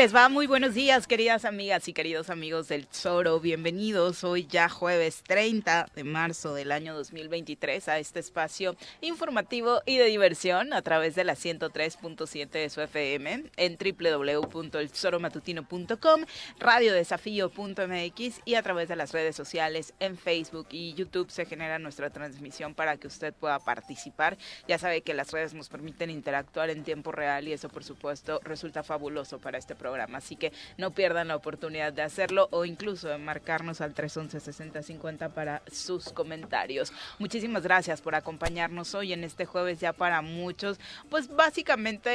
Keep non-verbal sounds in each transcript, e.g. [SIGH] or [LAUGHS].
les va? Muy buenos días, queridas amigas y queridos amigos del Zoro. Bienvenidos hoy ya jueves 30 de marzo del año 2023 a este espacio informativo y de diversión a través de la 103.7 de su FM en www.elzoromatutino.com, radiodesafío.mx y a través de las redes sociales en Facebook y YouTube se genera nuestra transmisión para que usted pueda participar. Ya sabe que las redes nos permiten interactuar en tiempo real y eso por supuesto resulta fabuloso para este este programa. Así que no pierdan la oportunidad de hacerlo o incluso de marcarnos al 311-6050 para sus comentarios. Muchísimas gracias por acompañarnos hoy en este jueves ya para muchos, pues básicamente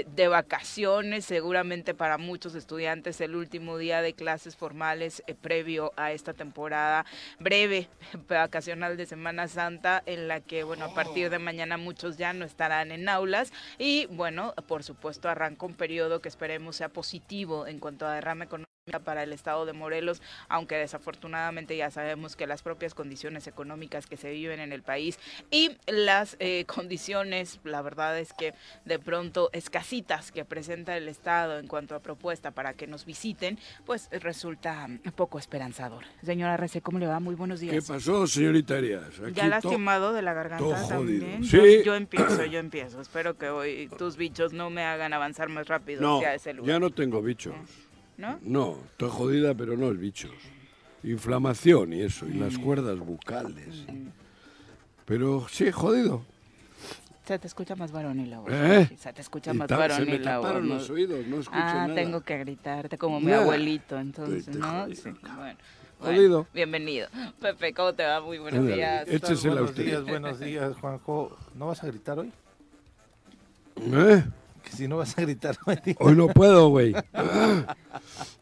eh, de vacaciones, seguramente para muchos estudiantes el último día de clases formales eh, previo a esta temporada breve [LAUGHS] vacacional de Semana Santa en la que, bueno, a partir de mañana muchos ya no estarán en aulas y, bueno, por supuesto arranca un periodo que esperemos sea positivo en cuanto a derrame económico para el estado de Morelos, aunque desafortunadamente ya sabemos que las propias condiciones económicas que se viven en el país y las eh, [LAUGHS] condiciones, la verdad es que de pronto escasitas que presenta el estado en cuanto a propuesta para que nos visiten, pues resulta poco esperanzador. Señora Rece, ¿cómo le va? Muy buenos días. ¿Qué pasó, señorita Arias? ya lastimado de la garganta también. ¿Sí? Yo, empiezo, yo empiezo. Espero que hoy tus bichos no me hagan avanzar más rápido no, hacia ese lugar. Ya no tengo bichos. ¿Eh? ¿No? No, estoy jodida, pero no es bichos. Inflamación y eso, y las mm. cuerdas bucales. Mm. Pero sí, jodido. Se te escucha más varonil la voz. ¿Eh? Se te escucha más varonil se me la voz. los oídos, no escucho ah, tengo que gritarte como mi abuelito, entonces, ¿no? Sí, bueno. Jodido. bienvenido. Pepe, ¿cómo te va? Muy buenos días. buenos días, buenos días, Juanjo. ¿No vas a gritar hoy? ¿Eh? Si no vas a gritar. [LAUGHS] Hoy no puedo, güey.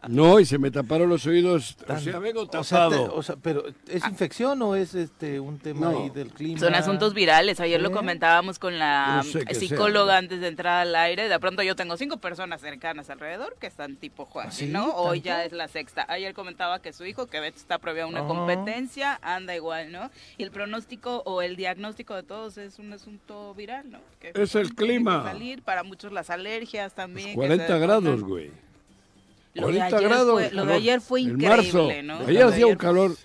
No, y se me taparon los oídos. o sea, vengo tapado. O sea, pero ¿es infección o es este un tema ahí del clima? Son asuntos virales. Ayer lo comentábamos con la psicóloga antes de entrar al aire. De pronto yo tengo cinco personas cercanas alrededor que están tipo Juan, ¿Ah, ¿no? Hoy ya es la sexta. Ayer comentaba que su hijo, que está a una competencia, anda igual, ¿no? Y el pronóstico o el diagnóstico de todos es un asunto viral, ¿no? es el clima. Salir para muchos las alergias también. 40 grados, güey. Lo de, grados, fue, lo de ayer fue increíble, ¿no? Ayer hacía un calor.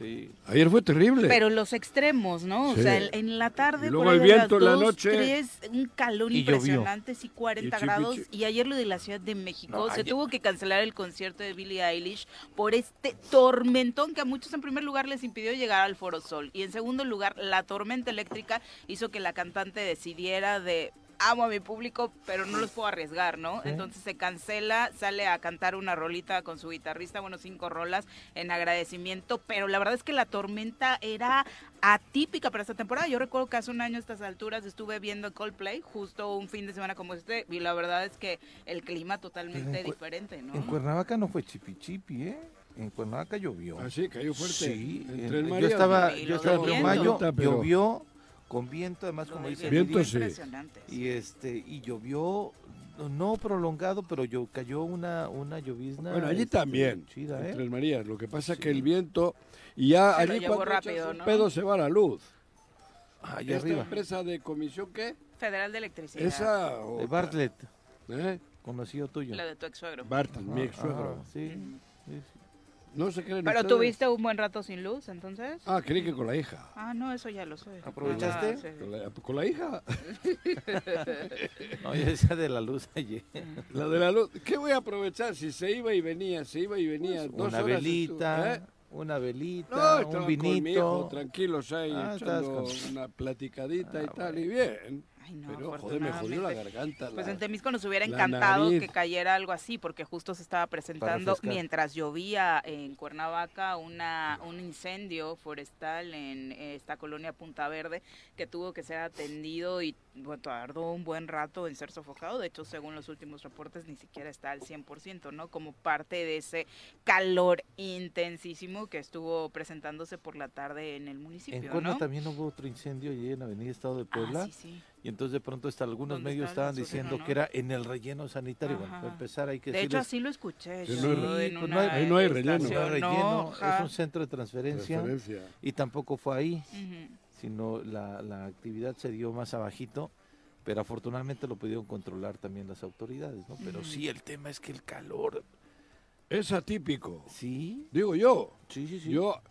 Ayer fue terrible. Pero los extremos, ¿no? O sea, en la tarde, y luego el viento en la noche. 3, un calor impresionante, sí, 40 grados. Y ayer lo de la Ciudad de México, se tuvo que cancelar el concierto de Billie Eilish por este tormentón que a muchos en primer lugar les impidió llegar al Foro Sol. Y en segundo lugar, la tormenta eléctrica hizo que la cantante decidiera de amo a mi público, pero no los puedo arriesgar, ¿no? Entonces se cancela, sale a cantar una rolita con su guitarrista, bueno, cinco rolas en agradecimiento, pero la verdad es que la tormenta era atípica para esta temporada. Yo recuerdo que hace un año a estas alturas estuve viendo Coldplay, justo un fin de semana como este, y la verdad es que el clima totalmente diferente, ¿no? En Cuernavaca no fue chipi chipi, ¿eh? En Cuernavaca llovió. Ah, sí, cayó fuerte. Sí, yo estaba, yo estaba en mayo, llovió con viento, además como dice Viento sí. impresionante. y este y llovió no prolongado, pero yo cayó una una llovizna. Bueno, allí este, también, chida, en ¿eh? Tres Marías. Lo que pasa es que el viento, y ya Se lo allí cuando rápido, echas un ¿no? pedo se va la luz. Allá ¿Esta arriba. empresa de comisión qué? Federal de Electricidad. Esa o- De Bartlett, ¿Eh? conocido tuyo. La de tu ex suegro. Barton, mi ex Ah, suegro. sí, sí, No se creen Pero ustedes? tuviste un buen rato sin luz, entonces. Ah, creí que con la hija. Ah, no, eso ya lo sé. ¿Aprovechaste? Ah, sí. ¿Con la, con la hija? [LAUGHS] No, yo decía de la luz ayer. [LAUGHS] La de la luz. ¿Qué voy a aprovechar si se iba y venía, se iba y venía? dos Pues, una horas velita, ¿eh? una velita, No, un estaba con mi hijo, vinito. tranquilos ahí, Ah, echando una platicadita y Ah, tal, y bien. Ay, no, Pero, joder, me jodió la garganta. Pues la- en Temisco nos hubiera encantado nariz. que cayera algo así, porque justo se estaba presentando mientras llovía en Cuernavaca una, un incendio forestal en eh, esta colonia Punta Verde que tuvo que ser atendido y bueno, tardó un buen rato en ser sofocado. De hecho, según los últimos reportes, ni siquiera está al 100%, ¿no? Como parte de ese calor intensísimo que estuvo presentándose por la tarde en el municipio, En Cuerna ¿no? también hubo otro incendio allí en Avenida Estado de Puebla. Ah, sí, sí. Y entonces de pronto hasta algunos ¿Dónde medios estaban diciendo no? que era en el relleno sanitario. Bueno, para empezar hay que De hecho, así lo escuché. Sí, no hay- pues no hay- ahí no hay relleno. no hay relleno, es un centro de transferencia y tampoco fue ahí, sino la, la actividad se dio más abajito, pero afortunadamente lo pudieron controlar también las autoridades, ¿no? Pero sí, el tema es que el calor, Es atípico. sí, Digo yo, sí, sí, sí. yo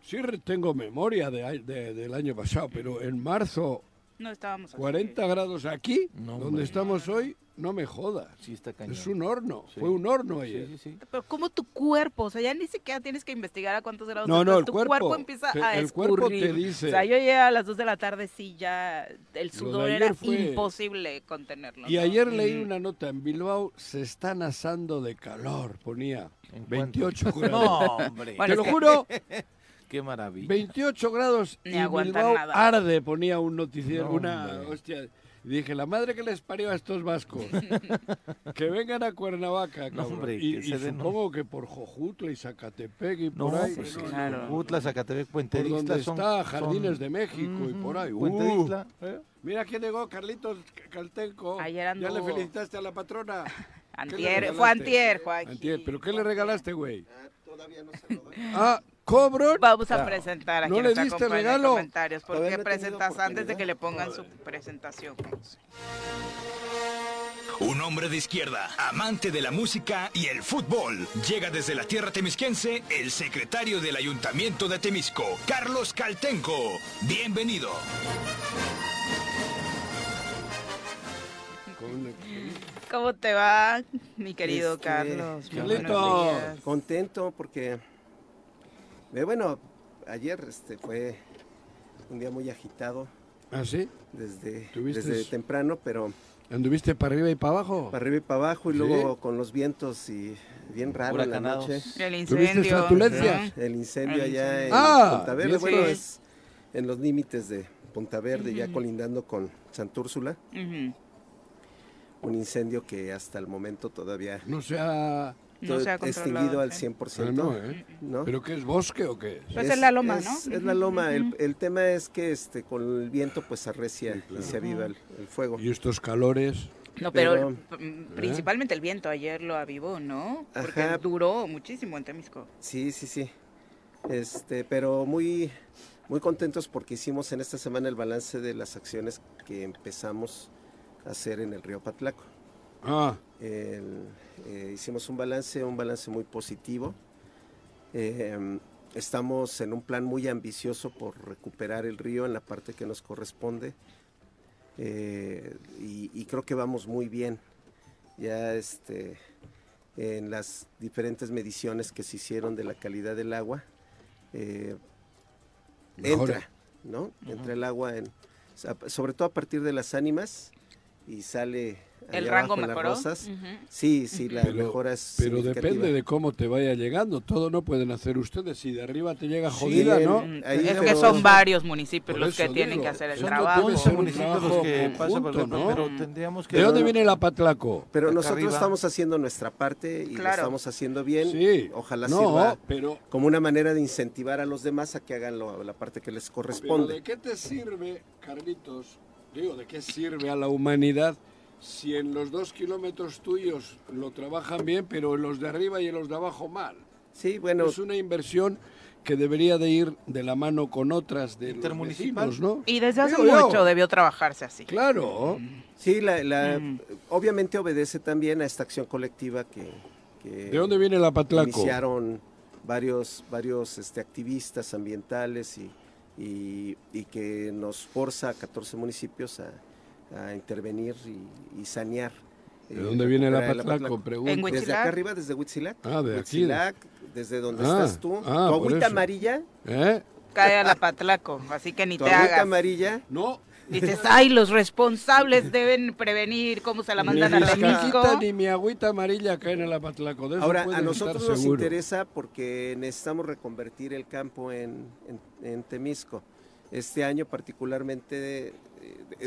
sí tengo memoria de, de- del año pasado, pero en marzo, No estábamos así. 40 grados aquí, No, donde hombre. estamos hoy, no me jodas. sí está cañón. Es un horno, Sí. fue un horno ayer. sí, sí. Pero como tu cuerpo, o sea, ya ni siquiera tienes que investigar a cuántos grados No, no, el tu cuerpo, empieza te- a el cuerpo te escurrir. dice. O sea, yo llegué a las 2 de la tarde, sí, ya el sudor era fue- imposible contenerlo. Y ¿no? ayer leí una nota en Bilbao, se están asando de calor, ponía ¿En cuánto? 28 [LAUGHS] grados. No, hombre, Bueno, Te lo es que- juro, [LAUGHS] qué maravilla. 28 grados Ni y aguantan Bilbao nada. arde, ponía un noticiero, No, una hombre. hostia. Y dije, la madre que les parió a estos vascos, [LAUGHS] que vengan a Cuernavaca, No, cabrón. hombre, y que y se den- supongo que por Jojutla y Zacatepec y No, por ahí. pues no, no, claro. no. Jutla, Zacatepec, Puente Por de donde son- está Jardines son- de México y por ahí. Puente de Uh. ¿eh? Mira quién llegó, Carlitos Caltenco. Ayer Ya le anduvo- felicitaste a la patrona. [LAUGHS] ¿Qué le Antier, fue regalaste? antier, Joaquín. Antier, ¿pero qué le regalaste, güey? Ah, Vamos a Ah. presentar a ¿No quien le nos diste acompaña en regalo? comentarios. ¿Por qué presentas antes de que le pongan su presentación? Un hombre de izquierda, amante de la música y el fútbol. Llega desde la tierra temisquense el secretario del Ayuntamiento de Temisco, Carlos Caltenco. Bienvenido. ¿Cómo te va, mi querido Este, Carlos? Muy Carlito. Contento porque, eh, bueno, ayer este fue un día muy agitado ¿Ah, sí? desde, ¿Tuviste desde eso? temprano, pero ¿Anduviste para arriba y para abajo? para arriba y para abajo y ¿Sí? luego con los vientos y bien raro en la noche. El ¿Tuviste incendio. flatulencias? El incendio El allá en incendio. Ah, Punta Verde, bueno, es en los límites de Punta Verde, ya colindando con Santúrsula. Un incendio que hasta el momento todavía No sea... No se ha extinguido al sí. 100%. Ah, no, ¿eh? ¿no? ¿Pero qué es bosque o qué es? Pues es la loma, es- ¿no? Es la loma. El, tema es que este con el viento pues arrecia Sí, claro. y se aviva el, el fuego. Y estos calores... No, pero, Pero- mm, principalmente el viento ayer lo avivó, ¿no? Porque Ajá. duró muchísimo en Temisco. Sí, sí, sí. Este, pero muy muy contentos porque hicimos en esta semana el balance de las acciones que empezamos a hacer en el río Patlaco. Ah, El- eh, hicimos un balance, un balance muy positivo. Eh, estamos en un plan muy ambicioso por recuperar el río en la parte que nos corresponde. Eh, y, y creo que vamos muy bien. Ya este, en las diferentes mediciones que se hicieron de la calidad del agua, eh, entra, ¿no? Entra el agua en, sobre todo a partir de las ánimas y sale ¿El rango mejoró? rosas. Sí, sí, la Pero, mejora es pero depende de cómo te vaya llegando. Todo no pueden hacer ustedes. Si de arriba te llega jodida, ¿no? Ahí, es que son varios municipios los que tienen que hacer el son trabajo. Puede 11 ser un municipios los que pasan por ¿no? pero tendríamos que... ¿De dónde viene la Patlaco? Pero acá nosotros arriba. estamos haciendo nuestra parte y lo Claro. estamos haciendo bien. Sí. Ojalá no, sirva pero, como una manera de incentivar a los demás a que hagan lo- la parte que les pero corresponde. ¿de qué te sirve, Carlitos? Digo, ¿de qué sirve a la humanidad si en los dos kilómetros tuyos lo trabajan bien, pero en los de arriba y en los de abajo mal? Sí, bueno, es una inversión que debería de ir de la mano con otras de los Intermunicipal. vecinos, ¿no? Y desde hace Digo yo. mucho debió trabajarse así. Claro. sí, la, la- Mm. obviamente obedece también a esta acción colectiva que, que ¿De dónde viene la Patlaco? iniciaron varios, varios este, activistas ambientales y, y- y que nos forza a 14 municipios a, a intervenir y, y sanear. ¿De eh, dónde viene la recuperar el Patlaco? Pregunto. En Desde acá arriba, desde Huitzilac. Ah, de aquí. Huitzilac, desde donde Ah, estás tú. ah, tu agüita amarilla, ¿Eh? Cae a la Patlaco, así que ni tu te agüita hagas. amarilla, No. Dices, ay, los responsables deben prevenir cómo se la mandan a Temisco. caquita ni mi agüita amarilla caen en la Patlaco. De eso Ahora, a nosotros nos interesa porque necesitamos reconvertir el campo en, en- en Temisco. Este año particularmente eh,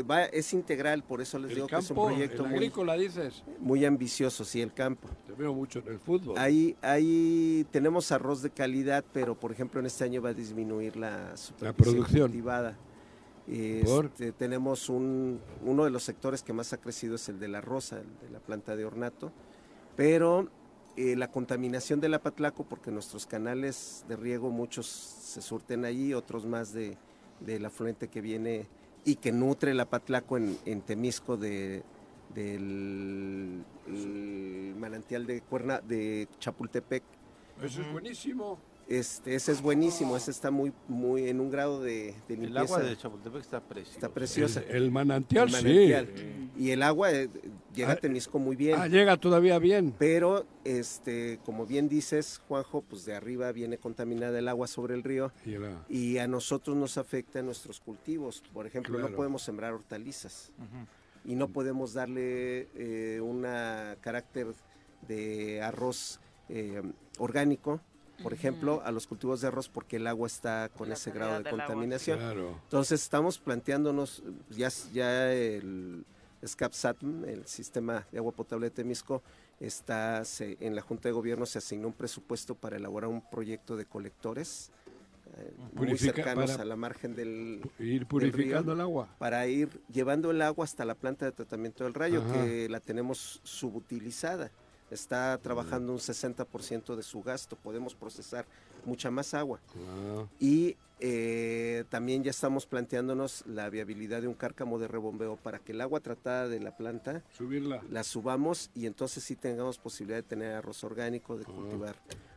va- es integral, por eso les El digo que es un proyecto el muy, agrícola, dices. muy ambicioso, sí, el campo. Te veo mucho en el fútbol. Ahí, ahí tenemos arroz de calidad, pero por ejemplo en este año va a disminuir la, producción. cultivada. Este, tenemos un, uno de los sectores que más ha crecido es el de la rosa, el de la planta de ornato, pero eh, la contaminación del Apatlaco, porque nuestros canales de riego muchos se surten allí, otros más de, del afluente que viene y que nutre el Apatlaco en, en Temisco de, del el manantial de Cuerna de Chapultepec. Eso es buenísimo. Este, ese es buenísimo, ese está muy, muy en un grado de, de El limpieza. agua de Chapultepec está preciosa. Está preciosa. El, el manantial, El manantial. sí. Y el agua eh, llega Ah, a Temisco muy bien. Ah, llega todavía bien. Pero, este, como bien dices, Juanjo, pues de arriba viene contaminada el agua sobre el río Y la- y a nosotros nos afecta en nuestros cultivos. Por ejemplo, Claro. no podemos sembrar hortalizas y no podemos darle eh, un carácter de arroz eh, orgánico, por ejemplo, a los cultivos de arroz porque el agua está con La ese grado de contaminación. Claro. Entonces estamos planteándonos, ya, ya el SCAPSATM, el sistema de agua potable de Temisco, está se- en la Junta de Gobierno se asignó un presupuesto para elaborar un proyecto de colectores eh, muy cercanos a la margen del, Ir purificando el agua. para ir llevando el agua hasta la planta de tratamiento del rayo, Ajá. que la tenemos subutilizada. Está trabajando un 60% de su gasto, podemos procesar mucha más agua. Ah, Y eh, también ya estamos planteándonos la viabilidad de un cárcamo de rebombeo para que el agua tratada de la planta subirla. la subamos y entonces sí tengamos posibilidad de tener arroz orgánico, de cultivar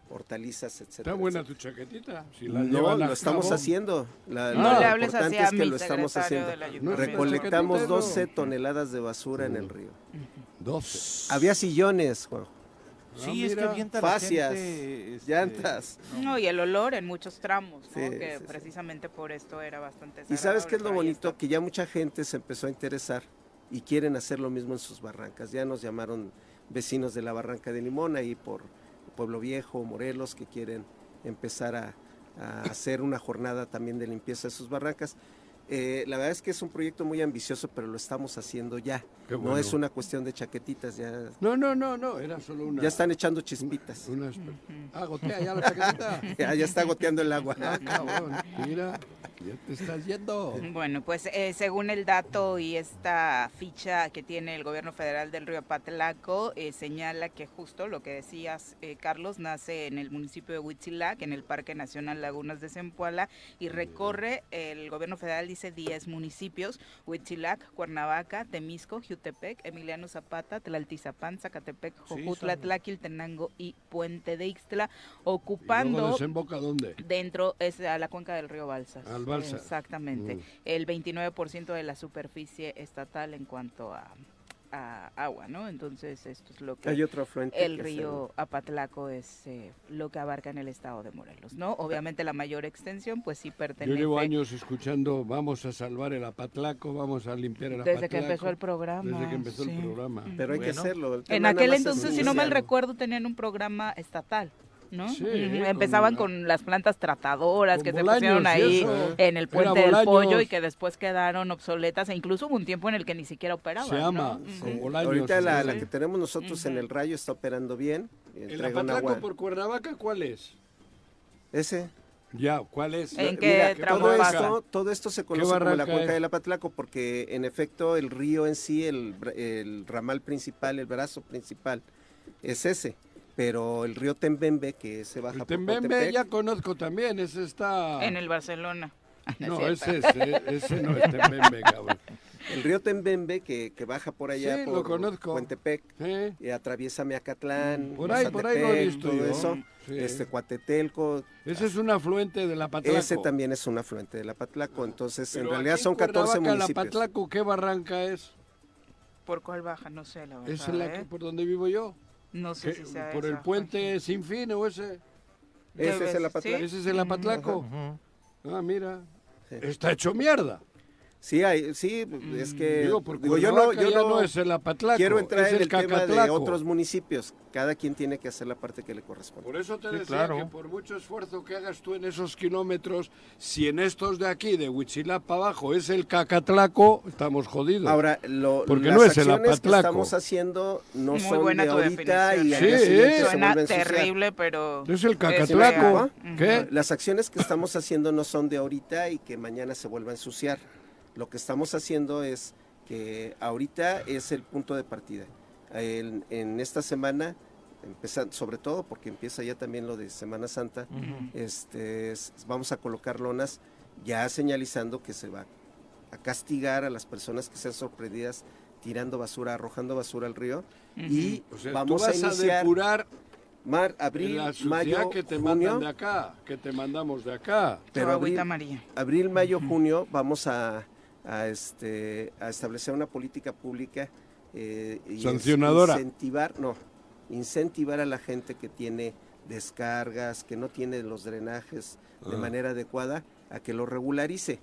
hortalizas, etcétera. Está buena etcétera. tu chaquetita. Si la No, lo estamos cabo. haciendo. La- No lo le hables así es que mi lo estamos haciendo. Recolectamos chaquetita, 12 no. toneladas de basura en el río. 12. Había sillones, Juan, Sí, es que mira. avienta la fascias, gente, este, llantas. No, y el olor en muchos tramos, ¿no? Sí, que sí, sí. precisamente por esto era bastante Y sabes qué es lo bonito, está. que ya mucha gente se empezó a interesar y quieren hacer lo mismo en sus barrancas. Ya nos llamaron vecinos de la barranca de Limón, ahí por Pueblo Viejo, Morelos, que quieren empezar a, a hacer una jornada también de limpieza de sus barrancas. Eh, la verdad es que es un proyecto muy ambicioso, pero lo estamos haciendo ya. No es una cuestión de chaquetitas, ya, No, no, no, no. Era solo una. ya están echando chispitas. una espe- Ah, gotea ya la chaquetita. [LAUGHS] Ya, ya está goteando el agua. Ah, cabrón. Mira, ya te estás yendo. Bueno, pues eh, según el dato y esta ficha que tiene el gobierno federal del río Patlaco, eh, señala que justo lo que decías, eh, Carlos, nace en el municipio de Huitzilac, en el Parque Nacional Lagunas de Zempoala, y recorre, el gobierno federal dice 10 municipios, Huitzilac, Cuernavaca, Temisco, Jutepec, Emiliano Zapata, Tlaltizapán, Zacatepec, Jojutla, son- Tlaquiltenango y Puente de Ixtla, ¿Y luego ocupando... desemboca dónde? Dentro es a la cuenca del río Balsas. Al Balsas. Exactamente. Mm. El 29% de la superficie estatal en cuanto a a agua, ¿no? Entonces esto es lo que Hay otro afluente. el que río Apatlaco es eh, lo que abarca en el estado de Morelos, ¿no? Obviamente la mayor extensión pues sí Yo pertenece llevo años escuchando, vamos a salvar el Apatlaco, vamos a limpiar el Apatlaco. desde que empezó el programa. Desde que empezó sí. el programa. Pero hay que hacerlo. En aquel entonces, si no mal recuerdo, tenían un programa estatal, ¿no? Sí, Ujú, con Empezaban con las plantas tratadoras con que se pusieron ahí eso. en el puente del pollo y que después quedaron obsoletas e incluso hubo un tiempo en el que ni siquiera operaban. Se ama, ¿no? con Ujú. Sí. Bolaños, Ahorita la, sí. la que tenemos nosotros en el rayo está operando bien. ¿El Apatlaco agua. por Cuernavaca cuál es? Ese. Ya, ¿cuál es? ¿En Lo- qué mira, tramo todo esto, todo esto se conoce como la cuenca del Apatlaco porque en efecto el río en sí, el, el ramal principal, el brazo principal es ese. Pero el río Tembembe, que se baja El por Tembembe ya conozco también, ese está... En el Barcelona. No, es ese, cierto. es, eh, ese no es Tembembe, [LAUGHS] cabrón. el río Tembembe que, que baja por allá Sí, lo por conozco. Puentepec y atraviesa Meacatlán, Por ahí, por ahí lo he visto todo yo. eso, Sí. este Cuatetelco, Ese es un afluente del Apatlaco. ese también es un afluente del Apatlaco, entonces en realidad son 14 Cuernavaca, el municipios. Apatlaco, ¿qué barranca es? ¿Por cuál baja? No sé, la verdad. ¿Es la que, ¿eh? por donde vivo yo? No sé ¿Qué- si sea ¿Por el puente sin fin o ese? Ese es el Apatlaco. ¿sí? ¿Ese es el Apatlaco? Ujú. Ah, mira. Sí. Está hecho mierda. Sí, hay, sí, es que Digo, por digo, yo no, yo no, no es el Apatlaco, quiero entrar es en el el tema de Cacatlaco. otros municipios. Cada quien tiene que hacer la parte que le corresponde. Por eso te Sí, decía claro. que por mucho esfuerzo que hagas tú en esos kilómetros, si en estos de aquí, de Huichilá para abajo, es el Cacatlaco, estamos jodidos. Ahora, lo, Porque las no es el acciones que Apatlaco. estamos haciendo no Muy son buena de tu ahorita y Sí, ¿eh? Suena terrible, pero... es el Cacatlaco. Las acciones que estamos haciendo no son de ahorita y que mañana se vuelva a ensuciar. Lo que estamos haciendo es que ahorita es el punto de partida. En, en esta semana, empezando, sobre todo porque empieza ya también lo de Semana Santa, este, es- vamos a colocar lonas ya señalizando que se va a castigar a las personas que sean sorprendidas tirando basura, arrojando basura al río. Y O sea, vamos tú vas a a, iniciar depurar mar, abril, la mayo, que te junio. mandan de acá, que te mandamos de acá. pero Pero abril, María. abril, mayo, junio vamos a, a, este, a establecer una política pública eh, y Sancionadora. incentivar, no, incentivar a la gente que tiene descargas, que no tiene los drenajes de Ah. manera adecuada, a que lo regularice.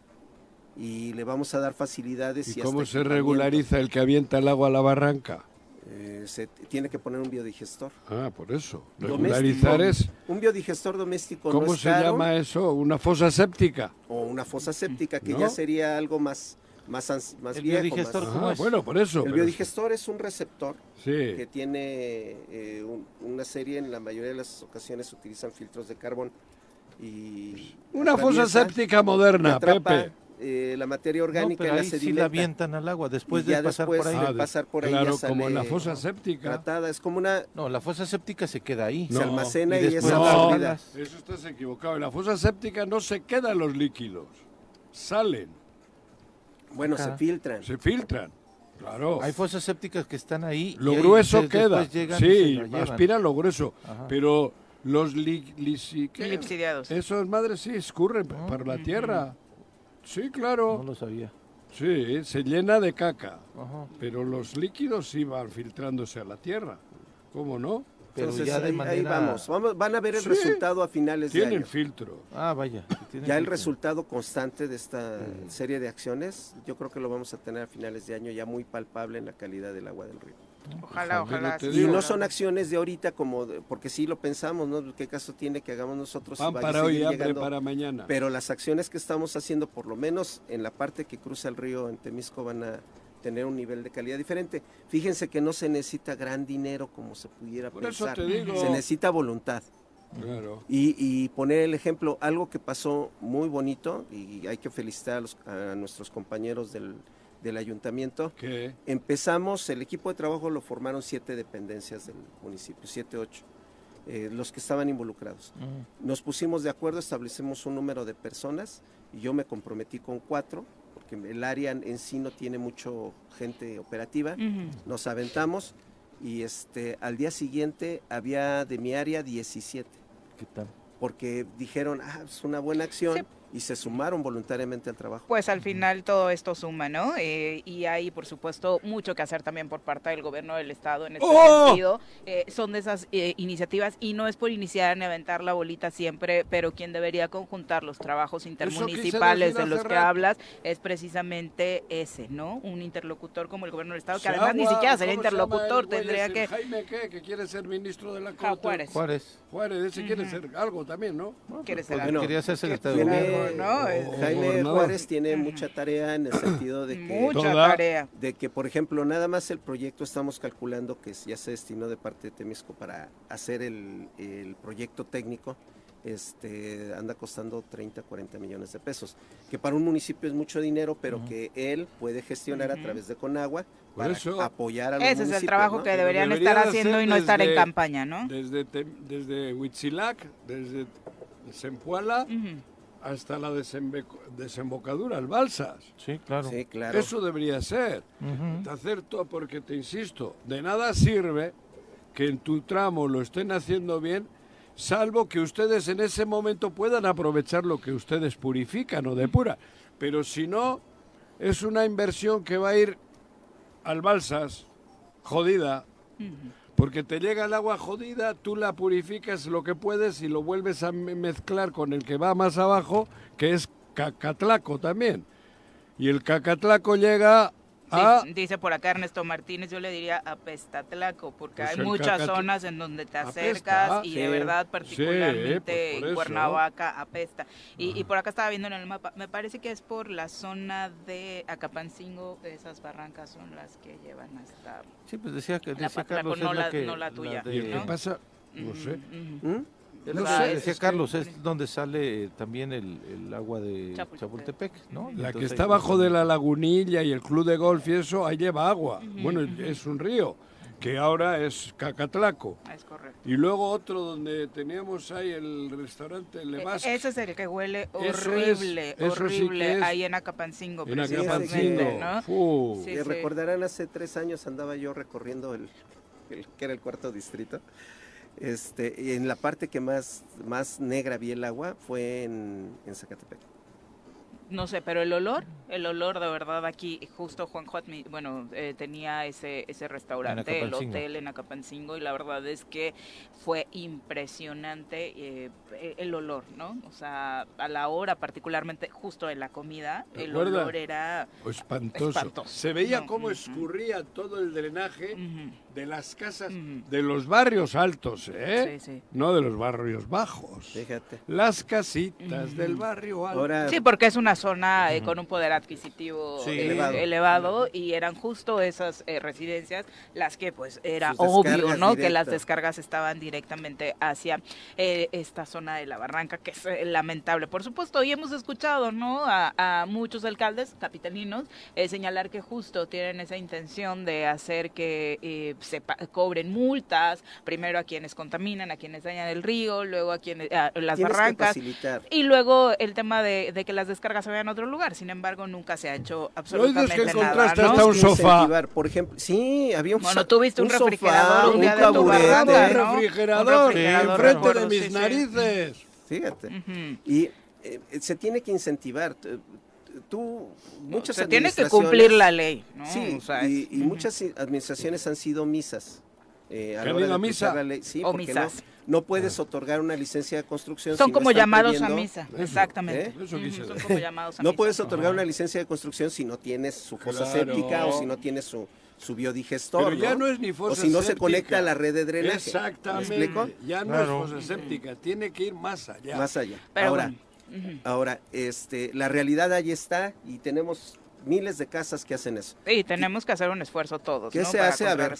Y le vamos a dar facilidades. ¿Y y cómo se regulariza el que avienta el agua a la barranca? Eh, se tiene que poner un biodigestor. Ah, por eso. Doméstico. Regularizar es... Un biodigestor doméstico no ¿Cómo es se caro, llama eso? ¿Una fosa séptica? o una fosa séptica que ¿No? ya sería algo más más más El viejo, biodigestor, más- ¿Cómo Ah, es? bueno, por eso. El pero- biodigestor es un receptor Sí. que tiene eh, un- una serie, en la mayoría de las ocasiones utilizan filtros de carbón y Una fosa séptica moderna, atrapa, Pepe. Eh, la materia No, orgánica pero y la ahí sí sedimenta. la avientan al agua después Y ya de pasar después- por ahí. de Ah, de- pasar por ahí claro, ya como en la sale fosa séptica. tratada, es como una No, la fosa séptica se queda ahí. No. se almacena Y y, es después No. absorbida. Eso estás equivocado. En la fosa séptica no se quedan los líquidos. Salen, Bueno, Acá. se filtran. se filtran. Claro. Hay fosas sépticas que están ahí. Lo y ahí grueso ustedes queda. Sí, lo aspira lo grueso. Ajá. Pero los li, ¿qué? Lipsidiados. Esos madres sí escurren Ah. para la tierra. Sí, claro. No lo sabía. Sí, se llena de caca. Ajá. Pero los líquidos sí van filtrándose a la tierra. ¿Cómo no? Pero Entonces ya de ahí, ahí manera... vamos. vamos. Van a ver el Sí. resultado a finales de Tienen año. filtro. Ah, vaya. Ya el resultado constante de esta Mm. serie de acciones, yo creo que lo vamos a tener a finales de año ya muy palpable en la calidad del agua del río. Ojalá, Ojalá, Y no son acciones de ahorita como, de- porque sí lo pensamos, ¿no? ¿Qué caso tiene que hagamos nosotros? a para hoy hambre llegando? para mañana. Pero las acciones que estamos haciendo, por lo menos en la parte que cruza el río en Temisco, van a tener un nivel de calidad diferente. Fíjense que no se necesita gran dinero como se pudiera Por eso pensar. te digo. Se necesita voluntad. Claro. Y, y poner el ejemplo, algo que pasó muy bonito, y hay que felicitar a, los- a nuestros compañeros del, del ayuntamiento. ¿Qué? Empezamos, el equipo de trabajo lo formaron siete dependencias del municipio, siete, ocho, eh, los que estaban involucrados. Nos pusimos de acuerdo, establecimos un número de personas y yo me comprometí con cuatro, porque el área en sí no tiene mucho gente operativa. Nos aventamos y este al día siguiente había de mi área 17, ¿Qué tal? porque dijeron, ah, es una buena acción Sí. Y se sumaron voluntariamente al trabajo. Pues al final todo esto suma, ¿no? Eh, y hay, por supuesto, mucho que hacer también por parte del gobierno del Estado en este ¡Oh! sentido. Eh, son de esas eh, iniciativas y no es por iniciar ni aventar la bolita siempre, pero quien debería conjuntar los trabajos intermunicipales de los que rato. hablas es precisamente ese, ¿no? Un interlocutor como el gobierno del Estado, que Se además ni siquiera sería ¿cómo se llama el interlocutor, tendría que... Jaime, ¿qué? Que quiere ser ministro de la Ja, Corte. Juárez. Juárez. Juárez, ese quiere ser algo también, ¿no? Quiere ser Pues algo. quería ser secretario. ¿No? Jaime. Juárez tiene mucha tarea en el sentido de que Mucha tarea. de que, por ejemplo, nada más el proyecto estamos calculando que ya se destinó de parte de Temisco para hacer el, el proyecto técnico, este anda costando 30, 40 millones de pesos, que para un municipio es mucho dinero, pero que él puede gestionar a través de Conagua para eso- apoyar a los Ese es el trabajo ¿no? que deberían debería estar haciendo y no estar en campaña, ¿no? Desde, desde Huitzilac, desde Zempoala Ujú. Hasta la desembocadura, el Balsas. Sí, claro. Sí, claro. Eso debería ser. Ujú. Hacer todo, porque te insisto, de nada sirve que en tu tramo lo estén haciendo bien, salvo que ustedes en ese momento puedan aprovechar lo que ustedes purifican o depuran. Pero si no, es una inversión que va a ir al Balsas, jodida, porque te llega el agua jodida, tú la purificas lo que puedes y lo vuelves a me- mezclar con el que va más abajo, que es cacatlaco también. Y el cacatlaco llega a... Dice, por acá Ernesto Martínez, yo le diría apestatlaco, porque Pues hay muchas zonas en donde te apesta, acercas y de sí. verdad Sí, particularmente pues eso. Cuernavaca apesta. Y, y por acá estaba viendo en el mapa, me parece que es por la zona de Acapancingo, esas barrancas son las que llevan hasta... Sí, pues decía que La decía Patlaco, Carlos no la- la que no la tuya, de- ¿Y el ¿no? qué pasa? No sé. ¿Mm? No sé, es- decía es- Carlos, es donde sale eh, también el, el agua de Chapultepec. Chapultepec, ¿no? La que entonces está ahí bajo de la lagunilla y el club de golf y eso, ahí lleva agua. Bueno, es un río, que ahora es Cacatlaco. Es correcto. Y luego otro donde teníamos ahí el restaurante Le E- Ese es el que huele Eso horrible, es- eso sí que horrible, es- ahí en Acapancingo, en precisamente, Acapancingo. ¿no? Sí, sí. Recordarán, hace tres años andaba yo recorriendo el, el- que era el cuarto distrito. Este, y en la parte que más, más negra vi el agua fue en, en Zacatepec. No sé, pero el olor, el olor de verdad aquí, justo Juanjo, admi- bueno, eh, tenía ese, ese restaurante, el hotel en Acapancingo, y la verdad es que fue impresionante eh, el olor, ¿no? O sea, a la hora, particularmente justo en la comida, el olor era... Espantoso. Espantoso. Se veía No, cómo escurría todo el drenaje de las casas de los barrios altos, ¿eh? Sí, sí. No de los barrios bajos. Fíjate. Las casitas del barrio alto. Ahora, Sí, porque es una zona eh, con un poder adquisitivo Sí. eh, Elevado. elevado. y eran justo esas eh, residencias las que pues era Sus obvio, ¿no? Que las descargas estaban directamente hacia eh, esta zona de la barranca, que es eh, lamentable. Por supuesto, y hemos escuchado, ¿no? A, a muchos alcaldes capitalinos eh, señalar que justo tienen esa intención de hacer que eh, se cobren multas, primero a quienes contaminan, a quienes dañan el río, luego a quienes a las tienes que barrancas. facilitar. Y luego el tema de, de que las descargas se vayan a otro lugar. Sin embargo, nunca se ha hecho absolutamente que nada. encontraste ¿no? hasta un sofá. Por ejemplo, sí, había un Bueno, tuviste un sofá, refrigerador un día de tu Un ¿no? refrigerador, Un refrigerador, enfrente recuerdo, de mis sí, sí. narices. Fíjate. Ujú. Y eh, se tiene que incentivar. Tú, muchas Se tiene que administraciones- cumplir la ley, ¿no? Sí, O sea, y, muchas administraciones han sido misas. eh, a ¿Que la hora de misa? la ley. Sí, O porque misas. No, no puedes otorgar una licencia de construcción. Son si no como llamados a misa, exactamente. ¿Eh? Eso quise Ujú, Son como llamados a No misa. puedes otorgar una licencia de construcción si no tienes su fosa Claro. séptica o si no tienes su, su biodigestor. Pero ya no es ni O fosa si no se conecta a la red de drenaje. Exactamente. ¿Me explico? Ya no Claro. es fosa séptica, tiene que ir más allá. Más allá. Pero ahora, bueno. Ahora este, la realidad ahí está y tenemos miles de casas que hacen eso. Y tenemos que hacer un esfuerzo todos, ¿Qué ¿no? se Para hace? A ver.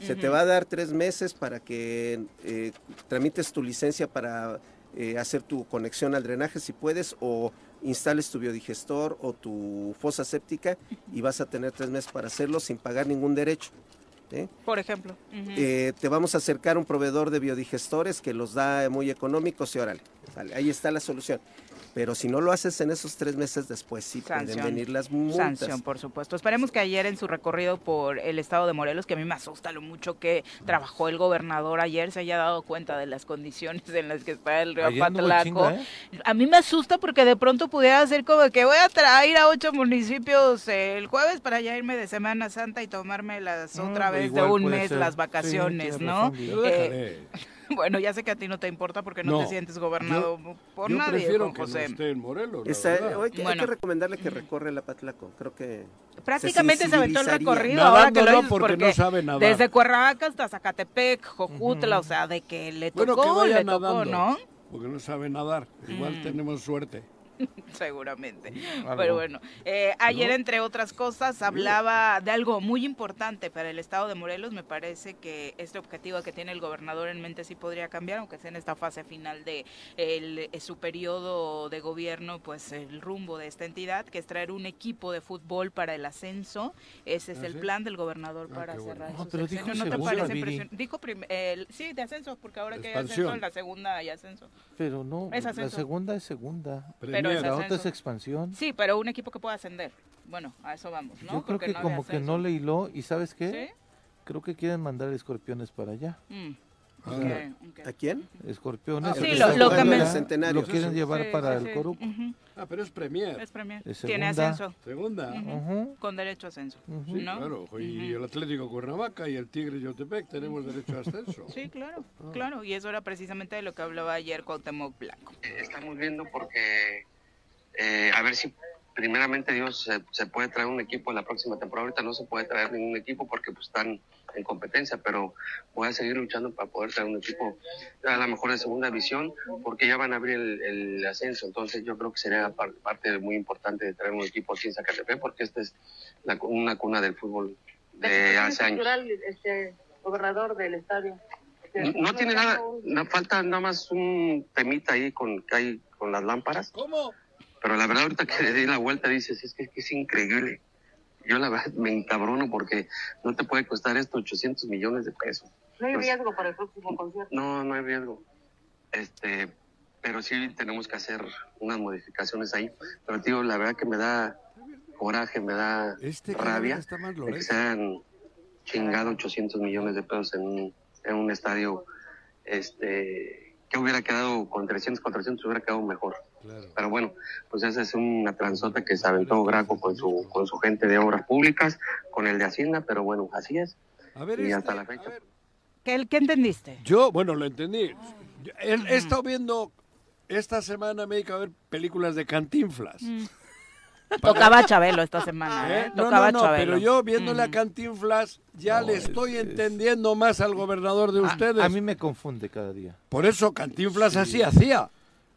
Se te va a dar tres meses para que eh, tramites tu licencia para eh, hacer tu conexión al drenaje si puedes o instales tu biodigestor o tu fosa séptica y vas a tener tres meses para hacerlo sin pagar ningún derecho. Por ejemplo. Eh, te vamos a acercar un proveedor de biodigestores que los da muy económicos y órale, sale, ahí está la solución. Pero si no lo haces en esos tres meses después, sí pueden Sanción. venir las multas. Sanción, por supuesto. Esperemos que ayer en su recorrido por el estado de Morelos, que a mí me asusta lo mucho que trabajó el gobernador ayer, se haya dado cuenta de las condiciones en las que está el río Ayer Patlaco. chinga, ¿eh? A mí me asusta porque de pronto pudiera ser como que voy a traer a ocho municipios el jueves para ya irme de Semana Santa y tomarme las No, otra pero vez de un mes ser. las Sí, vacaciones, tienes ¿no? Eh. [LAUGHS] bueno, ya sé que a ti no te importa porque no, No, te sientes gobernado por Yo nadie, prefiero Juan que no José. esté en Morelos, la Está- verdad. hay, que, hay Bueno. que recomendarle que recorre la Patlaco. Creo que Prácticamente se aventó el recorrido Nadando ahora que lo no, dices porque porque, no sabe nadar. desde Cuernavaca hasta Zacatepec, Jojutla, o sea, de que le Bueno, tocó, que vaya le tocó, nadando. ¿no? Porque no sabe nadar. Igual Mm. tenemos suerte. [LAUGHS] Seguramente. Algo. Pero bueno, eh, ayer entre otras cosas hablaba de algo muy importante para el estado de Morelos. Me parece que este objetivo que tiene el gobernador en mente sí podría cambiar, aunque sea en esta fase final de el, eh, su periodo de gobierno, pues el rumbo de esta entidad, que es traer un equipo de fútbol para el ascenso. Ese es ¿Ah, el sí? plan del gobernador Ah, para bueno. cerrar No, su pero dijo. ¿No te parece impresionante? Dijo el- sí, de ascenso, porque ahora que hay ascenso, Expansión. la segunda hay ascenso. Pero no, Es la segunda es segunda. Pero. Otra es expansión. Sí, pero un equipo que pueda ascender. Bueno, a eso vamos, ¿no? Yo creo Porque que no como que no le hiló y ¿sabes qué? ¿Sí? Creo que quieren mandar escorpiones para allá. Mm, Ah, ok, ok. ¿A quién? Escorpiones. Ah, sí, lo- lo Centenario. Lo quieren Sí, llevar Sí, para sí, el sí. Coruco. Ujú, Ah, pero es Premier. Es Premier. Es Tiene segunda. ascenso. Segunda. Ujú. Ujú, Con derecho a ascenso. ujú. Sí, ¿no? claro. Y el Atlético Cuernavaca y el Tigre Yotepec tenemos derecho a ascenso. Sí, claro, claro. Y eso era precisamente de lo que hablaba ayer Cuauhtémoc Blanco. estamos viendo porque eh, a ver si primeramente Dios se, se puede traer un equipo en la próxima temporada. Ahorita no se puede traer ningún equipo porque pues, están en competencia, pero voy a seguir luchando para poder traer un equipo a lo mejor de segunda división porque ya van a abrir el, el ascenso. Entonces yo creo que sería par- parte muy importante de traer un equipo aquí en Zacatepec porque esta es la una cuna del fútbol de hace años. este gobernador del estadio. No, no tiene nada, no, falta nada más un temita ahí con, que hay con las lámparas. ¿Cómo? Pero la verdad, ahorita que le di la vuelta, dices, es que, es que es increíble. Yo la verdad me encabrono porque no te puede costar esto 800 millones de pesos. No hay Pues- riesgo para el próximo concierto. No, no hay riesgo. Este, pero sí tenemos que hacer unas modificaciones ahí. Pero tío, la verdad que me da coraje, me da Este rabia está más de que se hayan chingado 800 millones de pesos en un, en un estadio este que hubiera quedado con 300, 400 hubiera quedado mejor. Claro. Pero bueno, pues esa es una transota que se aventó Graco con su, con su gente de obras públicas, con el de Hacienda, pero bueno, así es. A ver, Y este, hasta la a fecha. ¿Qué, qué entendiste? Yo, bueno, lo entendí. He, he estado viendo, esta semana me he dedicado a ver películas de Cantinflas. Mm. [LAUGHS] Tocaba Chabelo esta semana, ¿eh? ¿Eh? No, Tocaba no, no, Chabelo. pero yo viéndole a Ujú. Cantinflas ya No, le es- estoy es- entendiendo más al gobernador de A- ustedes. A, mí me confunde cada día. Por eso Cantinflas Sí. así hacía.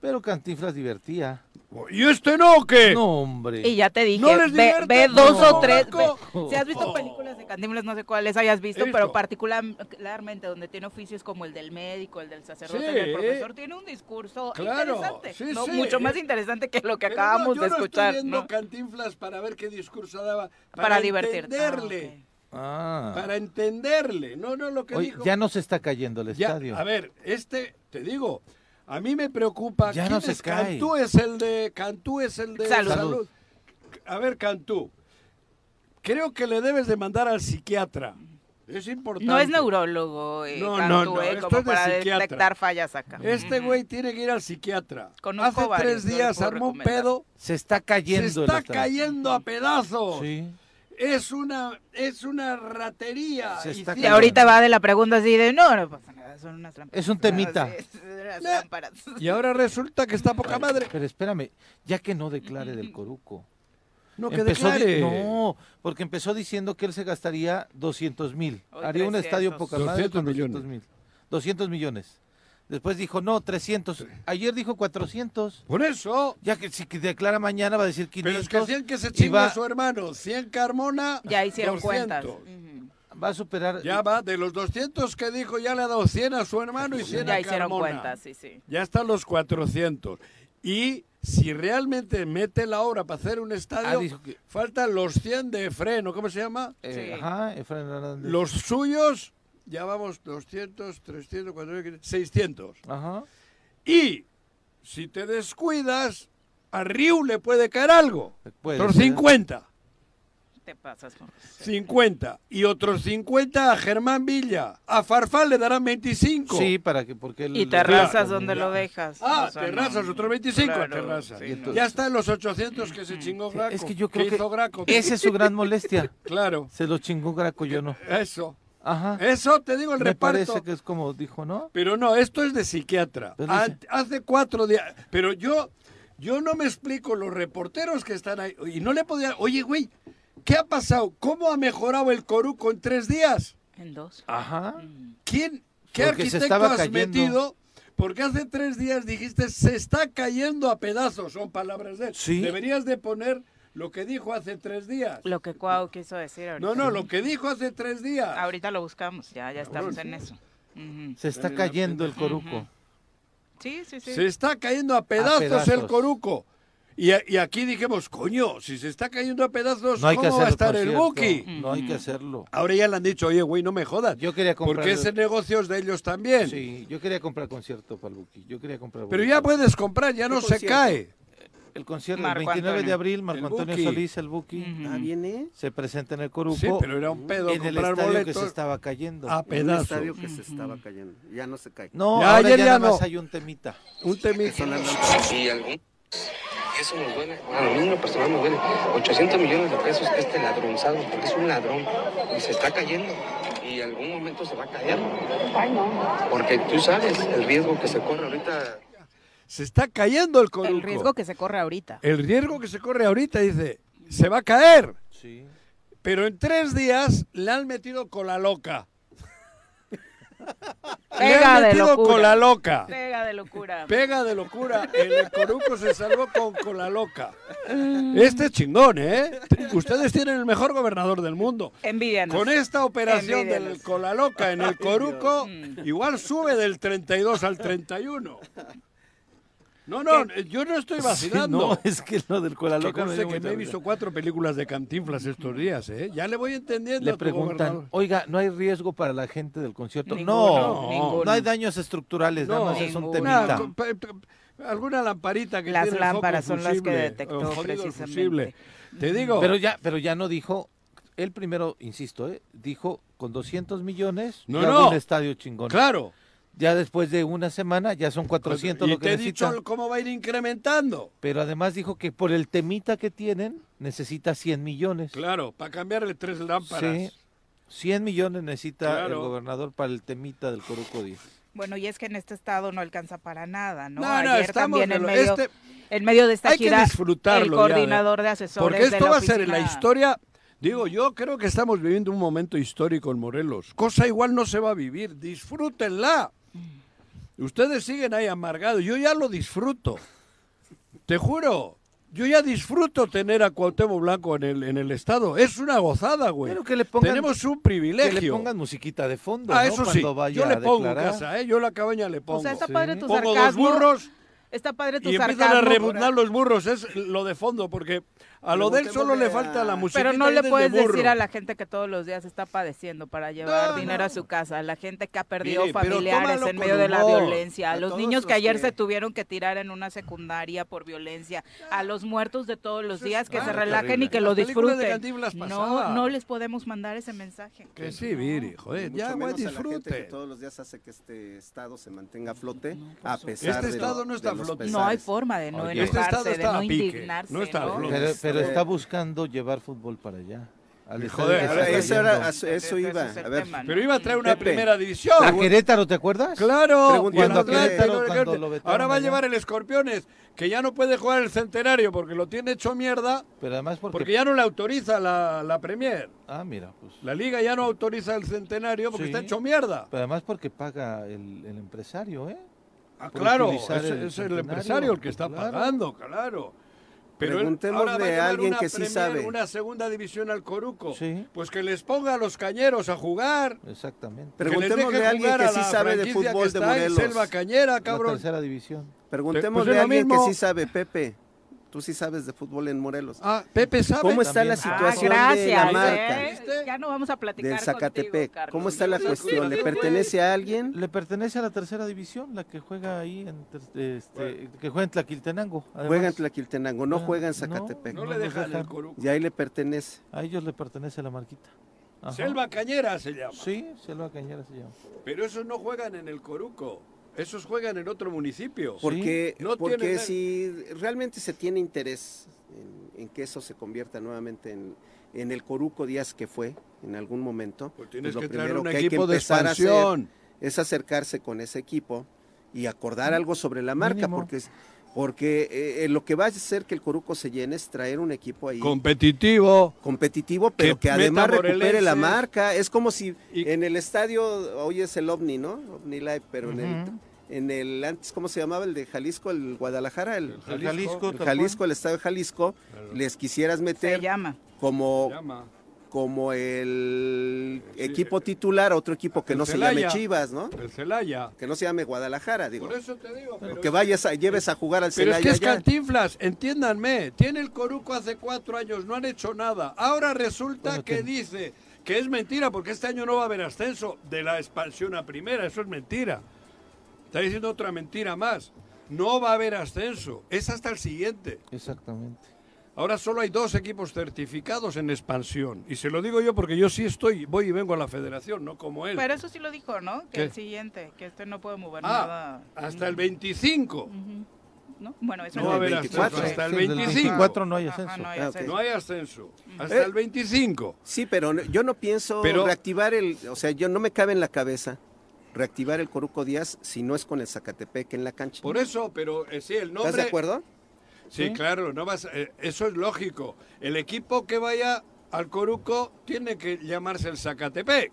Pero Cantinflas divertía. ¿Y este no o qué? No, hombre. Y ya te dije, No les ve, dos no, o tres. Ve- si has visto películas de Cantinflas, no sé cuáles hayas visto, pero particularmente donde tiene oficios como el del médico, el del sacerdote, Sí. el del profesor, tiene un discurso Claro, interesante. sí, ¿no? sí. Mucho más interesante que lo que Pero no, acabamos yo de escuchar. Estoy viendo ¿no? Cantinflas para ver qué discurso daba. Para, Para, divertirte. entenderle. Ah. Para entenderle. No, no, lo que dijo. ya no se está cayendo el Ya, estadio. a ver, este, te digo, a mí me preocupa. Ya ¿quién no se es cae. Cantú es el de. Cantú es el de Salud. salud. A ver, Cantú. Creo que le debes de mandar al psiquiatra. Es importante. No es neurólogo, eh, No, Cantú, no, no, eh, como es de para psiquiatra. detectar fallas acá. Este güey tiene que ir al psiquiatra. Conozco Hace varios, tres días armó un pedo. Se está cayendo Se está cayendo a pedazos. Sí. Es una, es una ratería. Se Y está Y tiene- ahorita va de la pregunta así de, no, no pasa nada, son unas lámparas. Es un temita. [LAUGHS] Lámparas. [LAUGHS] Y ahora resulta que está poca madre. Pero espérame, ya que no declare del Coruco. No, que Empezó di- declare. no, porque empezó diciendo que él se gastaría 200 mil. Haría un 300. estadio poca madre 200 con 200 millones. mil. 200 millones. Después dijo, no, 300. Ayer dijo 400. Por eso. Ya que si declara mañana va a decir Pero 500. es que 100 que se chinga va, a su hermano, 100 Carmona. Ya hicieron 200. cuentas. Va a superar. Ya va, de los 200 que dijo, ya le ha dado 100 a su hermano y 100 Ya a hicieron Carmona. cuentas, sí, sí. Ya están los 400. Y si realmente mete la obra para hacer un estadio, Ah, que- faltan los 100 de freno, ¿cómo se llama? eh, Sí. Ajá, Efraín Hernández. Los suyos, ya vamos 200, 300, 400, 600. Ajá. Y si te descuidas, a Riu le puede caer algo. Puede otros ser. 50. Te pasas, Jorge. 50. Y otros 50 a Germán Villa. A Farfán le darán 25. Sí, para que, porque él- Y terrazas, Claro, ¿dónde ya. lo dejas? Ah, O sea, terrazas, no. otros 25 a Claro, terrazas. sí, no. Ya está en los 800 que se chingó Graco. Es que yo creo que hizo Graco? esa es su gran molestia. [LAUGHS] Claro, Se lo chingó Graco, yo no. eso. Ajá. Eso te digo el Me reparto. parece que es como dijo, ¿no? Pero no, esto es de psiquiatra. Hace cuatro días. Pero yo, yo no me explico los reporteros que están ahí. Y no le podía. Oye, güey, ¿qué ha pasado? ¿Cómo ha mejorado el Coruco en tres días? En dos. Ajá. ¿Quién? ¿Qué Porque arquitecto has cayendo. metido? Porque hace tres días dijiste, se está cayendo a pedazos, son palabras de él. Sí. Deberías de poner lo que dijo hace tres días. Lo que Cuau quiso decir ahorita. No, no, lo que dijo hace tres días. Ahorita lo buscamos, ya, ya estamos en eso. Se está cayendo el coruco. Sí, sí, sí. Se está cayendo a pedazos, el pedazos. Coruco. Y, a- y aquí dijimos, coño, si se está cayendo a pedazos, No hay que ¿cómo va a estar el Buki? No hay que hacerlo. Ahora ya le han dicho, oye, güey, no me jodas. Yo quería comprar. Porque ese negocio es de ellos también. Sí, yo quería comprar concierto para el Buki. Yo quería comprar. Pero ya puedes comprar, ya no se cae. El concierto el Marco 29 de Antonio. abril, Marco El Antonio Buki. Solís, el Buki, Ujú. Ah, viene se presenta en el Coruco. Sí, pero era un pedo en el estadio boletos que se estaba cayendo. a un pedazos. estadio que se estaba cayendo. Ya no se cae. No, Ya, ahora ayer ya, ya nada más no. hay un temita. Un temita. Y algún... Eso nos duele. A mí en lo personal me duele. 800 millones de pesos este ladronzado, porque es un ladrón. Y se está cayendo. Y algún momento se va a caer. Ay, no. Porque tú sabes el riesgo que se corre ahorita. Se está cayendo el Coruco. El riesgo que se corre ahorita. El riesgo que se corre ahorita, dice, se va a caer. Sí. Pero en tres días le han metido cola loca. [LAUGHS] le Pega han de metido locura. cola loca. Pega de locura. Pega de locura. El Coruco se salvó con cola loca. Este es chingón, ¿eh? Ustedes tienen el mejor gobernador del mundo. Envidianos. Con esta operación del cola loca en el Coruco, Mm. igual sube del 32 al 31. No, no, yo no estoy [LAUGHS] vacilando. No, es que lo del cola Que loca me conste dio que me he visto cuatro películas de Cantinflas estos días, ¿eh? Ya le voy entendiendo a Le preguntan, oiga, ¿no hay riesgo para la gente del concierto? Ninguno, no, ninguno. no hay daños estructurales, nada No, más es un temita. alguna lamparita que Las tiene el foco lámparas son las que detectó precisamente. fusible. Te digo, Pero ya, pero ya no dijo, él primero, insisto, ¿eh? dijo con 200 millones, No, no. un estadio chingón. claro. Ya después de una semana ya son 400 y lo te que he necesita. dicho cómo va a ir incrementando. Pero además dijo que por el temita que tienen necesita 100 millones. Claro, para cambiarle tres lámparas. Sí. 100 millones necesita Claro. el gobernador para el temita del Coruco 10. Bueno, y es que en este estado no alcanza para nada, ¿no? No, no, Ayer estamos también en medio, este- en medio de esta hay que disfrutarlo el ya, coordinador de asesores Porque esto de la va a ser en la historia. Digo, yo creo que estamos viviendo un momento histórico en Morelos. Cosa igual no se va a vivir. Disfrútenla. Ustedes siguen ahí amargados. Yo ya lo disfruto. Te juro. Yo ya disfruto tener a Cuauhtémoc Blanco en el, en el estado. Es una gozada, güey. Pero que le pongan- Tenemos un Que privilegio. le pongan musiquita de fondo, ah, ¿no? eso sí. Cuando vaya Yo le pongo en casa, ¿eh? Yo la cabaña le pongo. O sea, está Sí. padre tu Pongo dos sarcasmo. burros Está padre tu y empiezan sarcasmo. a rebuznar los burros. Es lo de fondo, porque a lo de él solo le falta la música. Pero no le puedes decir a la gente que todos los días está padeciendo para llevar No, dinero no. a su casa, la gente que ha perdido Mire, familiares en medio de la violencia, a A los niños que ayer que- se tuvieron que tirar en una secundaria por violencia, a los muertos de todos los días que ah, se relajen terrible. y que lo disfruten. No, no les podemos mandar ese mensaje. Que sí, Viri, joder, Mucho ya, güey, menos a la gente que todos los días hace que este estado se mantenga a flote, a pesar Este de estado lo- no está a flote. No hay forma de no. Este estado enojarse, de no a indignarse. no está a flote. Pero, está buscando llevar fútbol para allá. al joder, está era- eso, iba. A. Pero iba a traer una Pepe. primera división. ¿A Querétaro, te acuerdas? Claro, cuando a Querétaro, Querétaro- cuando lo vetaron ahora va a llevar el Escorpiones, que ya no puede jugar el centenario porque lo tiene hecho mierda, Pero además porque... porque ya no le autoriza la, la Premier. Ah, mira, pues... La liga ya no autoriza el centenario porque Sí. está hecho mierda. Pero además porque paga el, el empresario, ¿eh? Ah, claro, es, el es el centenario, empresario el que está claro. pagando, claro. Pero él Preguntémosle a a alguien una que sí Premier, sabe. Una segunda división al Coruco. Sí. Pues que les ponga a los cañeros a jugar. Exactamente. Preguntémosle a alguien que sí la sabe de fútbol de Morelos. Selva Cañera, La cabrón. tercera división. Preguntémosle Pues es a alguien mismo. que sí sabe, Pepe. Tú sí sabes de fútbol en Morelos. Ah, Pepe sabe. ¿Cómo está la. Ah, situación de la gracias, marca? ¿eh? Ya no vamos a platicar del Zacatepec? contigo. ¿Cómo está la cuestión? ¿Le pertenece a alguien? Le pertenece a la tercera división, la que juega ahí, en, este, que juega en Tlaquiltenango. además. Juega en Tlaquiltenango, no Ah, juega en. Zacatepec. No le dejan el coruco. Y ahí le pertenece. A ellos le pertenece la marquita. Ajá. Selva Cañera se llama. Sí, Selva Cañera se llama. Pero esos no juegan en el Coruco. Esos juegan en otro municipio. Porque, No porque tienen- si realmente se tiene interés en, en que eso se convierta nuevamente en, en el Coruco Díaz que fue en algún momento, Pues tienes pues lo que traer primero un que hay que equipo de empezar a hacer es acercarse con ese equipo y acordar algo sobre la marca, Mínimo. porque es- porque eh, eh, lo que va a hacer que el Coruco se llene es traer un equipo ahí Competitivo. competitivo, pero Que que, además recupere la marca. Es como si Y- en el estadio, hoy es el OVNI, ¿no? OVNI Live, pero en el en el antes, ¿cómo se llamaba? El de Jalisco, el Guadalajara, el, El El Jalisco. El Jalisco, el estadio de Jalisco, les quisieras Se meter llama. como, Llama. Como el equipo eh, titular, otro equipo que el no se Celaya. llame Chivas, ¿no? El Celaya. Que no se llame Guadalajara, digo. Por eso te digo. Pero, Que vayas a, lleves a jugar al pero es Celaya que es. Cantinflas, entiéndanme. Tiene el Coruco hace cuatro años, no han hecho nada. Ahora resulta Bueno, que que- dice que es mentira porque este año no va a haber ascenso de la expansión a primera. Eso es mentira. Está diciendo otra mentira más. No va a haber ascenso. Es hasta el siguiente. Exactamente. Ahora solo hay dos equipos certificados en expansión. Y se lo digo yo porque yo sí estoy, voy y vengo a la federación, no como él. Pero eso sí lo dijo, ¿no? Que ¿Qué? el siguiente, que este no puede mover ah, nada. hasta el 25. Ujú. ¿No? Bueno, eso No haber 24. ascenso. Hasta el Sí, del 25. 24 no hay Ajá, ascenso. no hay Ah, ascenso. No hay ascenso. Hasta Eh. el 25. Sí, pero no- yo no pienso Pero- reactivar el, o sea, yo no me cabe en la cabeza reactivar el Coruco Díaz si no es con el Zacatepec en la cancha. Por eso, pero eh, sí, el nombre... ¿Estás de acuerdo? Sí, Sí. claro, no vas, eh, eso es lógico. El equipo que vaya al Coruco tiene que llamarse el Zacatepec.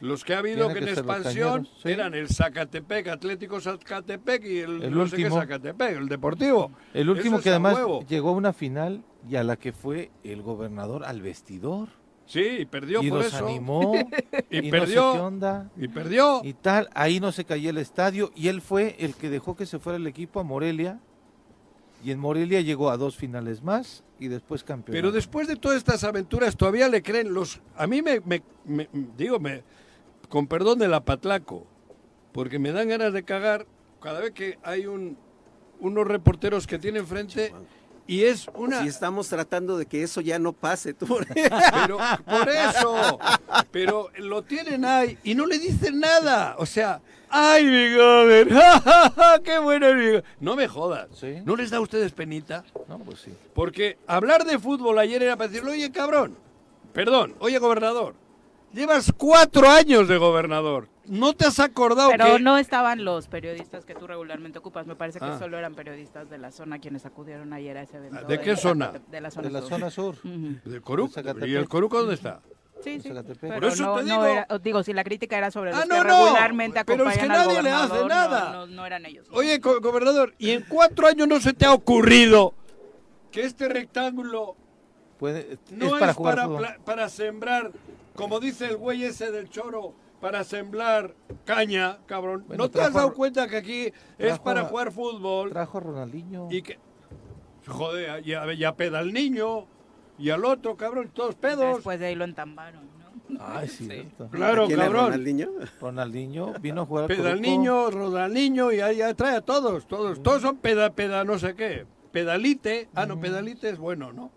Los que ha habido que que en expansión sí. eran el Zacatepec, Atlético Zacatepec y el, El no sé qué último. Zacatepec, el Deportivo. El último Eso que además llegó a una final y a la que fue el gobernador al vestidor. Sí, y perdió y por los eso. animó. [LAUGHS] Y y, perdió. no sé qué onda. Y perdió. Y tal, ahí no se cayó el estadio y él fue el que dejó que se fuera el equipo a Morelia. Y en Morelia llegó a dos finales más y después campeón. Pero después de todas estas aventuras, todavía le creen los... A mí me, me- me- digo, me, con perdón de la patlaco, porque me dan ganas de cagar cada vez que hay un, unos reporteros que tienen frente y es una... Si estamos tratando de que eso ya no pase, tú. [LAUGHS] Pero por eso, pero lo tienen ahí y no le dicen nada. O sea, ¡ay, mi gober! [LAUGHS] ¡Qué bueno el! No me jodas. Sí. ¿No les da a ustedes penita? No, pues sí. Porque hablar de fútbol ayer era para decirle, oye, cabrón, perdón, oye, gobernador, llevas cuatro años de gobernador. ¿No te has acordado Pero que...? no estaban los periodistas que tú regularmente ocupas. Me parece que Ah. solo eran periodistas de la zona quienes acudieron ayer a ese evento. ¿De qué zona? De la zona De la sur. zona sur. ¿De Coruco? ¿Y el Coruco dónde está? Sí, sí. Por eso no, te no digo- era- o digo, si la crítica era sobre los Ah, que no, no, regularmente pero es que nadie le hace nada. No, no, no eran ellos. Oye, go- gobernador, ¿y en cuatro años no se te ha ocurrido que este rectángulo Puede, no es es para jugar pla- para sembrar, como dice el güey ese del choro, para sembrar caña, cabrón? Bueno, ¿No te has dado cuenta que aquí es para a- jugar fútbol? Trajo a Ronaldinho. Y que... Joder, ya, ya peda al niño y al otro, cabrón, todos pedos. Después de ahí lo entambaron, ¿no? Ay, sí. cierto. Claro, ¿Quién es cabrón. Ronaldinho? Ronaldinho vino a jugar a Peda al Coruco. niño, roda al niño y ahí trae a todos, todos. Todos son peda, peda, no sé qué. Pedalite. Ah, no, pedalite es bueno, ¿no?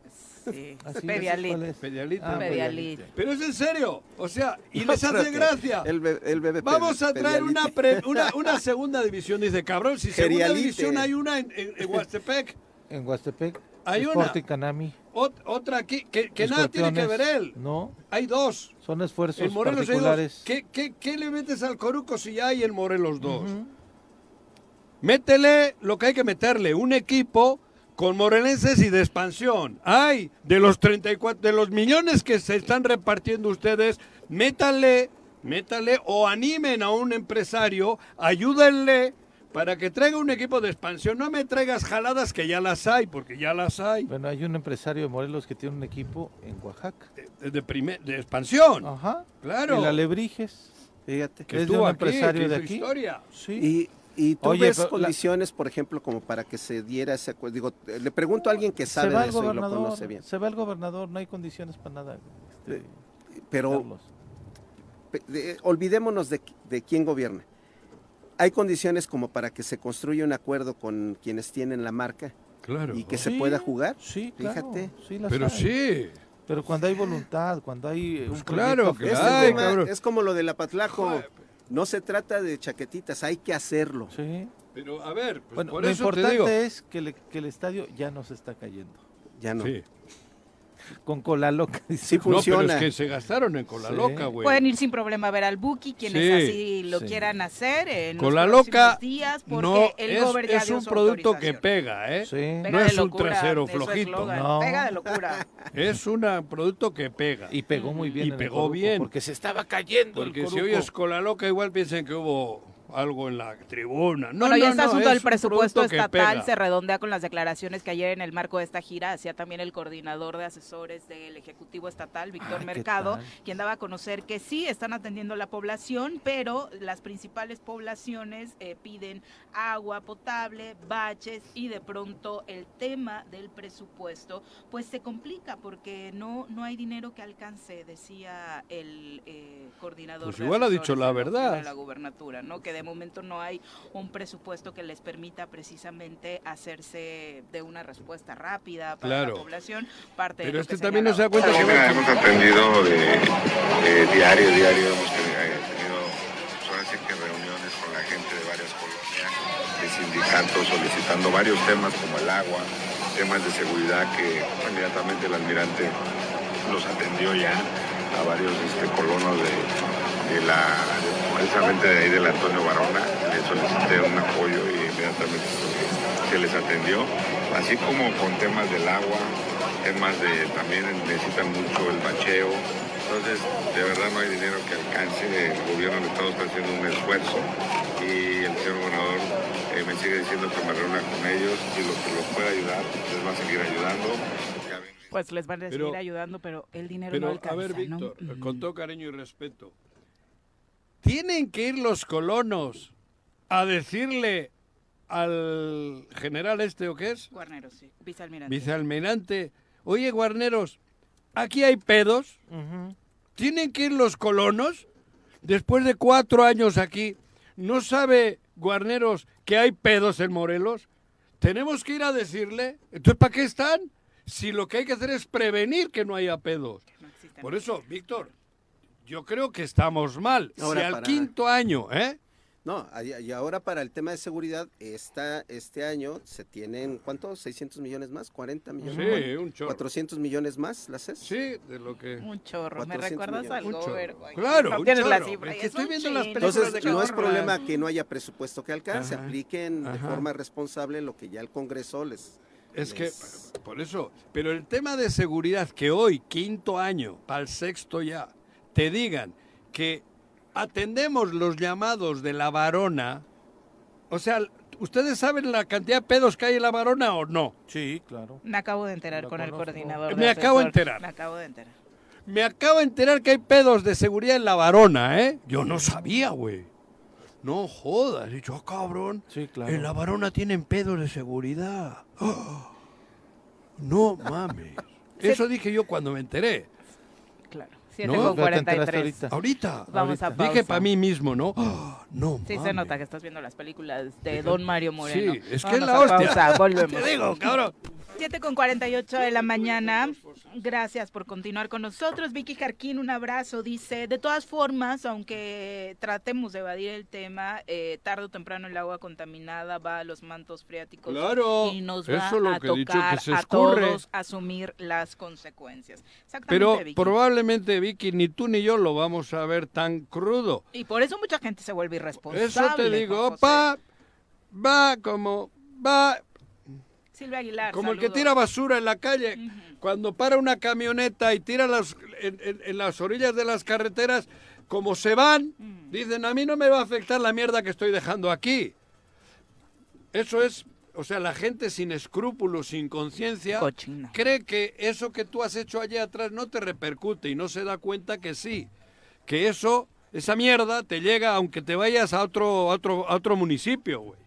Sí. [LAUGHS] Así, ¿ese Pedialit. cuál es? Pedialite. Ah, Pedialit. Pero es en serio, o sea, y [LAUGHS] No, les hace gracia. El, be- el bebé Vamos a traer una, pedialite. pre- [LAUGHS] una, una segunda división. Dice, cabrón, si segunda Gerialite. división hay una en, en, en Huastepec, En Huastepec. Hay una. Sporting Canami. Ot- otra aquí, que, que nada tiene que ver él. No, Hay dos. son esfuerzos En Morelos hay dos. particulares. ¿Qué, qué, qué le metes al Coruco si ya hay en Morelos dos? Ujú. Métele lo que hay que meterle, un equipo con morelenses y de expansión. Ay, de los 34, de los millones que se están repartiendo ustedes, métanle, métanle o animen a un empresario, ayúdenle para que traiga un equipo de expansión. No me traigas jaladas que ya las hay, porque ya las hay. Bueno, hay un empresario de Morelos que tiene un equipo en Oaxaca. De, de primer- de expansión. Ajá. Claro. El Alebrijes. Fíjate. que es de un aquí, empresario que de aquí. historia. Sí. Y, Y tú Oye, ves pero la- condiciones, por ejemplo, como para que se diera ese acuerdo. Digo, le pregunto a alguien que sabe de eso y lo conoce bien. se va el gobernador, no hay condiciones para nada. este, Pero Carlos. pe- de- olvidémonos de, de quién gobierna. Hay condiciones como para que se construya un acuerdo con quienes tienen la marca Claro. y que se Sí, pueda jugar. Sí, claro, Fíjate. sí las Pero hay. sí. Pero cuando hay voluntad, cuando hay un Pues claro proyecto que hay, firme, tema cabrón. es como lo del Apatlaco. Joder. No se trata de chaquetitas, hay que hacerlo. Sí. Pero a ver, pues Bueno, por lo eso importante te digo. es que, le- que el estadio ya no se está cayendo. Ya no. Sí. Con cola loca. Sí No, pero funciona. es que se gastaron en cola Sí. loca, güey. Pueden ir sin problema a ver al Buki, quienes Sí, así lo sí. quieran hacer en Con los loca días, porque no el es, ya es dio un producto que pega, ¿eh? Sí. Pega No es un trasero es flojito. No. Pega de locura. Es un producto que pega. Y pegó muy bien. Y en el pegó Coruco, bien. Porque se estaba cayendo Porque el si Coruco. oyes cola loca, igual piensan que hubo algo en la tribuna. No, bueno, y no, este no, asunto del presupuesto estatal se redondea con las declaraciones que ayer en el marco de esta gira hacía también el coordinador de asesores del Ejecutivo Estatal, Víctor Ah, ¿qué Mercado, quien daba a conocer que sí están atendiendo la población, pero las principales poblaciones eh, piden agua potable, baches y de pronto el tema del presupuesto pues se complica porque no no hay dinero que alcance, decía el eh, coordinador. Pues de igual ha dicho la verdad. de la gubernatura, ¿no? Que de momento no hay un presupuesto que les permita precisamente hacerse de una respuesta rápida para Claro. la población. Parte de Pero lo este que también no se da cuenta que... Mira, hemos atendido de, de diario, diario, hemos tenido, eh, tenido pues sí que reuniones con la gente de varias colonias, de sindicatos, solicitando varios temas como el agua, temas de seguridad que inmediatamente el almirante los atendió ya a varios este, colonos de, de la, precisamente de ahí del Antonio Barona, le solicité un apoyo y inmediatamente se les atendió, así como con temas del agua, temas de también necesitan mucho el bacheo. Entonces, de verdad no hay dinero que alcance. El gobierno del Estado está haciendo un esfuerzo y el señor gobernador eh, me sigue diciendo que me reúna con ellos y lo que los pueda ayudar, les va a seguir ayudando. Pues les van a seguir Pero- ayudando, pero el dinero Pero, no alcanza, a ver. Víctor, con todo cariño y respeto, ¿tienen que ir los colonos a decirle al general este o qué es? Guarneros, sí. Vicealmirante. Vicealmirante, oye, Guarneros, aquí hay pedos. ¿tienen que ir los colonos? Después de cuatro años aquí, ¿no sabe Guarneros que hay pedos en Morelos? ¿Tenemos que ir a decirle? Entonces, ¿para qué están? Si lo que hay que hacer es prevenir que no haya pedos. No. Por eso, Víctor, yo creo que estamos mal. Ahora, si al para- quinto año, ¿eh? No, y y ahora para el tema de seguridad, esta, este año se tienen, ¿cuánto? ¿600 millones más? ¿40 millones? Sí, un chorro. ¿400 millones más las CES? Sí, de lo que... Un chorro. ¿Me 400 recuerdas millones. al Un chorro. gober, güey? Claro, No un tienes la chorro. cifra. Es que es estoy un viendo las Entonces, de no es problema que no haya presupuesto que alcance, Ajá. apliquen de forma responsable lo que ya el Congreso les... Es que, por eso, pero el tema de seguridad, que hoy, quinto año, para el sexto ya, te digan que atendemos los llamados de la varona, o sea, ¿ustedes saben la cantidad de pedos que hay en la varona o no? Sí, claro. Me acabo de enterar con el coordinador. Me de acabo de enterar. Me acabo de enterar. Me acabo de enterar que hay pedos de seguridad en la varona, ¿eh? Yo no sabía, güey. No jodas. He dicho, ah, cabrón. Sí, claro. En la varona tienen pedos de seguridad. [GASPS] No mames. Eso dije yo cuando me enteré. Claro. 7 No, con pero te enteraste 43. ahorita. Ahorita. Vamos a Ahorita. Dije pausa. para mí mismo, ¿no? ¡Ah! no Sí, se mames. nota que estás viendo las películas de Don Mario Moreno. Sí, es que es Vámonos la a hostia. pausa, volvemos. [LAUGHS] Te digo, cabrón. 7 con 48 de la mañana. Gracias por continuar con nosotros. Vicky Jarquín, un abrazo. Dice, de todas formas, aunque tratemos de evadir el tema, eh, tarde o temprano el agua contaminada va a los mantos freáticos Claro, y nos eso va es lo a que tocar que se a todos asumir las consecuencias. Exactamente, Pero Vicky. probablemente, Vicky, ni tú ni yo lo vamos a ver tan crudo. Y por eso mucha gente se vuelve irresponsable. Eso te digo, va, va como, va Silvia Aguilar. como el que tira basura en la calle. Cuando para una camioneta y tira las, en, en- en las orillas de las carreteras, como se van, dicen, a mí no me va a afectar la mierda que estoy dejando aquí. Eso es, o sea, la gente sin escrúpulos, sin conciencia, cree que eso que tú has hecho allá atrás no te repercute y no se da cuenta que sí, que eso esa mierda te llega aunque te vayas a otro, a otro, a otro municipio, güey.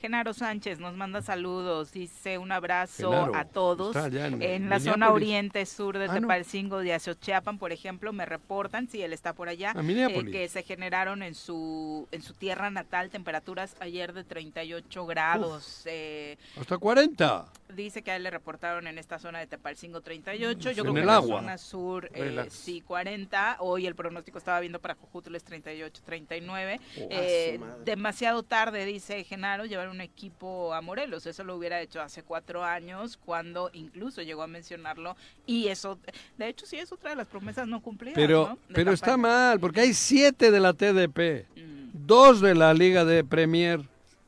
Genaro Sánchez nos manda saludos, dice un abrazo Genaro, a todos. en En la zona oriente sur de Ah. Tepalcingo de Azochiapan, por ejemplo, me reportan, si él está por allá, A Minneapolis. eh, que se generaron en su en su tierra natal temperaturas ayer de 38 grados. eh, Hasta 40. dice que a él le reportaron en esta zona de Tepalcingo 38, yo En creo que en la agua. zona sur eh, sí 40, hoy el pronóstico estaba viendo para Jojutles 38, 39. Oh, Eh, demasiado tarde, dice Genaro, llevar un equipo a Morelos. Eso lo hubiera hecho hace cuatro años, cuando incluso llegó a mencionarlo. Y eso, de hecho, sí es otra de las promesas no cumplidas. Pero, pero está mal, porque hay siete de la TDP, Mm. dos de la Liga de Premier,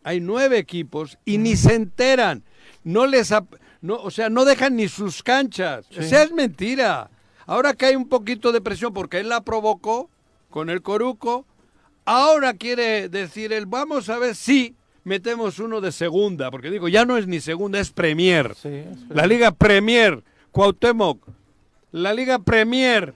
hay nueve equipos y ni se enteran. No les, no, o sea, no dejan ni sus canchas. O sea, es mentira. Ahora que hay un poquito de presión porque él la provocó con el Coruco, ahora quiere decir él, vamos a ver si metemos uno de segunda, porque digo, ya no es ni segunda, es Premier. Sí, es La Liga Premier, Cuauhtémoc. La Liga Premier,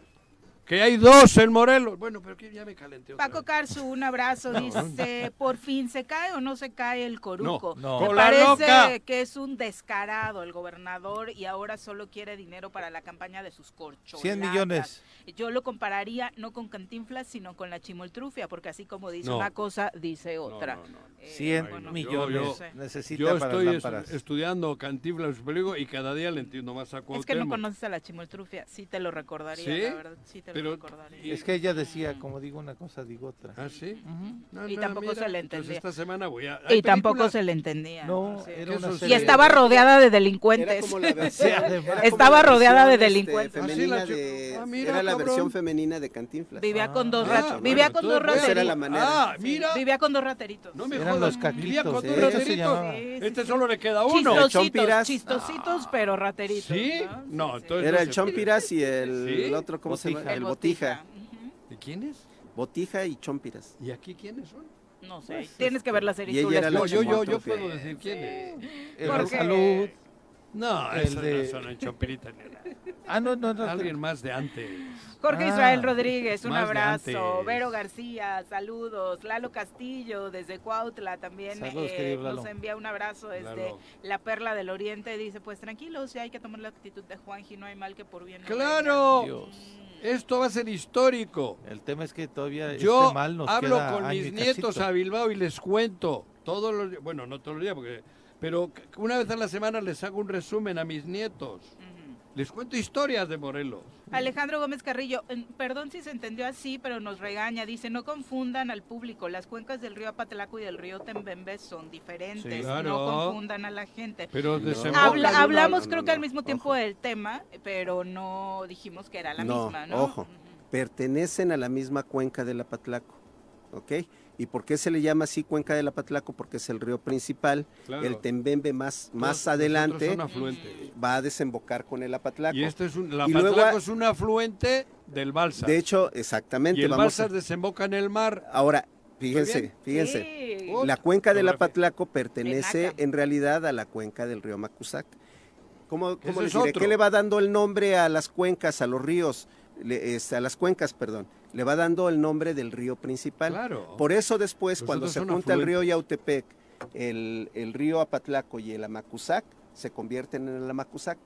que hay dos en Morelos. Bueno, pero que ya me calenté Paco vez. Carzu, un abrazo, dice, por fin, ¿se cae o no se cae el coruco? No, no. Me Con la parece loca. que es un descarado el gobernador y ahora solo quiere dinero para la campaña de sus corcholatas. 100 millones. Yo lo compararía no con Cantinflas, sino con la chimoltrufia, porque así como dice No. una cosa, dice No, otra. No, no. Eh, 100 bueno, millones yo- sé. necesita Yo para estoy es- lámparas. estudiando Cantinflas Superior y cada día le entiendo más a Es que Cuauhtémoc. no conoces a la chimoltrufia, sí te lo recordaría, ¿Sí? la verdad, sí te Pero- lo recordaría. y- Es que ella decía, como digo una cosa, digo otra. ¿Ah, sí? No, Y no, tampoco se le entonces entendía. esta semana voy a... Y hay tampoco películas- se le entendía. No, Sí. era ¿Qué una eso Y serie- estaba rodeada de [LAUGHS] delincuentes. [LAUGHS] Estaba rodeada de versión, delincuentes. Este, Ah, ah, mira, era la versión femenina de Cantinflas. Vivía con dos Ah, rat- bueno, vivía con dos entonces, Esa era rateritos. la manera. Ah, mira. Vivía con dos rateritos. Eran los vivía con caquitos, dos ¿eh? Rateritos. Sí, sí, Este solo le queda uno. El Chistositos, Chompiras. chistositos, pero rateritos. ¿Sí? ¿no? Entonces- Era el Chompiras y el, ¿Sí? el otro, ¿cómo se Botija. llama? El El Botija. ¿Y quién es? Botija y Chompiras. ¿Y aquí quiénes son? No sé, tienes que ver la serie. Yo, yo, yo puedo decir quién es. Salud. No, El de- no son en Chompirita ni nada. [LAUGHS] Ah, no, no, no. Alguien más de antes. Jorge Ah, Israel Rodríguez, un abrazo. Vero García, saludos. Lalo Castillo, desde Cuautla, también Saludos, eh, nos envía un abrazo desde Lalo. la Perla del Oriente. Dice, pues tranquilos, si hay que tomar la actitud de Juanji, no hay mal que por bien no ¡Claro! Dios. Esto va a ser histórico. El tema es que todavía Yo este mal nos hablo queda con mis nietos a Bilbao y les cuento todos los días, bueno, no todos los días, porque, pero una vez a la semana les hago un resumen a mis nietos. Les cuento historias de Morelos. Alejandro Gómez Carrillo, perdón si se entendió así, pero nos regaña. Dice, no confundan al público. Las cuencas del río Apatlaco y del río Tembembe son diferentes. Sí. Claro. No confundan a la gente. Pero No. desembocan Habla- una- hablamos no, creo no, que al no, mismo tiempo ojo. del tema, pero no dijimos que era la No, misma, ¿no? ojo. Pertenecen a la misma cuenca del Apatlaco. ¿Ok? ¿Y por qué se le llama así cuenca del Apatlaco? Porque es el río principal. Claro. El Tembembe más, más adelante va a desembocar con el Apatlaco. Y este es un, la Y luego Patlaco a- es un afluente del Balsas. De hecho, y exactamente. el vamos Balsas a- desemboca en el mar. Ahora, fíjense, fíjense. Sí. La cuenca del. Apatlaco pertenece en realidad a la cuenca del río Macusac. ¿Cómo, cómo les es diré? ¿Qué le va dando el nombre a las cuencas, a los ríos? Le- este, a las cuencas, perdón. Le va dando el nombre del río principal. Claro. Por eso después, cuando se junta el río. Yautepec, el, el río Apatlaco y el Amacuzac, se convierten en el Amacuzac.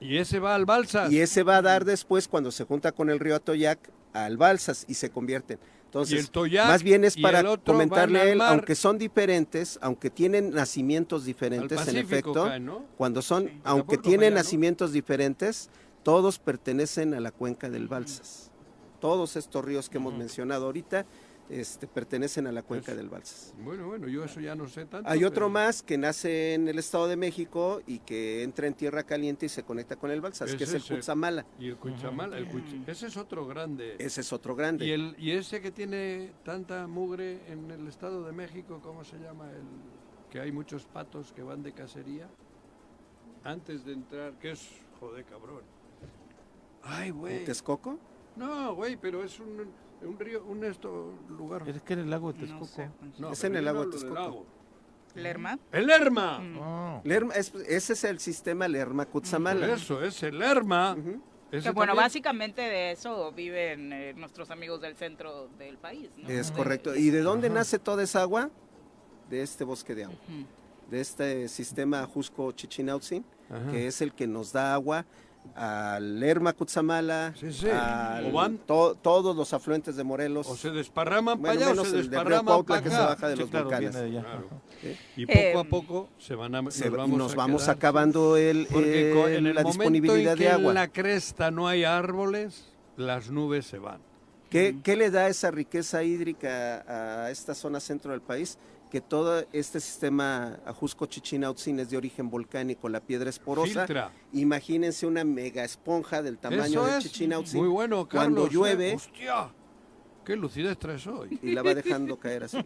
Y ese va al Balsas. Y ese va a dar después, cuando se junta con el río Atoyac, al Balsas y se convierten. Entonces, y el Toyac. más bien es para comentarle a él, aunque son diferentes, aunque tienen nacimientos diferentes, en efecto, caen, ¿no? cuando son, Sí. aunque tienen para allá, ¿no? nacimientos diferentes, todos pertenecen a la cuenca del Balsas. Todos estos ríos que hemos mencionado ahorita este, pertenecen a la cuenca Pues, del Balsas. Bueno, bueno, yo eso ya no sé tanto. Hay otro más que nace en el Estado de México y que entra en tierra caliente y se conecta con el Balsas, que es Ese el es el- Cutzamala. Y el Cuchamal, el Cuch- ese es otro grande. Ese es otro grande. Y, el, y ese que tiene tanta mugre en el Estado de México, ¿cómo se llama? El que hay muchos patos que van de cacería antes de entrar, que es, joder, cabrón. Ay, güey. ¿Texcoco? No, güey, pero es un, un río, un esto lugar. Es que en el lago de No Texcoco. sé. No, Es en el lago del Texcoco. lago. ¿Lerma? El Lerma. Mm. No. Lerma- es- ese es el sistema Lerma Cutzamala. eso, es el Lerma. Ujú. Ese Que bueno, también. básicamente de eso viven eh, nuestros amigos del centro del país, ¿no? Es De- correcto. ¿Y de dónde Ajá. nace toda esa agua? De este bosque de agua, de este sistema Jusco Chichinautzin, que es el que nos da agua al Lerma Cutzamala, Sí, sí. al- to- todos los afluentes de Morelos. O se desparraman Bueno, para allá o menos se de desparraman Cuautla para que se acá. baja de Sí, los claro, volcanes. de. Claro. ¿Sí? Y poco a Em, poco se van a, Se- nos vamos, nos a vamos acabando el, Porque el- en el la momento disponibilidad en que de agua. en la cresta no hay árboles, las nubes se van. ¿Qué, qué le da esa riqueza hídrica a esta zona centro del país? Que todo este sistema Ajusco Chichinautzin es de origen volcánico, la piedra es porosa. Filtra. Imagínense una mega esponja del tamaño Eso de es Chichinautzin muy bueno, Carlos. Cuando ¿eh? llueve-. ¡Qué lucidez traes hoy! y la va dejando caer así.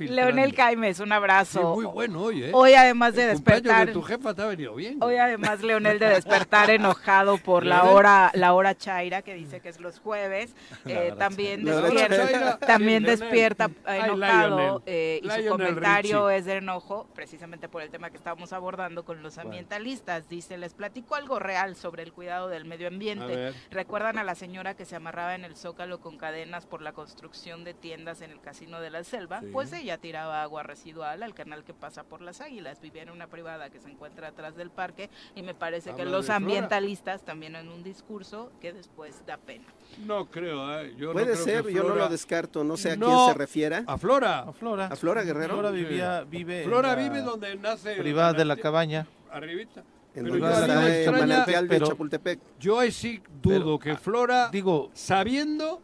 Leonel Caimes, un Sí, abrazo. muy bueno hoy, ¿eh? Hoy además de El despertar, de tu jefa te ha venido bien. hoy además Leonel de despertar enojado por la hora, la hora chaira que dice que es los jueves, eh, también despierta, también despierta Ay, enojado eh, y su comentario Richie. es de enojo precisamente por el tema que estábamos abordando con los ambientalistas. Dice, les platico algo real sobre el cuidado del medio ambiente. ¿Recuerdan a la señora que se amarraba en el zócalo con cadenas por la construcción de tiendas en el casino de la selva? Sí. Pues ella tiraba agua residual al canal que pasa por las águilas. Vivía en una privada que se encuentra atrás del parque y me parece que Habla los de Flora. ambientalistas también en un discurso que después da pena. No creo, ¿eh? Yo no Puede creo ser, que yo no Flora- lo descarto, no sé a No. quién se refiera. A Flora. A Flora. ¿A Flora Guerrero? Flora vivía, vive Flora vive donde nace. privada de la cabaña. Arribita. En Pero donde yo, a mí está me el extraña- manantial de pero- Chapultepec. yo ahí sí dudo Pero, que ah, Flora, Digo, sabiendo,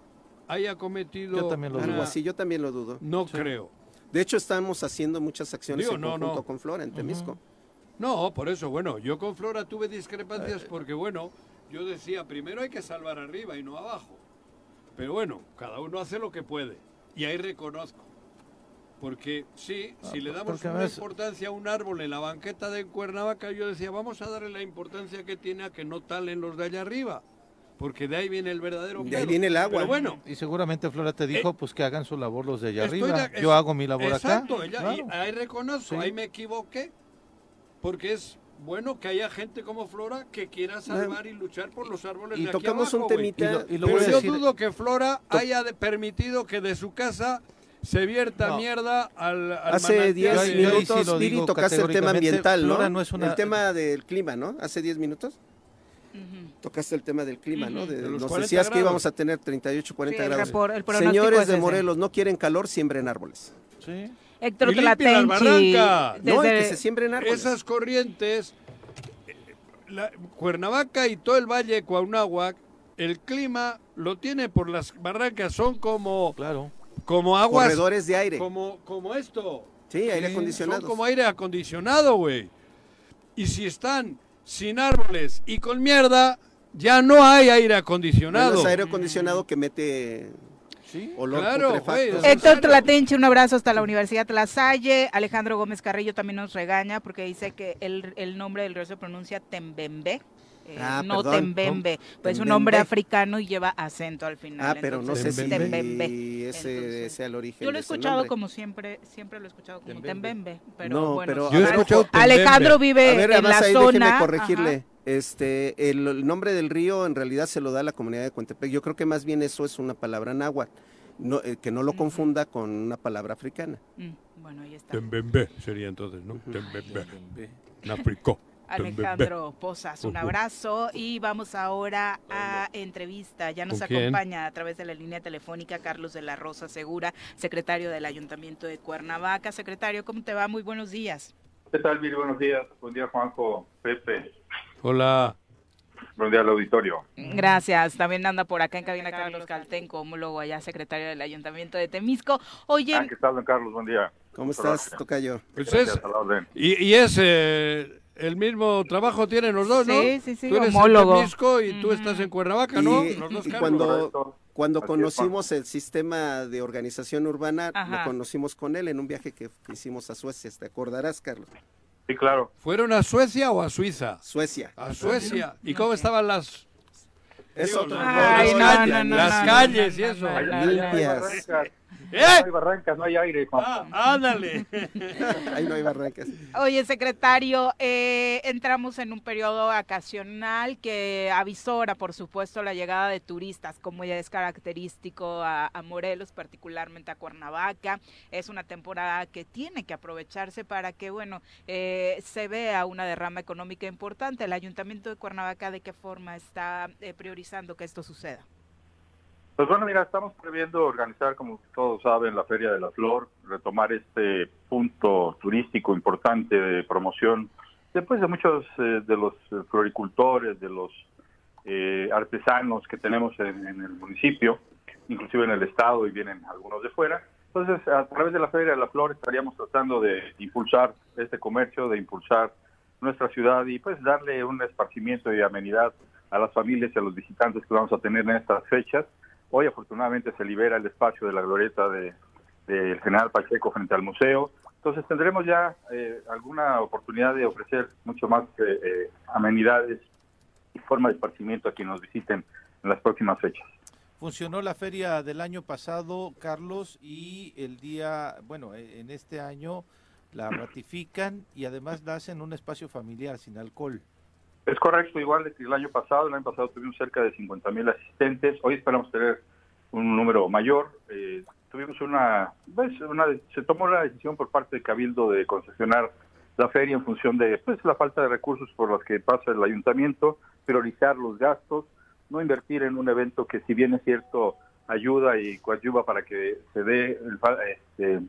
haya cometido. Yo también lo una- Algo así, yo también lo dudo. No creo. De hecho, estamos haciendo muchas acciones Digo, en no, conjunto no. con Flora en Temisco. No, por eso, bueno, yo con Flora tuve Eh, discrepancias porque, bueno, yo decía, primero hay que salvar arriba y no abajo. Pero bueno, cada uno hace lo que puede. Y ahí reconozco. Porque sí, Ah, si le damos porque a una importancia a un árbol en la banqueta de Cuernavaca, yo decía, vamos a darle la importancia que tiene a que no talen los de allá arriba. Porque de ahí viene el verdadero De ahí viene el agua. Pero bueno, y seguramente Flora te dijo pues que hagan su labor los de allá arriba. de- Yo es- hago mi labor Exacto, acá. ella- claro. ahí reconozco, Sí. ahí me equivoqué, porque es bueno que haya gente como Flora que quiera salvar y luchar por los árboles Y de aquí tocamos un abajo, güey. temita. Y lo- y lo Pero yo decir- dudo que Flora haya de- permitido que de su casa se vierta No. mierda al, al Hace manantial 10 Yo ahí- yo ahí minutos, sí Viri, digo tocaste el tema ambiental, ¿no? Flora no es una- El tema del clima, ¿no? Hace 10 minutos Tocaste el tema del clima, ¿no? De- De los nos 40 decías que íbamos a tener 38, 40 Sí, el grados. el Señores es de. Morelos, no quieren calor, siembren árboles. Sí. Héctor Y limpien las Tlatenchi. No, que se siembren árboles. Esas corrientes, eh, la- Cuernavaca y todo el valle de Cuauhnáhuac, el clima lo tiene por las barrancas, son como, Claro. como aguas, Corredores de aire. como, como esto. Sí, aire acondicionado. Son como aire acondicionado, güey. Y si están sin árboles y con mierda, ya no hay aire acondicionado. es aire acondicionado que mete Sí. olor Claro, putrefacto. güey, Héctor Tlatenchi, un abrazo hasta la Universidad La Salle. Alejandro Gómez Carrillo también nos regaña porque dice que el, el nombre del río se pronuncia Tembembe. Eh, Ah, no perdón. Tembembe, pues es un nombre africano y lleva acento al final. Ah, pero no sé si Tembembe. ese Entonces, sea el origen. Yo lo he escuchado como siempre, siempre lo he escuchado como Tembembe. Tembembe, pero No, bueno. pero, Yo Alejandro vive A ver, en la ahí zona. déjeme corregirle. ajá. Este, el, el nombre del río en realidad se lo da la comunidad de Cuentepec. Yo creo que más bien eso es una palabra náhuatl, no, eh, que no lo confunda con una palabra africana. Mm, bueno, ahí está. Tembembe sería entonces, ¿no? Tembembe. Alejandro Posas, un abrazo y vamos ahora a entrevista. Ya nos acompaña a través de la línea telefónica Carlos de la Rosa Segura, secretario del Ayuntamiento de Cuernavaca. Secretario, ¿cómo te va? Muy buenos días. ¿Qué tal, Viri? Buenos días. Buen día, Juanjo, Pepe. Hola. Buen día al auditorio. Gracias. También anda por acá en cabina Carlos Caltenco, homólogo allá, secretario del Ayuntamiento de Temisco. Oye, Ah, ¿qué tal, don Carlos? Buen día. ¿Cómo estás, Tocayo? Pues Gracias, es, a la orden. y, y es eh, el mismo trabajo tienen los dos, ¿no? Sí, sí, sí, Tú eres homólogo. en Temisco y tú Ujú. estás en Cuernavaca, ¿no? Y- Los dos y cuando- Correcto. Cuando Así conocimos el sistema de organización urbana, Ajá. lo conocimos con él en un viaje que, que hicimos a Suecia. ¿Te acordarás, Carlos? Sí, claro. ¿Fueron a Suecia o a Suiza? Suecia. A Suecia. ¿Y cómo estaban las, Digo, las- no, calles, no, no, las no, calles no, y no, eso? Limpias. Barrancas. No hay barrancas, no hay aire, Juan. Ah, ándale. [LAUGHS] Ahí no hay barrancas. Oye, secretario, eh, entramos en un periodo vacacional que avisora, por supuesto, la llegada de turistas, como ya es característico a, a Morelos, particularmente a Cuernavaca. Es una temporada que tiene que aprovecharse para que, bueno, eh, se vea una derrama económica importante. El Ayuntamiento de Cuernavaca, ¿de qué forma está eh, priorizando que esto suceda? Pues bueno, mira, estamos previendo organizar, como todos saben, la Feria de la Flor, retomar este punto turístico importante de promoción, después de muchos eh, de los floricultores, de los eh, artesanos que tenemos en, en el municipio, inclusive en el estado y vienen algunos de fuera. Entonces, a través de la Feria de la Flor estaríamos tratando de impulsar este comercio, de impulsar nuestra ciudad y pues darle un esparcimiento y amenidad a las familias y a los visitantes que vamos a tener en estas fechas. Hoy afortunadamente se libera el espacio de la glorieta de, del General Pacheco frente al museo. Entonces tendremos ya eh, alguna oportunidad de ofrecer mucho más eh, eh, amenidades y forma de esparcimiento a quienes nos visiten en las próximas fechas. Funcionó la feria del año pasado, Carlos, y el día, bueno, e- en este año la ratifican y además la hacen un espacio familiar sin alcohol. Es correcto, igual que el año pasado. El año pasado tuvimos cerca de 50 mil asistentes. Hoy esperamos tener un número mayor. Eh, tuvimos una, pues, una, se tomó la decisión por parte de Cabildo de concesionar la feria en función de pues, la falta de recursos por los que pasa el ayuntamiento, priorizar los gastos, no invertir en un evento que si bien es cierto ayuda y coadyuva para que se dé el, este,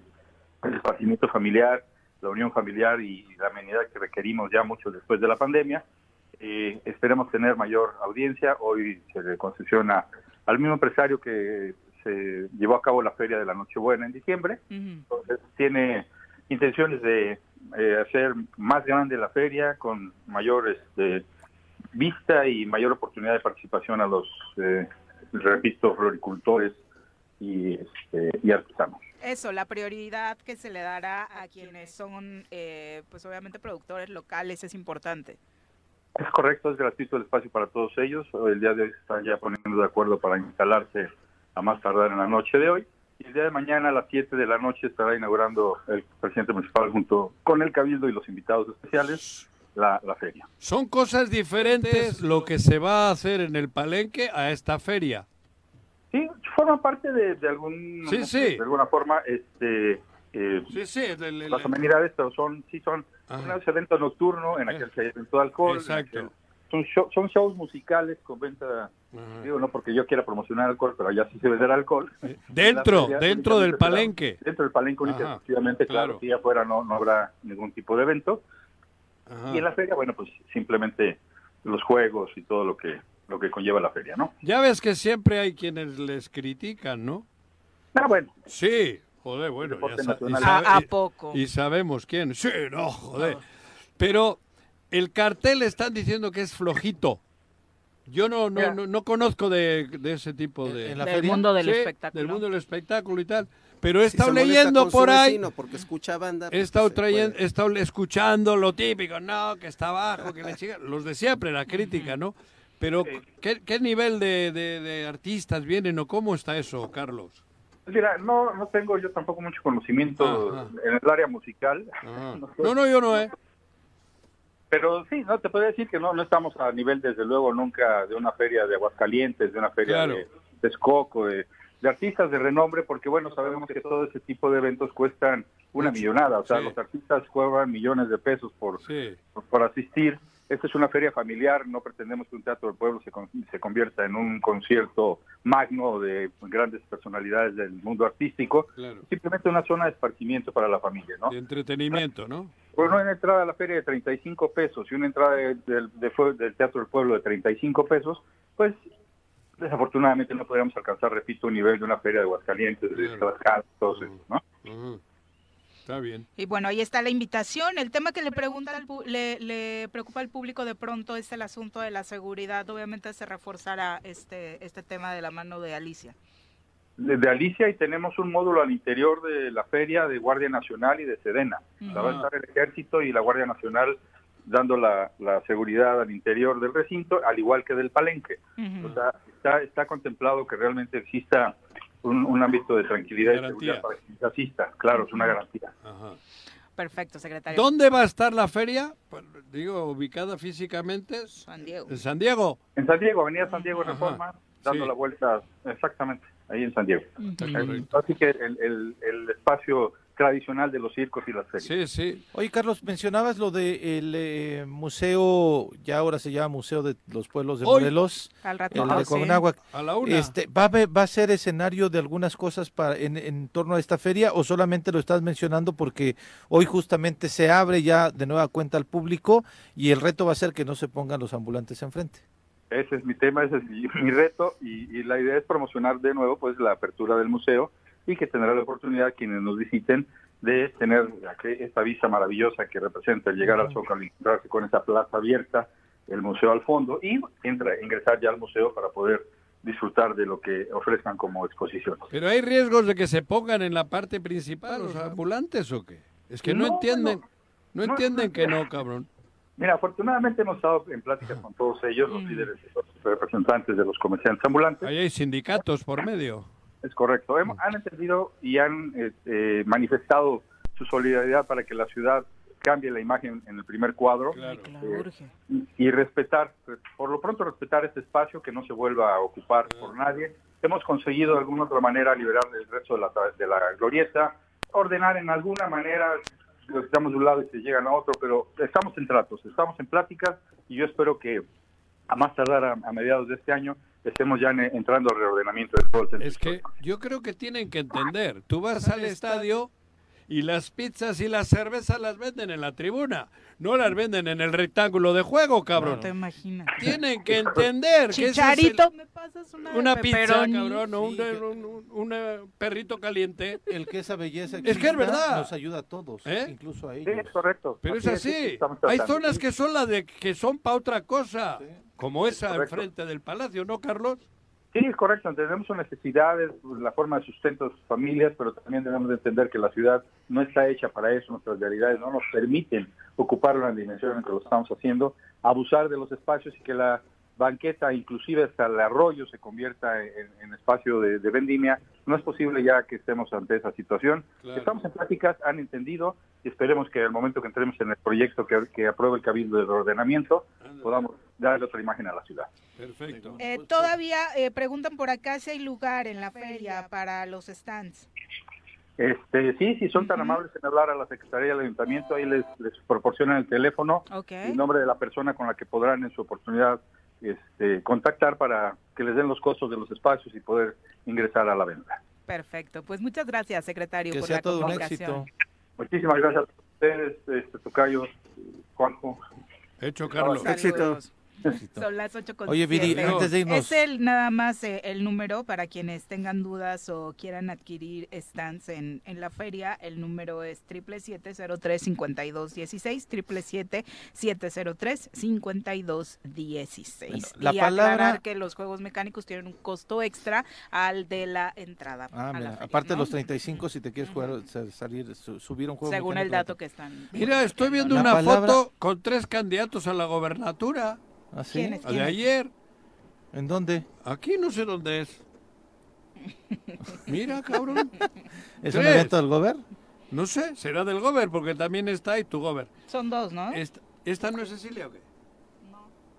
el familiar, la unión familiar y la amenidad que requerimos ya mucho después de la pandemia. Eh, esperemos tener mayor audiencia. Hoy se le concesiona al mismo empresario que se llevó a cabo la feria de la Nochebuena en diciembre. Entonces tiene intenciones de eh, hacer más grande la feria con mayor este, vista y mayor oportunidad de participación a los, eh, repito, floricultores y, este, y artesanos. Eso, la prioridad que se le dará a quienes son, eh, pues obviamente productores locales es importante. Es correcto, es gratuito el espacio para todos ellos. El día de hoy se están ya poniendo de acuerdo para instalarse a más tardar en la noche de hoy. Y el día de mañana a las 7 de la noche estará inaugurando el presidente municipal junto con el Cabildo y los invitados especiales la, la feria. Son cosas diferentes lo que se va a hacer en el palenque a esta feria. Sí, forma parte de, de algún Sí, sí. de alguna forma este eh, Sí, sí, el- el- las amenidades, pero son sí son Ajá. un evento nocturno en aquel que hay evento de alcohol. Exacto. son, show- son shows musicales con venta, digo, no porque yo quiera promocionar alcohol, pero allá sí se vende alcohol. Dentro, feria dentro del palenque. Dentro del palenque Ajá, exclusivamente, claro, claro. que afuera no, no habrá ningún tipo de evento. Ajá. Y en la feria, bueno, pues simplemente los juegos y todo lo que lo que conlleva la feria, ¿no? Ya ves que siempre hay quienes les critican, ¿no? Ah, bueno. Sí, joder, bueno. Ya nacional. ¿A- poco? Y sabemos quién. Sí, no, joder. Pero el cartel están diciendo que es flojito. Yo no no, no, no conozco de, de ese tipo de... en la Del feria? mundo del Sí, espectáculo. Del mundo del espectáculo y tal. Pero he estado leyendo por ahí... porque escucha banda. He pues, estado se trayendo, he estado escuchando lo típico, no, que está abajo, que le chica, los de siempre, la crítica, ¿no? Pero, ¿qué, qué nivel de, de- de artistas vienen o cómo está eso, Carlos? Pues Mira, no, no tengo yo tampoco mucho conocimiento Ajá. en el área musical. Ah. [LAUGHS] No sé. No, no, yo no, ¿eh? Pero sí, no te puedo decir que no no estamos a nivel, desde luego, nunca de una feria de Aguascalientes, de una feria Claro. de Texcoco, de, de artistas de renombre, porque bueno, sabemos que todo ese tipo de eventos cuestan una millonada, o sea, Sí. los artistas cobran millones de pesos por, Sí. por, por asistir. Esta es una feria familiar, no pretendemos que un teatro del pueblo se, con- se convierta en un concierto magno de grandes personalidades del mundo artístico, Claro. simplemente una zona de esparcimiento para la familia, ¿no? De entretenimiento, ¿no? Bueno, una entrada a la feria de 35 pesos y una entrada de- del- de del Teatro del Pueblo de 35 pesos, pues desafortunadamente no podríamos alcanzar, repito, un nivel de una feria de Aguascalientes, de. Tlaxcala, todos esos, ¿no? Ujú. Está bien. Y bueno, ahí está la invitación. El tema que le pregunta al pu- le, le preocupa al público de pronto es el asunto de la seguridad. Obviamente se reforzará este este tema de la mano de Alicia. De, de Alicia y tenemos un módulo al interior de la feria de Guardia Nacional y de Sedena. Sea, va a estar el Ejército y la Guardia Nacional dando la, la seguridad al interior del recinto, al igual que del palenque. O sea, está, está contemplado que realmente exista un, un ámbito de tranquilidad Garantía. y seguridad para quien asista. Claro, es una garantía. Ajá. Perfecto, secretario. ¿Dónde va a estar la feria? Pues, digo, ubicada físicamente. San Diego. En San Diego. En San Diego, Avenida San Diego Ajá. Reforma, dando Sí. la vuelta exactamente ahí en San Diego. Así que el, el- el espacio tradicional de los circos y las ferias. Sí, sí. Oye, Carlos, mencionabas lo del eh, museo, ya ahora se llama Museo de los Pueblos de Hoy. Morelos, Al el ratito, de sí. Conahuac. A la una. Este, ¿va, a, haber- ¿Va a ser escenario de algunas cosas para, en, en torno a esta feria o solamente lo estás mencionando porque hoy justamente se abre ya de nueva cuenta al público y el reto va a ser que no se pongan los ambulantes enfrente? Ese es mi tema, ese es mi, [LAUGHS] mi reto y, y la idea es promocionar de nuevo pues la apertura del museo y que tendrá la oportunidad quienes nos visiten de tener esta vista maravillosa que representa el llegar al Zócalo y encontrarse con esa plaza abierta, el museo al fondo y entra, ingresar ya al museo para poder disfrutar de lo que ofrezcan como exposición. Pero hay riesgos de que se pongan en la parte principal los ambulantes o qué? Es que no, No, entienden. bueno, no no, entienden no. que no, cabrón. Mira, afortunadamente hemos estado en pláticas con todos ellos, los líderes, los representantes de los comerciantes ambulantes. Ahí hay sindicatos por medio. Es correcto. Hemos- han entendido y han eh, eh, manifestado su solidaridad para que la ciudad cambie la imagen en el primer cuadro Claro. Eh, y, y respetar, por lo pronto respetar este espacio que no se vuelva a ocupar por nadie. Hemos conseguido de alguna otra manera liberar el resto de la, de la glorieta, ordenar en alguna manera, los que estamos de un lado y se llegan a otro, pero estamos en tratos, estamos en pláticas y yo espero que a más tardar a, a mediados de este año estemos ya en- entrando al reordenamiento de todo el centro Es que yo creo que tienen que entender. Tú vas al estadio y las pizzas y las cervezas las venden en la tribuna. No las venden en el rectángulo de juego, No cabrón. te imaginas. Tienen que entender que es el- ¿me pasas una, pizza, cabrón, o un, Sí, que- un- un- un, perrito caliente. El que esa belleza Es que es verdad. nos ayuda a todos, ¿Eh? incluso a Sí, es correcto. Pero es sí, así. Hay zonas que son las de que son para otra cosa, como esa correcto. enfrente del palacio, ¿no, Carlos? Sí, es correcto. Tenemos sus necesidades, pues, la forma de sustento de sus familias, pero también debemos de entender que la ciudad no está hecha para eso. Nuestras realidades no nos permiten ocuparlo en la dimensión en que lo estamos haciendo, abusar de los espacios y que la banqueta, inclusive hasta el arroyo, se convierta en, en espacio de, de vendimia. No es posible ya que estemos ante esa situación. Claro. Estamos en pláticas, han entendido y esperemos que al momento que entremos en el proyecto que, que apruebe el Cabildo de Ordenamiento, podamos darle otra imagen a la ciudad. Perfecto. Eh, todavía eh, preguntan por acá si hay lugar en la feria para los stands. Este, sí, si son tan amables en hablar a la Secretaría del Ayuntamiento, ahí les, les proporcionan el teléfono Ok. y el nombre de la persona con la que podrán en su oportunidad este, contactar para que les den los costos de los espacios y poder ingresar a la venta. Perfecto. Pues muchas gracias, secretario, Que por sea la todo un éxito. Muchísimas gracias a ustedes, este, Tocayo, Juanjo. Hecho, Carlos. Saludos. Son las 8 con Oye, Viri, antes de irnos- Es el, nada más eh, el número para quienes tengan dudas o quieran adquirir stands en, en la feria. El número es 777-03-5216, 777-703-5216. Bueno, la y palabra- aclarar que los juegos mecánicos tienen un costo extra al de la entrada. Ah, a la mira, feria, aparte de ¿no? los 35, si te quieres jugar, sa- salir, su- subir un juego. Según el dato que están. Mira, estoy viendo La una palabra- foto con tres candidatos a la gobernatura. ¿Ah, sí? ¿Quién es? La de ayer. ¿En dónde? Aquí no sé dónde es. Mira, cabrón. [LAUGHS] ¿Es un Tres. evento del gobierno? No sé, será del Gober, porque también está ahí tu Gober. Son dos, ¿no? ¿Esta, esta no es Cecilia o qué?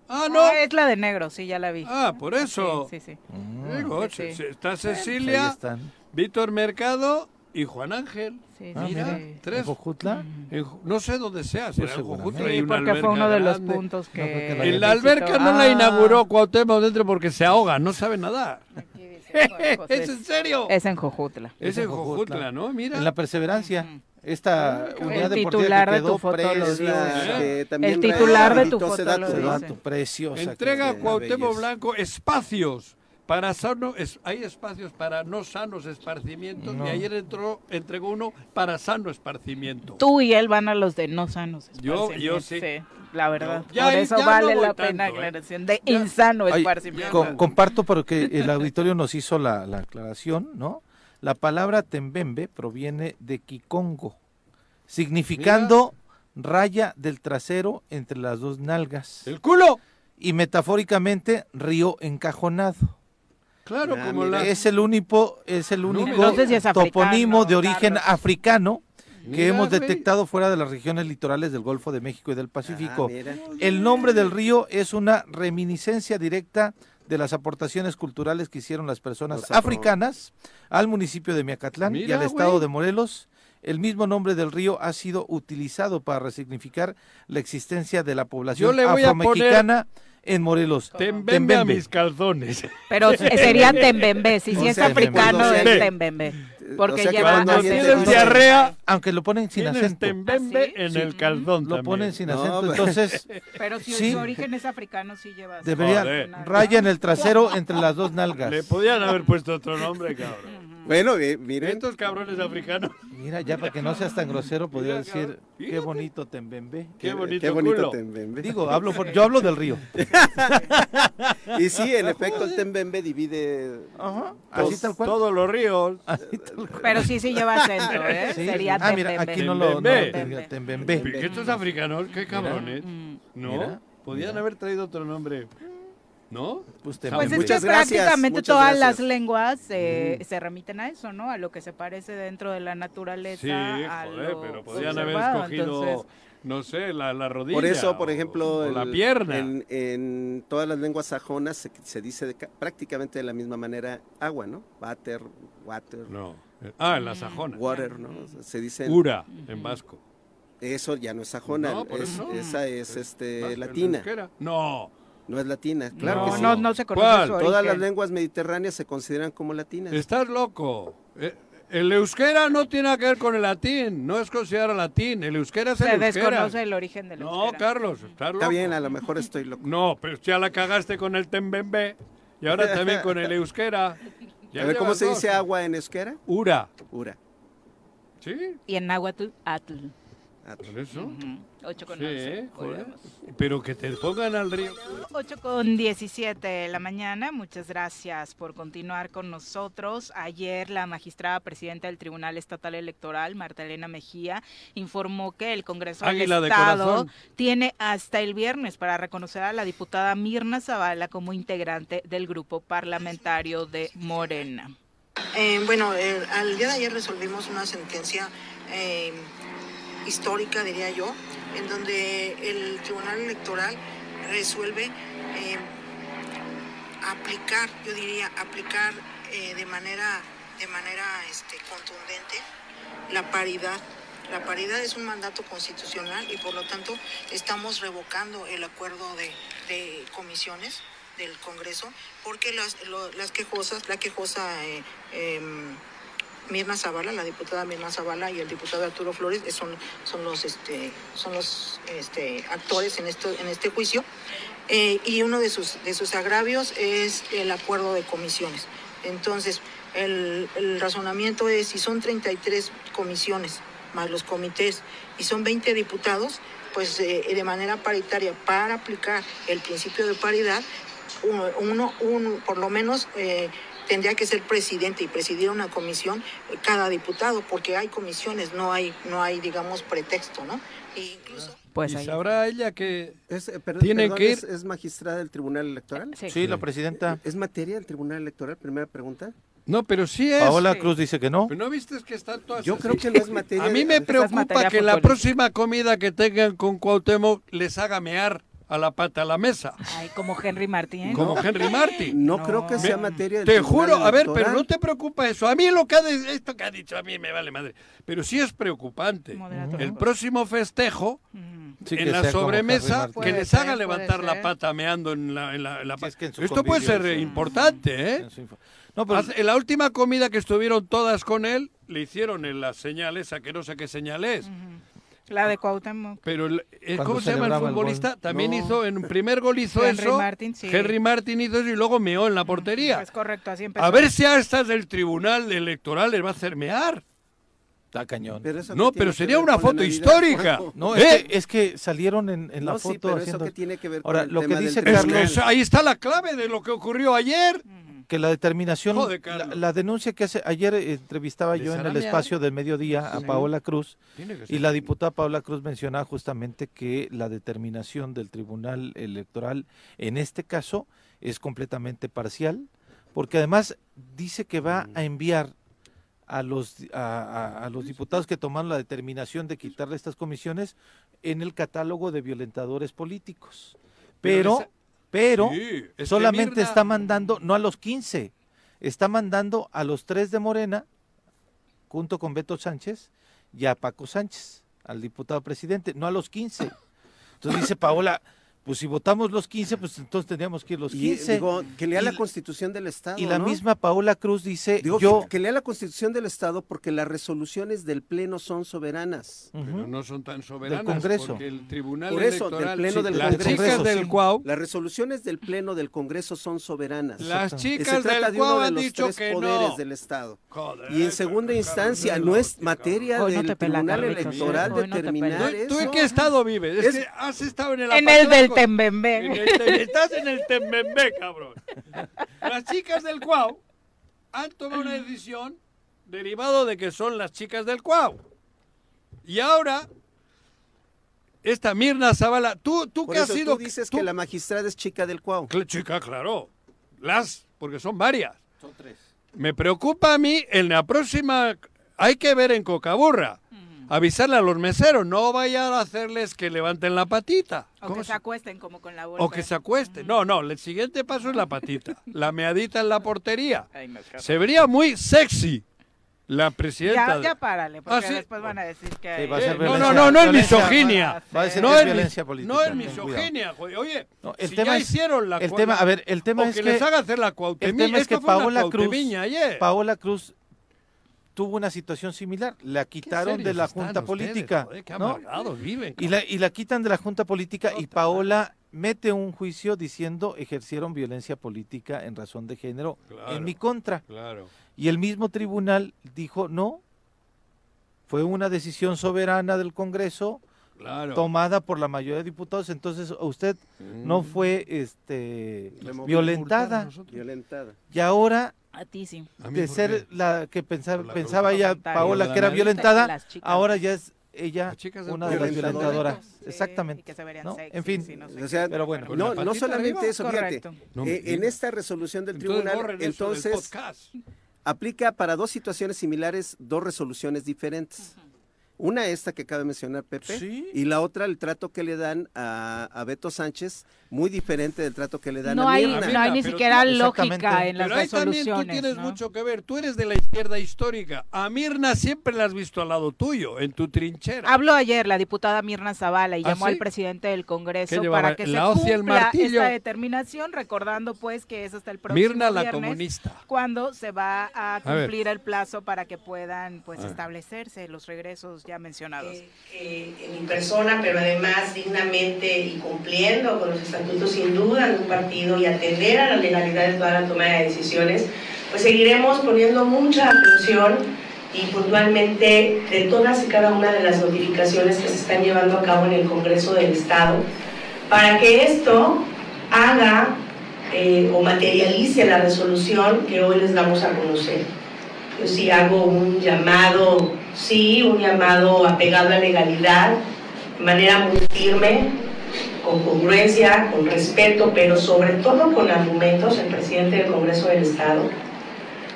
Ah, Ah, no. es la de negro, sí, ya la vi. Ah, por eso. Sí, sí, sí. Mm, Digo, Sí, sí. está ahí Cecilia, están. Víctor Mercado y Juan Ángel. Sí, Ah, mira, sí. Tres. ¿En Jojutla? En no sé dónde sea, será en seguramente. Jojutla, Sí, porque fue uno de los grande. puntos que... No la En la alberca no la Ah, inauguró Cuauhtémoc dentro porque se ahoga, no sabe nadar. aquí dice. ¿Es [LAUGHS] en serio? Es en Jojutla. Es en en Jojutla. Jojutla, ¿no? Mira. En la perseverancia. Esta unidad El deportiva titular que de tu foto El titular de tu foto. Entrega a Cuauhtémoc. Blanco espacios para sano, es- hay espacios para no sanos esparcimientos No. y ayer entró, entregó uno para sano esparcimiento. Tú y él van a los de no sanos. Yo- yo esparcimientos, sí. la verdad. Ya Por eso vale no la pena tanto, ¿eh? aclaración de Ya. insano Ay, esparcimiento. co- comparto porque el auditorio nos hizo la, la aclaración, ¿no? La palabra tembembe proviene de Kikongo, significando raya del trasero entre las dos nalgas ¡El culo! y metafóricamente río encajonado. Claro, Ah, como mira. la... Es el único, es el único No sé si es africano, topónimo de origen Carlos. africano que Mira, hemos detectado fuera de las regiones litorales del Golfo de México y del Pacífico. Ah. El nombre del río es una reminiscencia directa de las aportaciones culturales que hicieron las personas Los africanas al municipio de Miacatlán y al estado de Morelos. El mismo nombre del río ha sido utilizado para resignificar la existencia de la población le voy a afromexicana en Morelos. Tembembe a Tembembe. mis calzones. [LAUGHS] Pero serían tembembe, si, si es africano es tembembe. Porque o sea, lleva cuando tienes diarrea, Aunque lo ponen sin acento. tembembe ¿Ah, sí? en Sí. el caldón Lo también. ponen sin No, acento. pero- Entonces, [LAUGHS] Pero si Sí. su origen es africano, sí lleva acento. debería raya en el trasero entre las dos nalgas. Le podían haber puesto otro nombre, cabrón. Bueno, eh, miren, Estos cabrones africanos. Mira, ya para que no seas tan grosero, podría decir, cabrón, qué bonito Tembembe. Qué bonito, qué bonito culo. Tembembe. Digo, hablo por- yo hablo del río. [LAUGHS] Y sí, en efecto, el Tembembe divide Ajá, así tal cual. Todos los ríos. Así tal cual. Pero sí, sí lleva acento, ¿eh? [LAUGHS] Sí. Sería ah, mira, aquí no lo, no lo Tembembe. Tembembe. ¿Qué estos africanos? Qué cabrones. Mm. ¿No? Mira, Podían mira. haber traído otro nombre. ¿No? Pues Pues Tembembe. es que Muchas gracias, prácticamente muchas todas gracias. las lenguas eh, se remiten a eso, ¿no? A lo que se parece dentro de la naturaleza. Sí, a joder, lo pero podían haber escogido, entonces, no sé, la, la rodilla. Por eso, por o- ejemplo, o la el- pierna. En, en todas las lenguas sajonas se, se dice de ca- prácticamente de la misma manera agua, ¿no? Water, water, No. Ah, en la sajona. water, ¿no? Se dice Ura, en vasco. eso ya no es sajona, No, por es- eso. esa es este Vasco, en latina. No. No es latina, claro no, que sí. no, no se conoce ¿Cuál? su Todas las lenguas mediterráneas se consideran como latinas. Estás loco. Eh, El euskera no tiene nada que ver con el latín, no es considerado latín, el euskera es Se el euskera. desconoce el origen del No, euskera. Carlos, estás loco. Está bien, a lo mejor estoy loco. No, pero ya la cagaste con el tembembe y ahora también con el euskera. Ya a ver, ¿cómo se dos. dice agua en euskera? Ura. Ura. ¿Sí? Y en náhuatl, atl. Ah, ¿Por eso? Ujú. 8 con Sí, 11. ¿eh? joder. Pero que te pongan al río. 8 con 17 de la mañana. Muchas gracias por continuar con nosotros. Ayer la magistrada presidenta del Tribunal Estatal Electoral, Marta Elena Mejía, informó que el Congreso Águila del Estado tiene hasta el viernes para reconocer a la diputada Mirna Zavala como integrante del grupo parlamentario de Morena. Eh, bueno, eh, al día de ayer resolvimos una sentencia eh, histórica, diría yo, en donde el Tribunal Electoral resuelve eh, aplicar, yo diría, aplicar eh, de manera, de manera este, contundente la paridad. La paridad es un mandato constitucional y por lo tanto estamos revocando el acuerdo de, comisiones del Congreso porque las, lo- las quejosas, la quejosa eh, em, Mirna Zavala, la diputada Mirna Zavala y el diputado Arturo Flores son, son los, este, son los este, actores en, esto, en este juicio. Eh, y uno de sus, de sus agravios es el acuerdo de comisiones. Entonces, el, el razonamiento es, si son 33 comisiones más los comités y son 20 diputados, pues eh, de manera paritaria para aplicar el principio de paridad, uno, uno- un- por lo menos eh, tendría que ser presidente y presidir una comisión eh, cada diputado, porque hay comisiones, no hay, no hay digamos, pretexto, ¿no? E incluso... Pues y ahí. sabrá ella que Es, eh, perdón, que ir- ¿es, es magistrada del Tribunal Electoral? Sí. Sí, la presidenta. ¿Es materia del Tribunal Electoral? Primera pregunta. No, pero sí es. Paola Sí. Cruz dice que no. ¿No viste que están todas Yo así? creo que no es materia. A mí me preocupa que la próxima comida que tengan con Cuauhtémoc les haga mear a la pata a la mesa, Ay, como Henry Martín. como Henry Martin. No, No. creo que sea materia del Te juro, a ver, pero no te preocupa eso. A mí lo que ha de- esto que ha dicho a mí me vale madre, pero sí es preocupante. El próximo festejo Ujú. Sí, en la sobremesa Martín. que les ser, haga levantar la pata meando en la, en la- en la Sí, es que en Esto puede ser eh, sí. importante, ¿eh? No, pero Hace- En la última comida que estuvieron todas con él, le hicieron en las señales, a que no sé qué señal es. La de Cuauhtémoc. Pero, el, el- Cuando ¿cómo se llama el celebraba el futbolista? También No. hizo, en primer gol hizo Henry eso. Martin, sí. Henry Martin hizo eso y luego meó en la portería. Pues correcto, así empezó. a ver si a estas del tribunal electoral les va a hacer mear. está cañón. Pero eso No, pero que sería una foto histórica. [LAUGHS] No, ¿Eh? es, que, es que salieron en, en la No, sí, foto pero haciendo... eso qué tiene que ver Ahora, con el lo que tema dice? Es que Carlos- ahí está la clave de lo que ocurrió ayer. Que la determinación, Joder, la, denuncia que hace, ayer eh, entrevistaba ¿Les yo en el espacio del mediodía a Sí. Paola Cruz y la diputada Paola Cruz mencionaba justamente que la determinación del Tribunal Electoral en este caso es completamente parcial porque además dice que va a enviar a los, a, a- a los diputados que tomaron la determinación de quitarle estas comisiones en el catálogo de violentadores políticos. Pero Pero, esa- pero, Sí, es que solamente Mirna- está mandando, no a los 15, está mandando a los tres de Morena, junto con Beto Sánchez, y a Paco Sánchez, al diputado presidente, no a los 15. Entonces dice Paola, pues si votamos los 15, pues entonces tendríamos que ir los Y, 15. digo, que lea Y- la Constitución del Estado. y la ¿no? misma Paola Cruz dice, Digo, yo... que, que lea la Constitución del Estado porque las resoluciones del Pleno son soberanas. Pero no son tan soberanas. Congreso. Porque el Tribunal Por eso, Electoral, del Pleno sí, del las Congreso. chicas del sí. Cuau, Las resoluciones del Pleno del Congreso son soberanas. las Se chicas trata del de uno Cuau de han los dicho tres que poderes no. del Estado. Joder, Y en segunda Carlos instancia, Vela, no es materia no del Tribunal. Electoral te determinar pela. ¿Tú, en eso. qué estado vives? Es, Es- que has estado en el En el del Apatlaco. En Tembembe. el te- estás en el Tembembe, cabrón. Las chicas del Cuau han tomado una decisión derivado de que son las chicas del Cuau. Y ahora, esta Mirna Zavala, tú, tú Por que has eso sido... tú dices tú- que la magistrada es chica del Cuau. Chica, claro. Las, porque son varias. Son tres. Me preocupa a mí en la próxima. Hay que ver en Cocaburra. Avisarle a los meseros, no vayan a hacerles que levanten la patita. O ¿Cómo que se- se acuesten como con la bolsa. o que se acuesten. No, no, el siguiente paso es la patita. [LAUGHS] La meadita en la portería. Ay, Se vería muy sexy la presidenta. Ya, ya párale, porque Ah, ¿sí? después van a decir que... Sí, va a Eh, ser no, no, no, no es misoginia. Va a decir No que es violencia política. No es cuidado. misoginia. Oye, No, el si tema ya es- hicieron la el tema, a ver, el tema o es que, que les haga hacer la el cuautemilla. tema es que Paola Cruz. Paola Cruz tuvo una situación similar, la quitaron de la Junta ustedes, política, joder, qué ¿no? viven, Y la y la quitan de la Junta política y Paola mete un juicio diciendo ejercieron violencia política en razón de género Claro. en mi contra. Claro. Y el mismo tribunal dijo, "No, fue una decisión soberana del Congreso Claro. tomada por la mayoría de diputados, entonces usted no Mm. fue este violentada." Violentada. Y ahora A ti sí. A de ¿por ser qué? la que pensaba, la pensaba ella. Paola, ¿La que era violentada, ahora ya es ella una de las Violentadora. violentadoras. Sí, y Exactamente. que se verían ¿no? sexys En fin, no sé O sea, pero bueno. No, no solamente eso, fíjate. No eh, en esta resolución del Entonces tribunal, entonces aplica para dos situaciones similares dos resoluciones diferentes. Una esta que acaba de mencionar Pepe Sí. y la otra el trato que le dan a, a Beto Sánchez, muy diferente del trato que le dan No a hay, Mirna. no hay ni Pero siquiera tú- lógica en las Pero ahí también tú resoluciones. tienes ¿no? mucho que ver. Tú eres de la izquierda histórica. A Mirna siempre la has visto al lado tuyo, en tu trinchera. Habló ayer la diputada Mirna Zavala y ¿Ah, llamó sí? al presidente del Congreso ¿Qué llevaba, para que se la el cumpla esta determinación, recordando pues que es hasta el próximo Mirna la viernes comunista. cuando se va a cumplir el plazo para que puedan pues establecerse los regresos ya mencionados. eh, en mi persona, pero además dignamente y cumpliendo con los estatutos sin duda de un partido y atender a la legalidad de toda la toma de decisiones, pues seguiremos poniendo mucha atención y puntualmente de todas y cada una de las notificaciones que se están llevando a cabo en el Congreso del Estado, para que esto haga eh, o materialice la resolución que hoy les damos a conocer. Yo sí hago un llamado, sí, un llamado apegado a legalidad, de manera muy firme, con congruencia, con respeto, pero sobre todo con argumentos, el presidente del Congreso del Estado,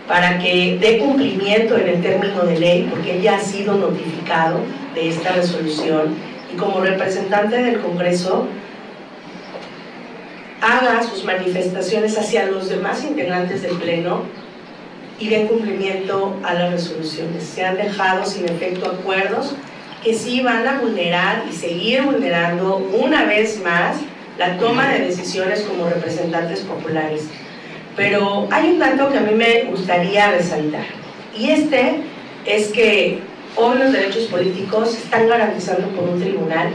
para que dé cumplimiento en el término de ley, porque ya ha sido notificado de esta resolución. Y como representante del Congreso haga sus manifestaciones hacia los demás integrantes del Pleno y dé cumplimiento a las resoluciones. Se han dejado sin efecto acuerdos que sí van a vulnerar y seguir vulnerando una vez más la toma de decisiones como representantes populares. Pero hay un dato que a mí me gustaría resaltar y este es que hoy los derechos políticos se están garantizando por un tribunal,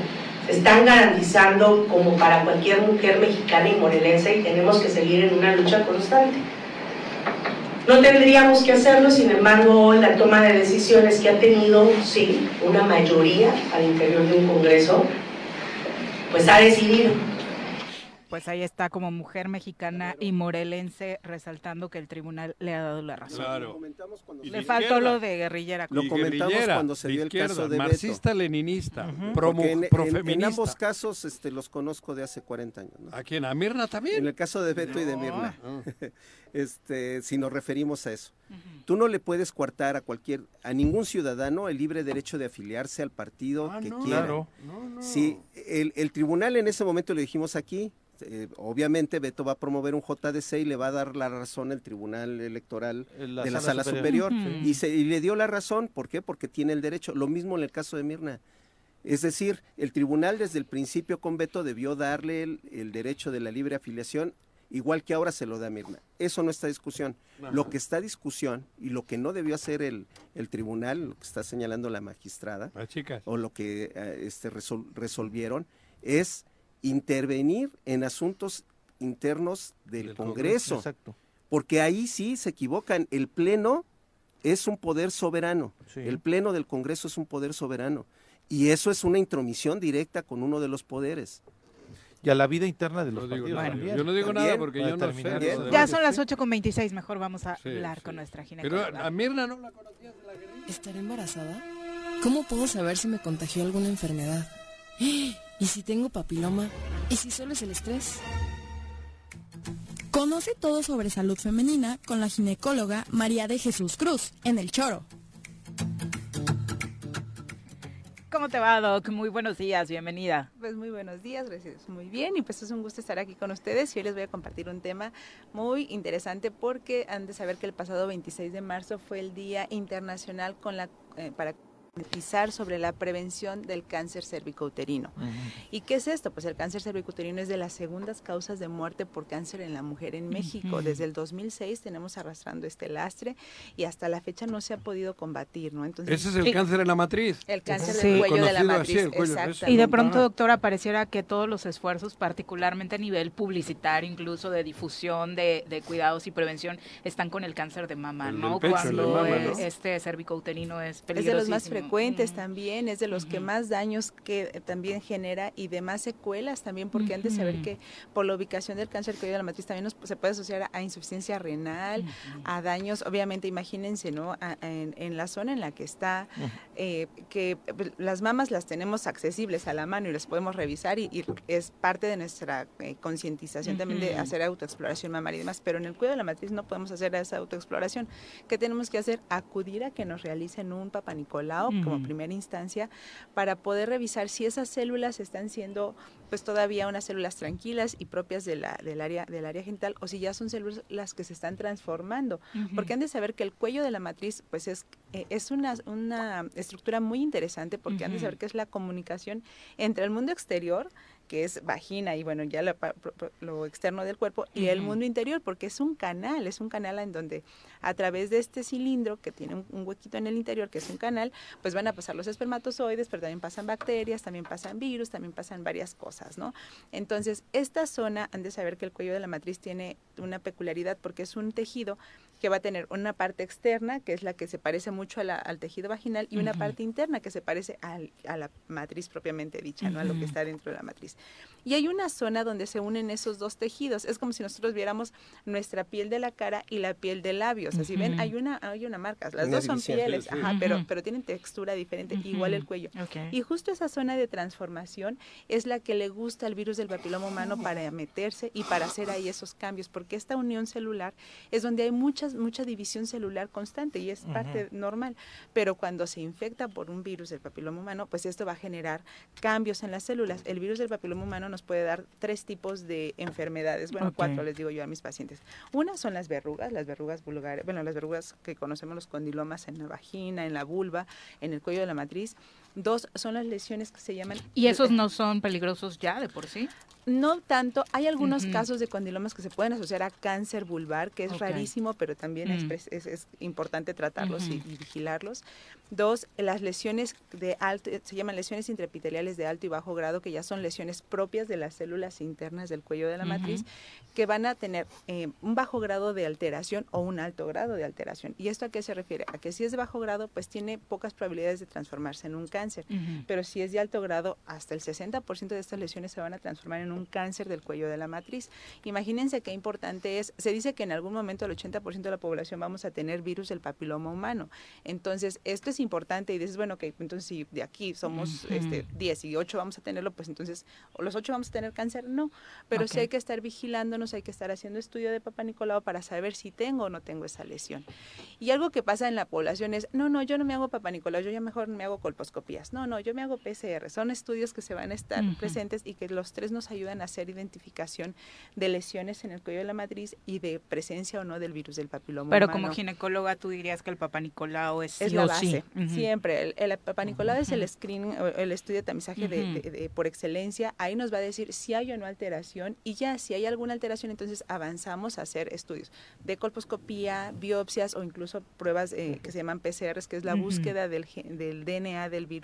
se están garantizando como para cualquier mujer mexicana y morelense y tenemos que seguir en una lucha constante. No tendríamos que hacerlo, sin embargo, hoy la toma de decisiones que ha tenido, sí, una mayoría al interior de un Congreso, pues ha decidido. Pues ahí está como mujer mexicana y morelense resaltando que el tribunal le ha dado la razón. Claro. Le faltó lo de guerrillera. Lo comentamos guerrillera, cuando se dio el caso de Beto. marxista-leninista, Porque en, en- profeminista. en ambos casos este, los conozco de hace 40 años. ¿no? ¿A quién? ¿A Mirna también? En el caso de Beto y de. Mirna. Ah. [LAUGHS] este, si nos referimos a eso. Tú no le puedes coartar a cualquier, a ningún ciudadano el libre derecho de afiliarse al partido que no. quiera. Claro. Si el, el tribunal en ese momento le dijimos aquí, eh, obviamente Beto va a promover un JDC y le va a dar la razón el tribunal electoral La de la sala sala superior. y, se, y le dio la razón, ¿por qué? Porque tiene el derecho. Lo mismo en el caso de Mirna. Es decir, el tribunal desde el principio con Beto debió darle el, el derecho de la libre afiliación, igual que ahora se lo da a Mirna. Eso no está discusión. Ajá. Lo que está discusión y lo que no debió hacer el, el tribunal, lo que está señalando la magistrada, o lo que eh, este, resol- resolvieron, es intervenir en asuntos internos del, Del Congreso. Congreso, exacto. Porque ahí sí se equivocan. El Pleno es un poder soberano. Sí. El Pleno del Congreso es un poder soberano. Y eso es una intromisión directa con uno de los poderes. Y a la vida interna de los digo partidos nada. también. Yo no digo nada porque yo no sé. Ya son las 8 con 26, mejor vamos a Sí, hablar sí. con nuestra Pero ginecóloga. a Mirna no la conocías de la guerrilla. ¿Estaré embarazada? ¿Cómo puedo saber si me contagió alguna enfermedad? ¿Y si tengo papiloma? ¿Y si solo es el estrés? Conoce todo sobre salud femenina con la ginecóloga María de Jesús Cruz en El Choro. ¿Cómo te va, Doc? Muy buenos días, bienvenida. Pues muy buenos días, gracias. Muy bien, y pues es un gusto estar aquí con ustedes y hoy les voy a compartir un tema muy interesante porque han de saber que el pasado 26 de marzo fue el Día Internacional con la, eh, para concientizar sobre la prevención del cáncer cervicouterino. ¿Y qué es esto? Pues el cáncer cervicouterino es de las segundas causas de muerte por cáncer en la mujer en México. Desde el 2006 tenemos arrastrando este lastre y hasta la fecha no se ha podido combatir, ¿no? Entonces, Ese es el Sí. cáncer en la matriz. El cáncer Sí. del cuello de la matriz. así. Y de pronto, doctora, pareciera que todos los esfuerzos, particularmente a nivel publicitario, incluso de difusión de, de cuidados y prevención, están con el cáncer de mama, El ¿no? pecho, Cuando mama, ¿no? este cervicouterino es Es peligrosísimo. de los más frecuentes también, es de los que más daños que eh, también genera y de más secuelas también, porque han de saber que por la ubicación del cáncer cuello de la matriz también nos- se puede asociar a insuficiencia renal, a daños, obviamente imagínense, ¿no? A- a- en, en la zona en la que está, eh, que pues, las mamas las tenemos accesibles a la mano y las podemos revisar y, y es parte de nuestra eh, concientización también de hacer autoexploración mamaria y demás, pero en el cuello de la matriz no podemos hacer esa autoexploración. ¿Qué tenemos que hacer? Acudir a que nos realicen un papanicolao como Ujú. primera instancia para poder revisar si esas células están siendo pues todavía unas células tranquilas y propias de la, del, área, del área genital o si ya son células que se están transformando. Porque han de saber que el cuello de la matriz pues es, eh, es una, una estructura muy interesante porque han de saber que es la comunicación entre el mundo exterior que es vagina y bueno, ya pro- lo externo del cuerpo, y el mundo interior, porque es un canal, es un canal en donde a través de este cilindro que tiene un, un huequito en el interior, que es un canal, pues van a pasar los espermatozoides, pero también pasan bacterias, también pasan virus, también pasan varias cosas, ¿no? Entonces, esta zona, han de saber que el cuello de la matriz tiene una peculiaridad porque es un tejido que va a tener una parte externa, que es la que se parece mucho a la- al tejido vaginal, y una parte interna que se parece al- a la matriz propiamente dicha, ¿no? A lo que está dentro de la matriz. Y hay una zona donde se unen esos dos tejidos. Es como si nosotros viéramos nuestra piel de la cara y la piel de labios. Así ven, hay una, hay una marca. Las Una dos son pieles, Sí, ajá, pero, pero tienen textura diferente, igual el cuello. Ok. Y justo esa zona de transformación es la que le gusta al virus del papiloma humano para meterse y para hacer ahí esos cambios, porque esta unión celular es donde hay muchas, mucha división celular constante y es parte normal. Pero cuando se infecta por un virus del papiloma humano, pues esto va a generar cambios en las células. El virus del papiloma humano nos puede dar tres tipos de enfermedades, bueno, cuatro les digo yo a mis pacientes. Una son las verrugas, las verrugas vulgares, bueno, las verrugas que conocemos los condilomas en la vagina, en la vulva, en el cuello de la matriz. Dos son las lesiones que se llaman ¿Y esos no son peligrosos ya de por sí? no tanto, hay algunos casos de condilomas que se pueden asociar a cáncer vulvar, que es rarísimo, pero también es Mm. pres- es, es importante tratarlos y, vigilarlos. Dos, las lesiones de alto, se llaman lesiones intraepiteliales de alto y bajo grado, que ya son lesiones propias de las células internas del cuello de la matriz, que van a tener eh, un bajo grado de alteración o un alto grado de alteración. ¿Y esto a qué se refiere? A que si es de bajo grado, pues tiene pocas probabilidades de transformarse en un cáncer cáncer, Ujú. pero si es de alto grado, hasta el 60% de estas lesiones se van a transformar en un cáncer del cuello de la matriz. Imagínense qué importante es, se dice que en algún momento el 80% de la población vamos a tener virus del papiloma humano. Entonces, esto es importante y dices, bueno, que entonces si de aquí somos Ujú. este, 10 y 8 vamos a tenerlo, pues entonces, ¿o los 8 vamos a tener cáncer? No, pero sí Ok. hay que estar vigilándonos, hay que estar haciendo estudio de Papa Nicolau para saber si tengo o no tengo esa lesión. Y algo que pasa en la población es, no, no, yo no me hago Papa Nicolau, yo ya mejor me hago No, no, yo me hago PCR. Son estudios que se van a estar presentes y que los tres nos ayudan a hacer identificación de lesiones en el cuello de la matriz y de presencia o no del virus del papiloma Pero humano. como ginecóloga tú dirías que el papá Nicolau es, la base, sí. Siempre. El, el Papa Nicolau es el screening, o el estudio de tamizaje de- Ujú. de- de- por excelencia. Ahí nos va a decir si hay o no alteración y ya si hay alguna alteración, entonces avanzamos a hacer estudios de colposcopía, biopsias o incluso pruebas eh, que se llaman PCRs, que es la búsqueda del, del DNA del virus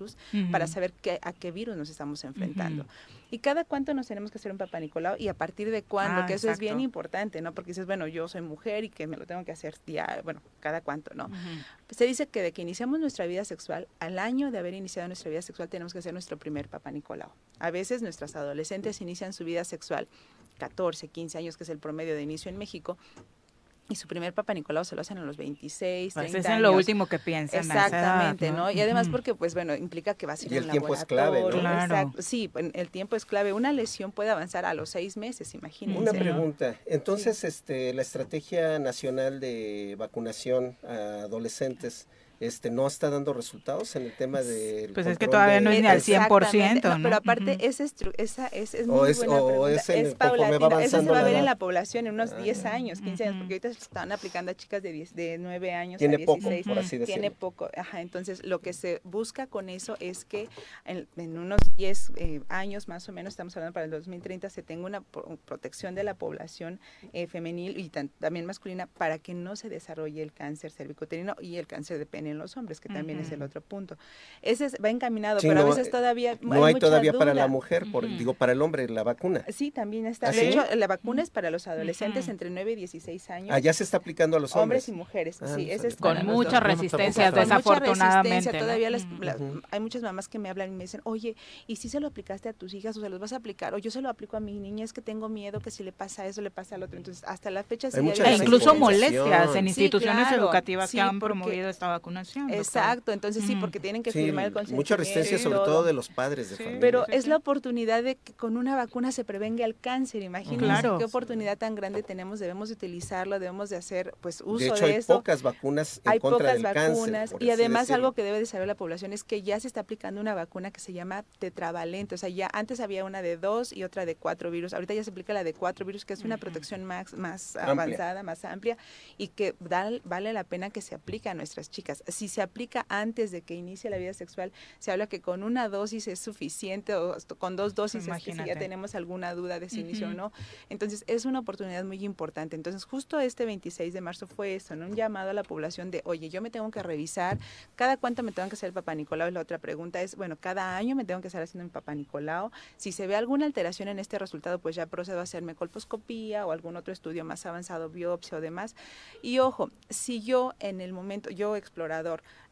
Para saber qué, a qué virus nos estamos enfrentando. Y cada cuánto nos tenemos que hacer un Papa Nicolau y a partir de cuándo, Ah, que eso es bien importante, ¿no? Porque dices, bueno, yo soy mujer y que me lo tengo que hacer ya, bueno, cada cuánto, ¿no? Se dice que de que iniciamos nuestra vida sexual, al año de haber iniciado nuestra vida sexual, tenemos que hacer nuestro primer Papa Nicolau. A veces nuestras adolescentes inician su vida sexual 14, 15 años, que es el promedio de inicio en México, y su primer Papa Nicolau se lo hacen a los 26, Pues 30 es en lo años. último que piensan Exactamente, ¿no? Y además porque, pues bueno, implica que vas a ir Y a el un tiempo es clave, ¿no? laboratorio, Claro. exacto. Sí, pues, el tiempo es clave. Una lesión puede avanzar a los seis meses, imagínense. Una ¿no? pregunta. Entonces, este, la estrategia nacional de vacunación a adolescentes, este, no está dando resultados en el tema de. Pues es que todavía no es ni al 100%, ¿no? Pero aparte, Ujú. esa, estru- esa es, es O muy es- buena o pregunta. es en- es va paulatina. Eso se va a ver en la población en unos Ah. 10 años, 15 años, porque ahorita se están aplicando a chicas de, 10, de 9 años Tiene a poco, 16. por así Tiene decirlo. poco. Ajá, entonces, lo que se busca con eso es que en, en unos 10 eh, años más o menos, estamos hablando para el 2030, se tenga una pro- protección de la población eh, femenil y tan- también masculina para que no se desarrolle el cáncer cervicuterino y el cáncer de pene en los hombres, que también es el otro punto. Ese es- va encaminado, Sí, pero no, a veces eh, todavía No hay mucha todavía para la mujer, por, digo, para el hombre, la vacuna. Sí, también está. ¿Ah, de sí? hecho, la vacuna es para los adolescentes entre 9 y 16 años. Ah, ya se está aplicando a los hombres. Hombres y mujeres, Ah, sí, no ese es Con dos. resistencias, Con mucha desafortunadamente. resistencia, ¿no? Todavía las- la- hay muchas mamás que me hablan y me dicen, oye, ¿y si se lo aplicaste a tus hijas o se los vas a aplicar? O yo se lo aplico a mi niña, es que tengo miedo que si le pasa eso, le pasa al otro. Entonces, hasta la fecha mucha E incluso resistencia. molestias en Sí, instituciones claro. educativas Sí, que han promovido esta vacunación. Exacto, entonces sí, porque tienen que Sí, firmar el mucha consentimiento. resistencia, y sobre todo. todo de los padres de Sí. familia. Pero es la oportunidad de que con una vacuna se prevenga el cáncer. Imagínense Claro. qué oportunidad tan grande tenemos. Debemos de utilizarlo, debemos de hacer pues uso de de, hecho, hay esto. pocas vacunas en Hay contra pocas del vacunas cáncer. y además decirlo. algo que debe de saber la población es que ya se está aplicando una vacuna que se llama tetravalente. O sea, ya antes había una de dos y otra de cuatro virus. Ahorita ya se aplica la de cuatro virus, que es una protección más, más Amplia. avanzada, más amplia y que da- vale la pena que se aplique a nuestras chicas. Si se aplica antes de que inicie la vida sexual, se habla que con una dosis es suficiente o con dos dosis es que si ya tenemos alguna duda de si inició o Ujú. no. Entonces es una oportunidad muy importante. Entonces justo este 26 de marzo fue eso, ¿no? un llamado a la población de, oye, yo me tengo que revisar, cada cuánto me tengo que hacer el papá Nicolau. Y la otra pregunta es, bueno, cada año me tengo que estar haciendo mi papá Nicolau. Si se ve alguna alteración en este resultado, pues ya procedo a hacerme colposcopía o algún otro estudio más avanzado, biopsia o demás. Y ojo, si yo en el momento, yo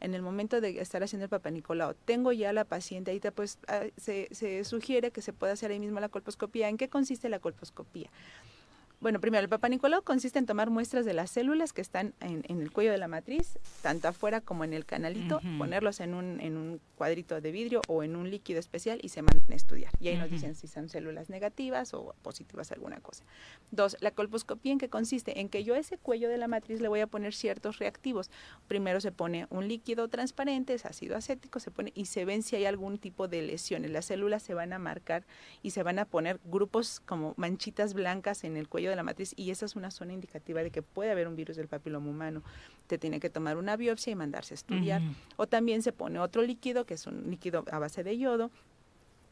en el momento de estar haciendo el papá Nicolau, tengo ya la paciente, ahorita pues ah, se, se sugiere que se pueda hacer ahí mismo la colposcopía. ¿En qué consiste la colposcopía? Bueno, primero, el Papa Nicolau consiste en tomar muestras de las células que están en, en el cuello de la matriz, tanto afuera como en el canalito, Ujú. ponerlos en un, en un cuadrito de vidrio o en un líquido especial y se mandan a estudiar. Y ahí nos Ujú. dicen si son células negativas o positivas, alguna cosa. Dos, la colposcopía en qué consiste? En que yo a ese cuello de la matriz le voy a poner ciertos reactivos. Primero se pone un líquido transparente, es ácido acético, se pone y se ven si hay algún tipo de lesiones. Las células se van a marcar y se van a poner grupos como manchitas blancas en el cuello de la matriz y esa es una zona indicativa de que puede haber un virus del papiloma humano. Te tiene que tomar una biopsia y mandarse a estudiar. O también se pone otro líquido, que es un líquido a base de yodo,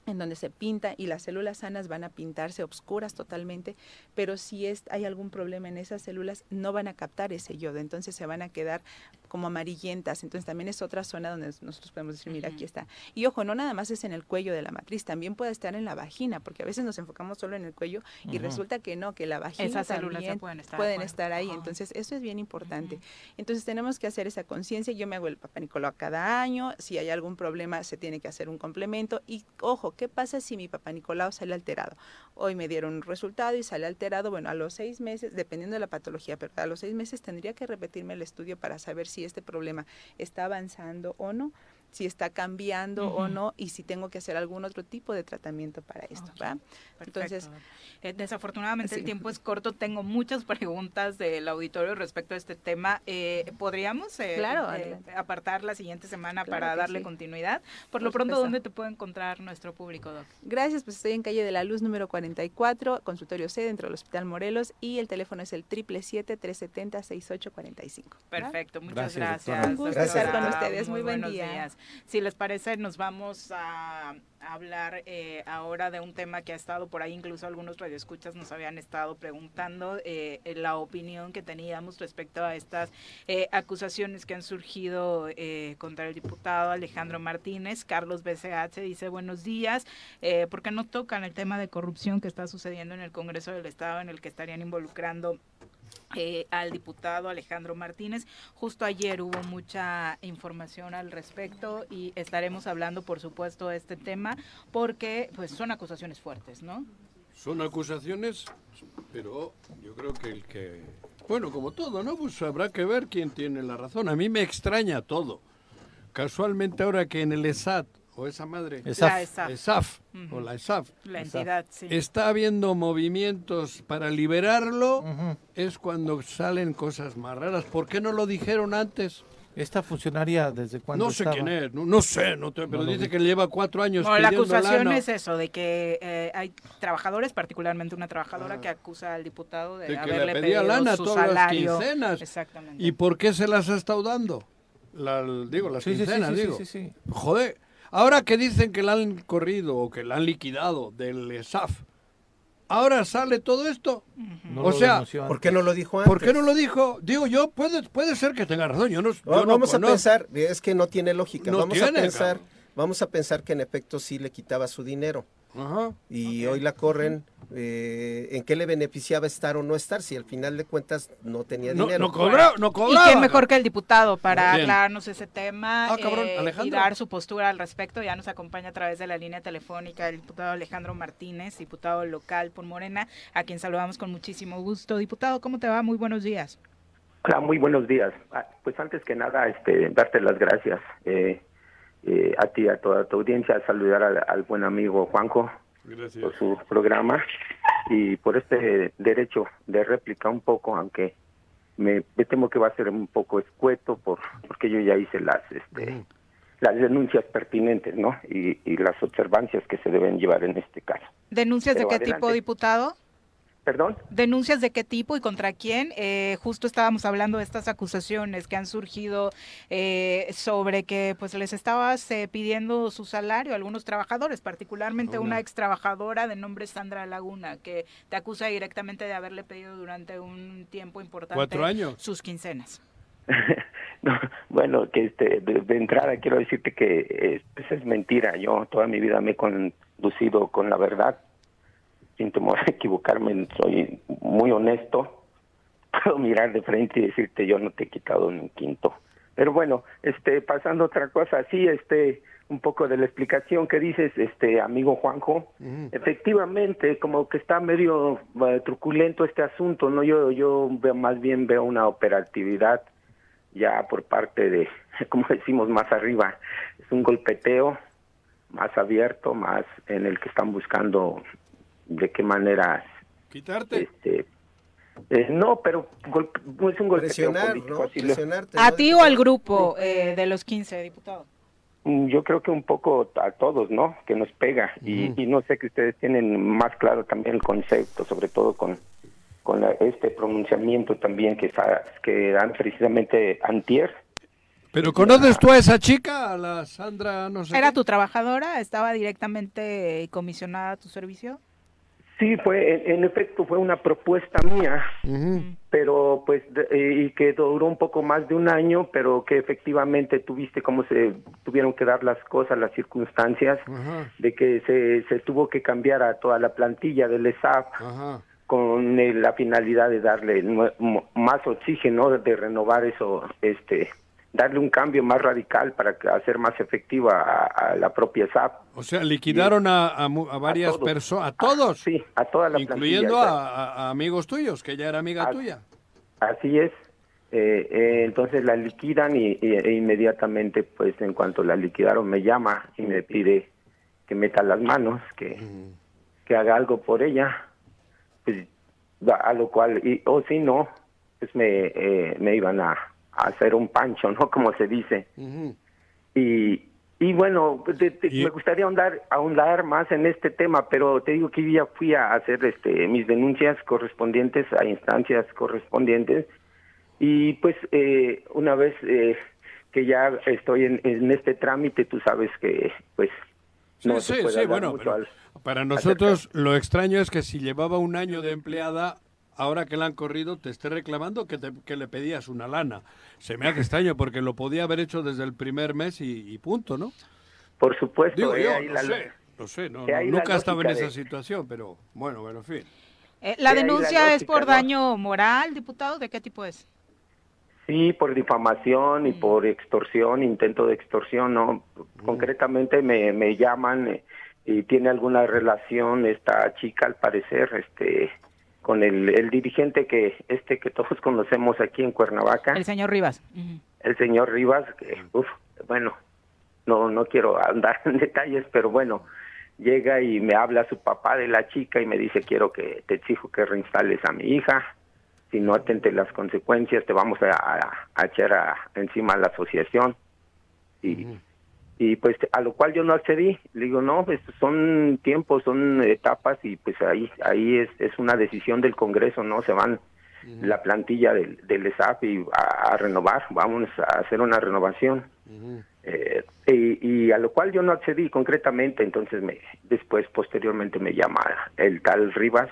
en donde se pinta y las células sanas van a pintarse obscuras totalmente, pero si es, hay algún problema en esas células no van a captar ese yodo, entonces se van a quedar como amarillentas, entonces también es otra zona donde nosotros podemos decir, mira, aquí está. Y ojo, no nada más es en el cuello de la matriz, también puede estar en la vagina, porque a veces nos enfocamos solo en el cuello y resulta que no, que la vagina Esas células también pueden estar, pueden estar ahí, entonces eso es bien importante. Entonces tenemos que hacer esa conciencia, yo me hago el papá Nicolau cada año, si hay algún problema se tiene que hacer un complemento y ojo, ¿qué pasa si mi papá Nicolau sale alterado? Hoy me dieron un resultado y sale alterado, bueno, a los seis meses, dependiendo de la patología, pero a los seis meses tendría que repetirme el estudio para saber si este problema está avanzando o no si está cambiando o no y si tengo que hacer algún otro tipo de tratamiento para esto, ¿va? Entonces, Eh, desafortunadamente el tiempo es corto. Tengo muchas [LAUGHS] preguntas del auditorio respecto a este tema. Eh, ¿Podríamos eh, Claro, eh, apartar la siguiente semana Claro para darle sí. continuidad? Por lo pronto, supuesto. ¿dónde te puede encontrar nuestro público, Doc? Gracias, pues estoy en calle de la Luz número 44, consultorio C dentro del Hospital Morelos y el teléfono es el 777-370-6845. Perfecto, muchas Gracias. Un gusto estar con ustedes. Muy buen buenos día. días. Si les parece, nos vamos a hablar eh, ahora de un tema que ha estado por ahí, incluso algunos radioescuchas nos habían estado preguntando eh, la opinión que teníamos respecto a estas eh, acusaciones que han surgido eh, contra el diputado Alejandro Martínez. Carlos BCH dice buenos días, eh, ¿por qué no tocan el tema de corrupción que está sucediendo en el Congreso del Estado en el que estarían involucrando eh, al diputado Alejandro Martínez. Justo ayer hubo mucha información al respecto y estaremos hablando, por supuesto, de este tema porque pues son acusaciones fuertes, ¿no? Son acusaciones, pero yo creo que el que... Bueno, como todo, ¿no? Pues habrá que ver quién tiene la razón. A mí me extraña todo. Casualmente ahora que en el ESAT, o esa madre... ESAF. La ESAF. ESAF, o la ESAF. La entidad, sí. Está habiendo movimientos para liberarlo, es cuando salen cosas más raras. ¿Por qué no lo dijeron antes? ¿Esta funcionaria desde cuándo No sé estaba? quién es, no, no sé, no te- pero No dice vi. que lleva cuatro años Bueno, la acusación lana. es eso, de que eh, hay trabajadores, particularmente una trabajadora que acusa al diputado de, de que haberle le pedía pedido lana su todas salario. las quincenas. Exactamente. ¿Y por qué se las ha estado dando? La- digo, las Sí, sí, sí, quincenas, sí, sí, digo. sí, sí. Joder, ahora que dicen que la han corrido o que la han liquidado del ESAF, ¿ahora sale todo esto? No o sea, ¿Por qué no lo dijo antes? ¿Por qué no lo dijo? Digo yo, puede, puede ser que tenga razón, yo no, yo Va- no vamos a pensar, es que no tiene lógica. No vamos tiene, a pensar, cabrón. vamos a pensar que en efecto sí le quitaba su dinero. Y hoy la corren. eh, ¿En qué le beneficiaba estar o no estar si al final de cuentas no tenía No- dinero? no cobra- no ¿Y cobraba. quién mejor que el diputado para ¿Quién? aclararnos ese tema Ah, cabrón, eh, y Alejandro. dar su postura al respecto? Ya nos acompaña a través de la línea telefónica el diputado Alejandro Martínez, diputado local por Morena, a quien saludamos con muchísimo gusto. Diputado, ¿cómo te va? Muy buenos días. Hola, muy buenos días. Ah, Pues antes que nada, este, darte las gracias eh, eh, a ti, a toda tu audiencia, saludar al, al buen amigo Juanjo por su programa y por este derecho de réplica un poco, aunque me, me temo que va a ser un poco escueto por porque yo ya hice las este, las denuncias pertinentes, ¿no? Y, y las observancias que se deben llevar en este caso. ¿Denuncias Pero de qué adelante. tipo, diputado? Perdón. ¿Denuncias de qué tipo y contra quién? Eh, justo estábamos hablando de estas acusaciones que han surgido eh, sobre que pues les estabas eh, pidiendo su salario a algunos trabajadores, particularmente Una. una ex trabajadora de nombre Sandra Laguna, que te acusa directamente de haberle pedido durante un tiempo importante ¿Cuatro años? sus quincenas. [LAUGHS] No, bueno, que este, de, de entrada quiero decirte que eh, pues es mentira. Yo toda mi vida me he conducido con la verdad, sin temor a equivocarme. Soy muy honesto. [LAUGHS] Puedo mirar de frente y decirte yo no te he quitado ni un quinto. Pero bueno, este, pasando a otra cosa, sí, este, un poco de la explicación que dices, este, amigo Juanjo. Efectivamente, como que está medio eh, truculento este asunto, ¿no? Yo, yo veo, más bien veo una operatividad ya por parte de, [LAUGHS] como decimos más arriba, es un golpeteo más abierto, más en el que están buscando de qué manera, Quitarte. este, eh, no, pero golpe- es un Presionarte. ¿A ti o al grupo eh, de los 15, diputado? Mm, Yo creo que un poco a todos, ¿no? Que nos pega. Y, y no sé que ustedes tienen más claro también el concepto, sobre todo con, con la- este pronunciamiento también que, que dan precisamente antier ¿Pero conoces tú a esa chica, a la Sandra, no sé? ¿Era qué? tu trabajadora? ¿Estaba directamente comisionada a tu servicio? Sí, fue, en, en efecto, fue una propuesta mía, pero pues, de- eh, y que duró un poco más de un año, pero que efectivamente tuviste cómo se tuvieron que dar las cosas, las circunstancias, de que se, se tuvo que cambiar a toda la plantilla del ESAP con eh, la finalidad de darle más oxígeno, de renovar eso, este, darle un cambio más radical para hacer más efectiva a, a la propia SAP. O sea, liquidaron a, a a varias personas, a todos. Sí, a toda la Incluyendo a, amigos tuyos, que ella era amiga tuya. Así es. Eh, eh, entonces la liquidan y, y- e inmediatamente, pues en cuanto la liquidaron, me llama y me pide que meta las manos, que, que haga algo por ella. Pues, a lo cual, y, o si no, pues me, eh, me iban a hacer un pancho, ¿no? [LAUGHS] Como se dice. Y, y bueno, te- me gustaría ahondar, ahondar más en este tema, pero te digo que yo ya fui a hacer este, mis denuncias correspondientes a instancias correspondientes y pues eh, una vez eh, que ya estoy en, en este trámite, tú sabes que pues no sí, se puede sí, bueno, mucho pero al- Para nosotros lo extraño es que si llevaba un año de empleada, ahora que la han corrido, te esté reclamando que, te- que le pedías una lana. Se me hace extraño porque lo podía haber hecho desde el primer mes y, y punto, ¿no? Por supuesto, Digo eh, yo, ahí no la- sé, no sé, no, nunca he estado en esa de- situación, pero bueno, bueno, en fin. Eh, ¿La denuncia es por ¿no? daño moral, diputado? ¿De qué tipo es? Sí, por difamación y por extorsión, intento de extorsión, ¿no? Concretamente me, me llaman eh, y tiene alguna relación esta chica, al parecer, este, con el, el dirigente que, este que todos [LAUGHS] conocemos aquí en Cuernavaca, El señor Rivas. el señor Rivas, que, uf, bueno, no, no quiero andar [LAUGHS] en detalles, pero bueno, llega y me habla su papá de la chica y me dice, quiero que te exijo que reinstales a mi hija, si no atente las consecuencias, te vamos a, a- a echar a- encima a la asociación. Y, y pues a lo cual yo no accedí, le digo, no, pues son tiempos, son etapas y pues ahí ahí es, es una decisión del Congreso, ¿no? Se van la plantilla del, del ESAP y a, a renovar, vamos a hacer una renovación. Eh, y, y a lo cual yo no accedí concretamente, entonces me después, posteriormente me llama el tal Rivas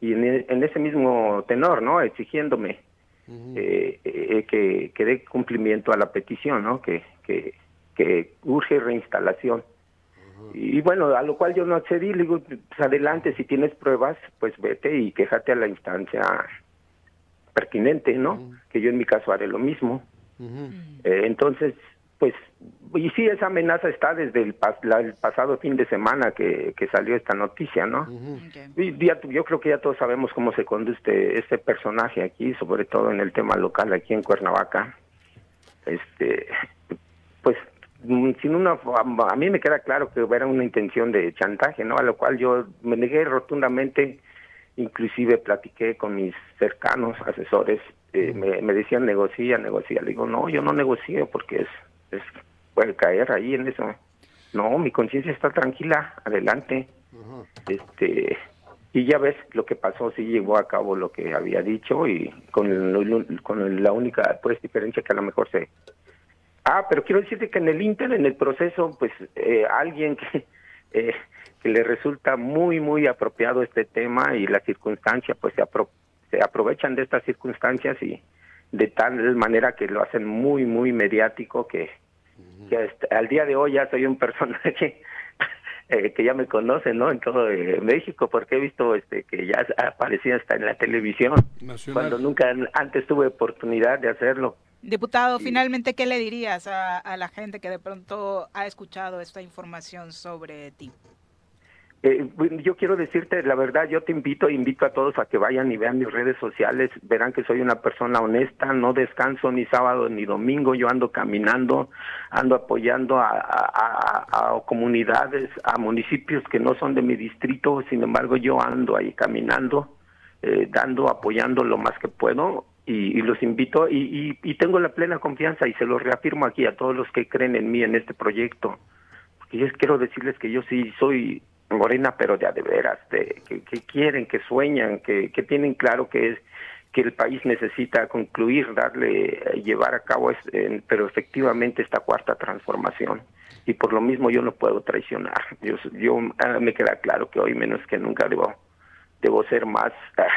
y en, en ese mismo tenor, ¿no? Exigiéndome eh, eh, que, que dé cumplimiento a la petición, ¿no? Que, que, que urge reinstalación. Y bueno, a lo cual yo no accedí, le digo, pues adelante, si tienes pruebas, pues vete y quéjate a la instancia pertinente, ¿no? Que yo en mi caso haré lo mismo. Eh, entonces, pues, y sí, esa amenaza está desde el, pas- la- el pasado fin de semana que, que salió esta noticia, ¿no? Y ya- yo creo que ya todos sabemos cómo se conduce este personaje aquí, sobre todo en el tema local aquí en Cuernavaca. Este, mm, sin una, a mí me queda claro que era una intención de chantaje, ¿no? A lo cual yo me negué rotundamente, inclusive platiqué con mis cercanos asesores, eh, me, me decían negocia, negocia. Le digo, no, yo no negocio porque es, es puede caer ahí en eso. No, mi conciencia está tranquila, adelante. Este, y ya ves lo que pasó, sí llevó a cabo lo que había dicho y con, lo- con la única pues diferencia que a lo mejor se... Ah, pero quiero decirte que en el Inter, en el proceso, pues eh, alguien que, [LAUGHS] eh, que le resulta muy, muy apropiado este tema y la circunstancia, pues se, apro- se aprovechan de estas circunstancias y de tal manera que lo hacen muy, muy mediático que, que hasta- al día de hoy ya soy un [LAUGHS] personaje eh, que ya me conoce, ¿no? En todo eh, México, porque he visto este que ya aparecía hasta en la televisión, Nacional. cuando nunca an- antes tuve oportunidad de hacerlo. Diputado, finalmente, ¿qué le dirías a, a la gente que de pronto ha escuchado esta información sobre ti? Eh, yo quiero decirte la verdad, yo te invito, invito a todos a que vayan y vean mis redes sociales, verán que soy una persona honesta, no descanso ni sábado ni domingo, yo ando caminando, ando apoyando a, a- a- a comunidades, a municipios que no son de mi distrito, sin embargo yo ando ahí caminando, eh, dando, apoyando lo más que puedo y, y los invito y, y- y tengo la plena confianza y se lo reafirmo aquí a todos los que creen en mí en este proyecto porque yo quiero decirles que yo sí soy morena, pero de a de veras, de, que, que quieren, que sueñan, que, que tienen claro que es que el país necesita concluir, darle, eh, llevar a cabo, eh, pero efectivamente esta cuarta transformación. Y por lo mismo yo no puedo traicionar. Yo, yo ah, me queda claro que hoy menos que nunca debo, debo ser más ah,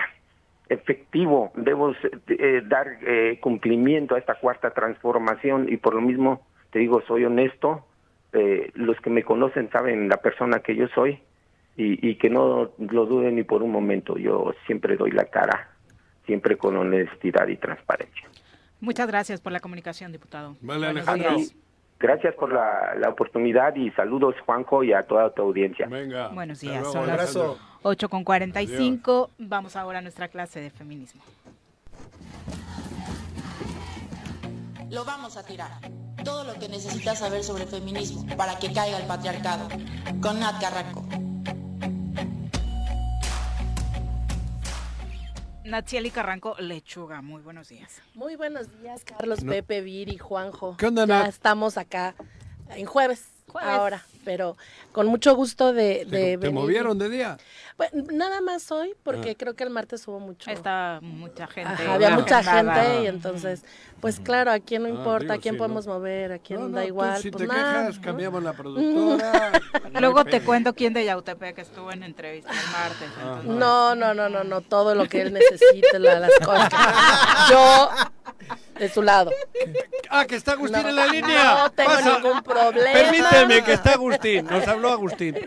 efectivo, debo eh, dar eh, cumplimiento a esta cuarta transformación y por lo mismo te digo, soy honesto. Eh, los que me conocen saben la persona que yo soy y, y que no lo duden ni por un momento. Yo siempre doy la cara siempre con honestidad y transparencia. Muchas gracias por la comunicación, diputado. Vale, Alejandro. Gracias por la, la oportunidad y saludos, Juanjo, y a toda tu audiencia. Venga. Buenos días, luego, son las Alejandro. 8 con 45. Vamos ahora a nuestra clase de feminismo. Lo vamos a tirar. Todo lo que necesitas saber sobre feminismo para que caiga el patriarcado. Con Nat Carranco. Natsieli Carranco Lechuga, muy buenos días. Muy buenos días, Carlos, No. Pepe, Viri, Juanjo. ¿Qué onda, Ya Nat? estamos acá en jueves, Jueves. ahora, pero con mucho gusto de, de ¿Te, te movieron de día? Pues, nada más hoy, porque Ah. creo que el martes hubo mucho. Está mucha gente. Ajá, había mucha gente y entonces, pues claro, a quién no Ah, importa, digo, a quién sí, podemos ¿no? mover, a quién No, da tú igual. si pues te nada, quejas, cambiamos la [LAUGHS] productora. [LAUGHS] Luego te cuento quién de Yautepec estuvo en entrevista el martes. Entonces- No, no, no, no, no, todo lo que él necesite, la- las cosas. [LAUGHS] Yo, de su lado. Ah, que está Agustín No, en la línea. No tengo Pasa. ningún problema. Permíteme que está Agustín. Nos habló Agustín.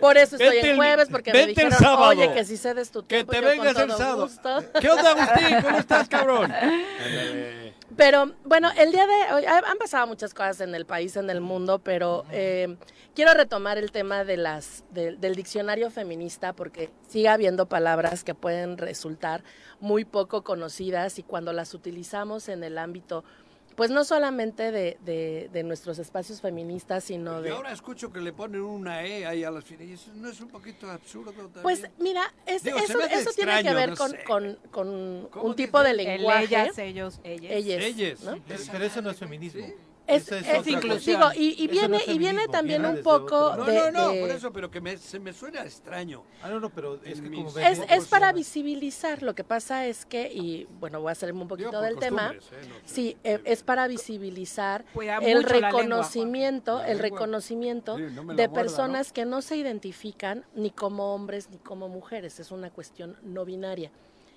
Por eso estoy Vente en el- jueves, porque me vente el sábado. oye, que si cedes tu Que tiempo, te yo con vengas el sábado. gusto. ¿Qué onda, Agustín? ¿Cómo estás, cabrón? Ándale. Pero bueno, el día de hoy ha- han pasado muchas cosas en el país, en el mundo, pero eh, quiero retomar el tema de las de- del diccionario feminista porque sigue habiendo palabras que pueden resultar muy poco conocidas y cuando las utilizamos en el ámbito, pues no solamente de, de- de nuestros espacios feministas, sino Y de ahora escucho que le ponen una E ahí a las finas. ¿Y eso no es un poquito absurdo también? Pues mira, es- Digo, eso, eso tiene que extraño, ver no con, con- con ¿Cómo un tipo de El lenguaje. ellas, ellos, ellas. Ellas, Ellas. ¿no? Pero eso no es feminismo. Es, es es inclusivo y, y no viene es y viene también un poco No, de, no, no, de- por eso, pero que me, se me suena extraño. Ah, no, no, pero es que como es, es para visibilizar. Lo que pasa es que, y bueno, voy a salirme un poquito del tema. ¿eh? No Sí, eh, es para visibilizar el lengua, reconocimiento, el reconocimiento Sí, de muerda, personas que no se identifican ni como hombres ni como mujeres. Es una cuestión no binaria.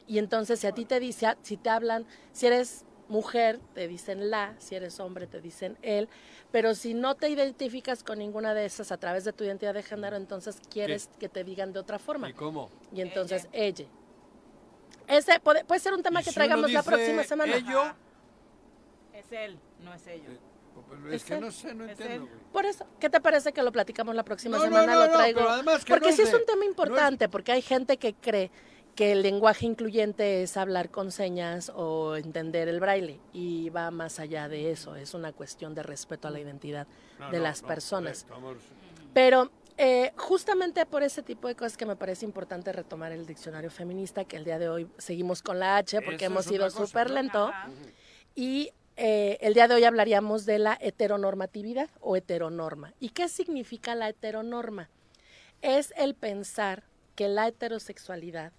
Y entonces, si a ti te dice, si te hablan, si eres mujer, te dicen la, si eres hombre, te dicen él, pero si no te identificas con ninguna de esas a través de tu identidad de género, entonces quieres que te digan de otra forma. ¿Y cómo? Y entonces, ella. Ese puede, puede ser un tema ¿Y que si traigamos la próxima semana. ello? Es él, no es ella. Es Es que él. no sé, no Es entiendo. güey. Por eso, ¿qué te parece que lo platicamos la próxima No, semana? no, lo no, traigo. pero además que porque no sí es de- un tema importante, porque hay gente que cree que el lenguaje incluyente es hablar con señas o entender el braille y va más allá de eso, es una cuestión de respeto a la identidad No, de no, las no, personas. vamos. Pero eh, justamente por ese tipo de cosas que me parece importante retomar el diccionario feminista, que el día de hoy seguimos con la H porque Eso hemos ido súper lento. Y eh, el día de hoy hablaríamos de la heteronormatividad o heteronorma. ¿Y qué significa la heteronorma? Es el pensar que la heterosexualidad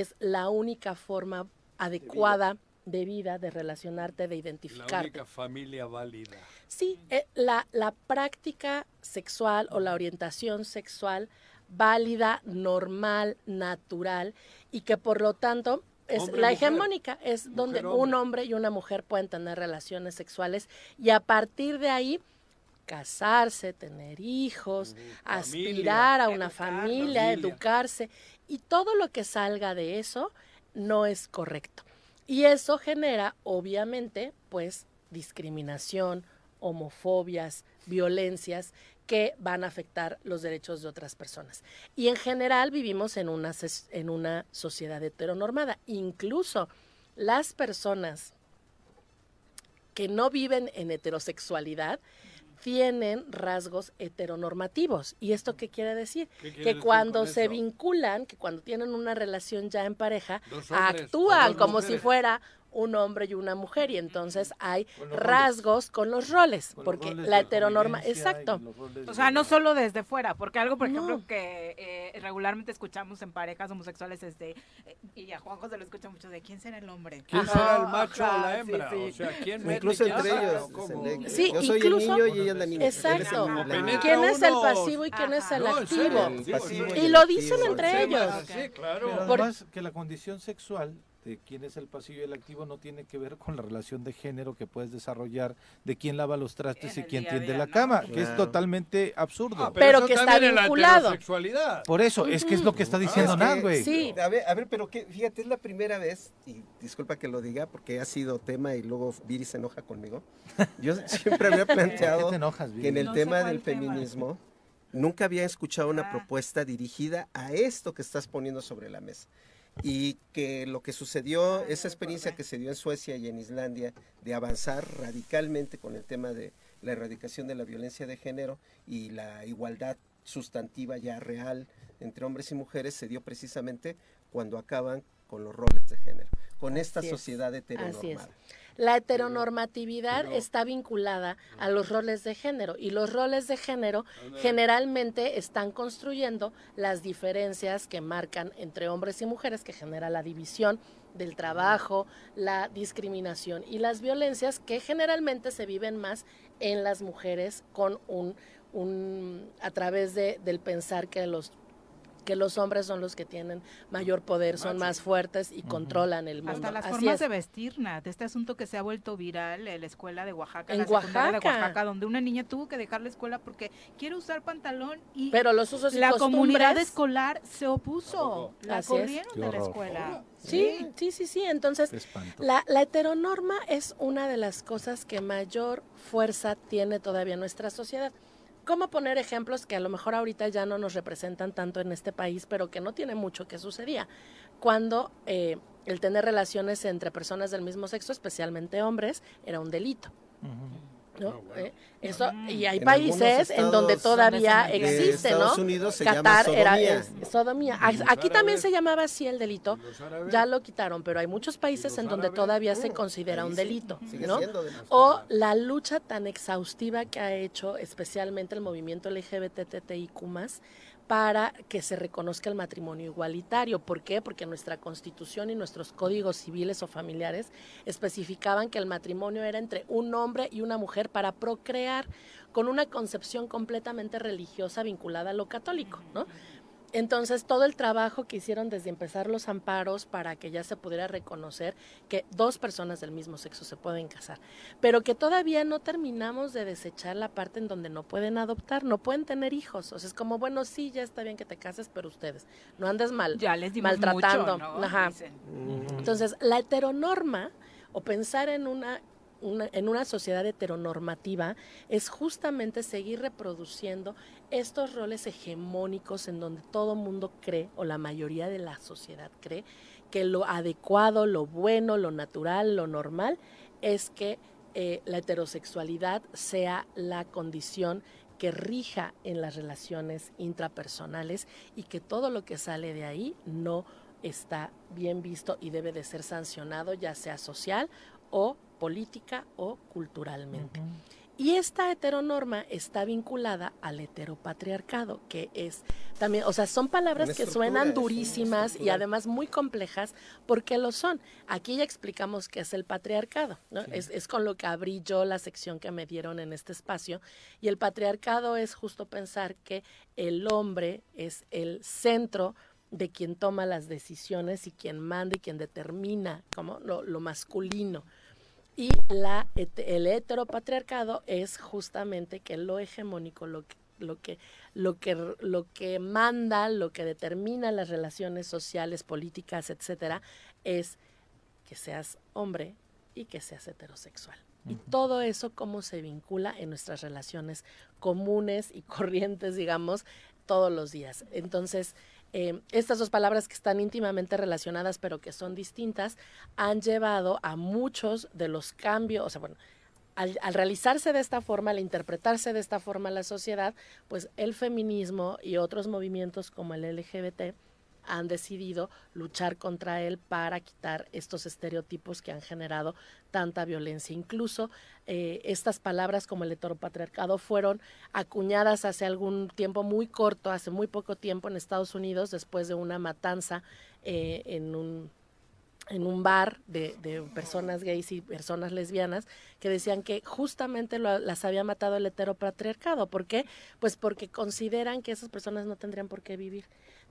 es la única forma adecuada de vida, de relacionarte, de La identificarte. única familia válida. Sí, eh, la, la práctica sexual o la orientación sexual válida, normal, natural y que por lo tanto es Hombre, la mujer. hegemónica, es donde hombre. un hombre y una mujer pueden tener relaciones sexuales y a partir de ahí casarse, tener hijos, aspirar a una familia, familia. educarse y todo lo que salga de eso no es correcto. Y eso genera, obviamente, pues discriminación, homofobias, violencias que van a afectar los derechos de otras personas. Y en general vivimos en una, sociedad heteronormada. Incluso las personas que no viven en heterosexualidad tienen rasgos heteronormativos. ¿Y esto qué quiere decir? ¿Qué quiere Que decir cuando se vinculan, que cuando tienen una relación ya en pareja, hombres actúan como si fuera un hombre y una mujer y entonces hay rasgos con los roles, porque la heteronorma, exacto. O sea, no solo desde fuera, porque algo, por ejemplo, que eh, regularmente escuchamos en parejas homosexuales es de, eh, y a Juanjo se lo escucha mucho, de quién será el hombre. ¿Quién será el macho o la hembra? O sea, ¿quién Incluso entre ellos. Sí, Yo soy incluso, el niño y ella es la niña. Exacto. El- ¿Quién es el pasivo y quién es el No, en serio, activo? el pasivo y Y el lo dicen entre ellos. Sí, claro. Pero además que la condición sexual de quién es el pasivo y el activo no tiene que ver con la relación de género que puedes desarrollar de quién lava los trastes y quién tiende día, la ¿no? cama, que es totalmente absurdo. Ah, Pero eso que está también en la vinculado. Por eso, es que es lo que está diciendo Es que- Nat, güey. Sí. A ver, a ver, pero que, fíjate, es la primera vez, y disculpa que lo diga porque ha sido tema y luego Viri se enoja conmigo. Yo [LAUGHS] siempre había ¿Por planteado qué te enojas, que en el No tema del tema. feminismo nunca había escuchado una Ah. propuesta dirigida a esto que estás poniendo sobre la mesa. Y que lo que sucedió, Ah, esa experiencia que se dio en Suecia y en Islandia de avanzar radicalmente con el tema de la erradicación de la violencia de género y la igualdad sustantiva ya real entre hombres y mujeres se dio precisamente cuando acaban con los roles de género, con esta es, sociedad heteronormada. La heteronormatividad está vinculada a los roles de género y los roles de género generalmente están construyendo las diferencias que marcan entre hombres y mujeres que genera la división del trabajo, la discriminación y las violencias que generalmente se viven más en las mujeres con un, un a través de, del pensar que los que los hombres son los que tienen mayor poder, son más fuertes y controlan el mundo. Hasta las Así formas es. de vestir, Nat. Este asunto que se ha vuelto viral en la escuela de Oaxaca, En la secundaria de Oaxaca. Oaxaca, donde una niña tuvo que dejar la escuela porque quiere usar pantalón y Pero los usos y la costumbres- comunidad escolar se opuso. La Así corrieron de la escuela. Sí, sí, sí, sí. Entonces, la, la heteronorma es una de las cosas que mayor fuerza tiene todavía nuestra sociedad. ¿Cómo poner ejemplos que a lo mejor ahorita ya no nos representan tanto en este país, pero que no tiene mucho que sucedía? Cuando eh, el tener relaciones entre personas del mismo sexo, especialmente hombres, era un delito. ¿No? Eh, eso, y hay En países en donde todavía estados existe, ¿no? Estados Unidos se llama Qatar era sodomía. es- sodomía. Los Aquí también se llamaba así el delito. árabes- Ya lo quitaron, pero hay muchos países en donde árabes? todavía se Uh, considera un delito, ¿no? O la lucha tan exhaustiva que ha hecho especialmente el movimiento LGBTTIQ+, para que se reconozca el matrimonio igualitario. ¿Por qué? Porque nuestra constitución y nuestros códigos civiles o familiares especificaban que el matrimonio era entre un hombre y una mujer para procrear con una concepción completamente religiosa vinculada a lo católico, ¿no? Entonces, todo el trabajo que hicieron desde empezar los amparos para que ya se pudiera reconocer que dos personas del mismo sexo se pueden casar, pero que todavía no terminamos de desechar la parte en donde no pueden adoptar, no pueden tener hijos. O sea, es como, bueno, sí, ya está bien que te cases, pero ustedes no andes mal, Ya les dimos maltratando. mucho, ¿no? Ajá. Entonces, la heteronorma o pensar en una, en una sociedad heteronormativa es justamente seguir reproduciendo estos roles hegemónicos en donde todo mundo cree, o la mayoría de la sociedad cree, que lo adecuado, lo bueno, lo natural, lo normal, es que eh, la heterosexualidad sea la condición que rija en las relaciones intrapersonales y que todo lo que sale de ahí no está bien visto y debe de ser sancionado, ya sea social o política o culturalmente. Y esta heteronorma está vinculada al heteropatriarcado, que es también, o sea, son palabras Una que suenan durísimas y además muy complejas porque lo son. Aquí ya explicamos qué es el patriarcado, ¿no? Es, es con lo que abrí yo la sección que me dieron en este espacio. Y el patriarcado es justo pensar que el hombre es el centro de quien toma las decisiones y quien manda y quien determina como lo, lo masculino. Y la, el heteropatriarcado es justamente que lo hegemónico, lo que, lo que, lo que, lo que manda, lo que determina las relaciones sociales, políticas, etcétera, es que seas hombre y que seas heterosexual. Y todo eso cómo se vincula en nuestras relaciones comunes y [LAUGHS] corrientes, digamos, todos los días. Entonces, eh, estas dos palabras que están íntimamente relacionadas pero que son distintas han llevado a muchos de los cambios, o sea, bueno, al, al realizarse de esta forma, al interpretarse de esta forma la sociedad, pues el feminismo y otros movimientos como el LGBT han decidido luchar contra él para quitar estos estereotipos que han generado tanta violencia. Incluso eh, estas palabras como el heteropatriarcado fueron acuñadas hace algún tiempo muy corto, hace muy poco tiempo en Estados Unidos, después de una matanza eh, en un en un bar de, de, personas gays y personas lesbianas que decían que justamente lo, las había matado el heteropatriarcado. ¿Por qué? Pues porque consideran que esas personas no tendrían por qué vivir.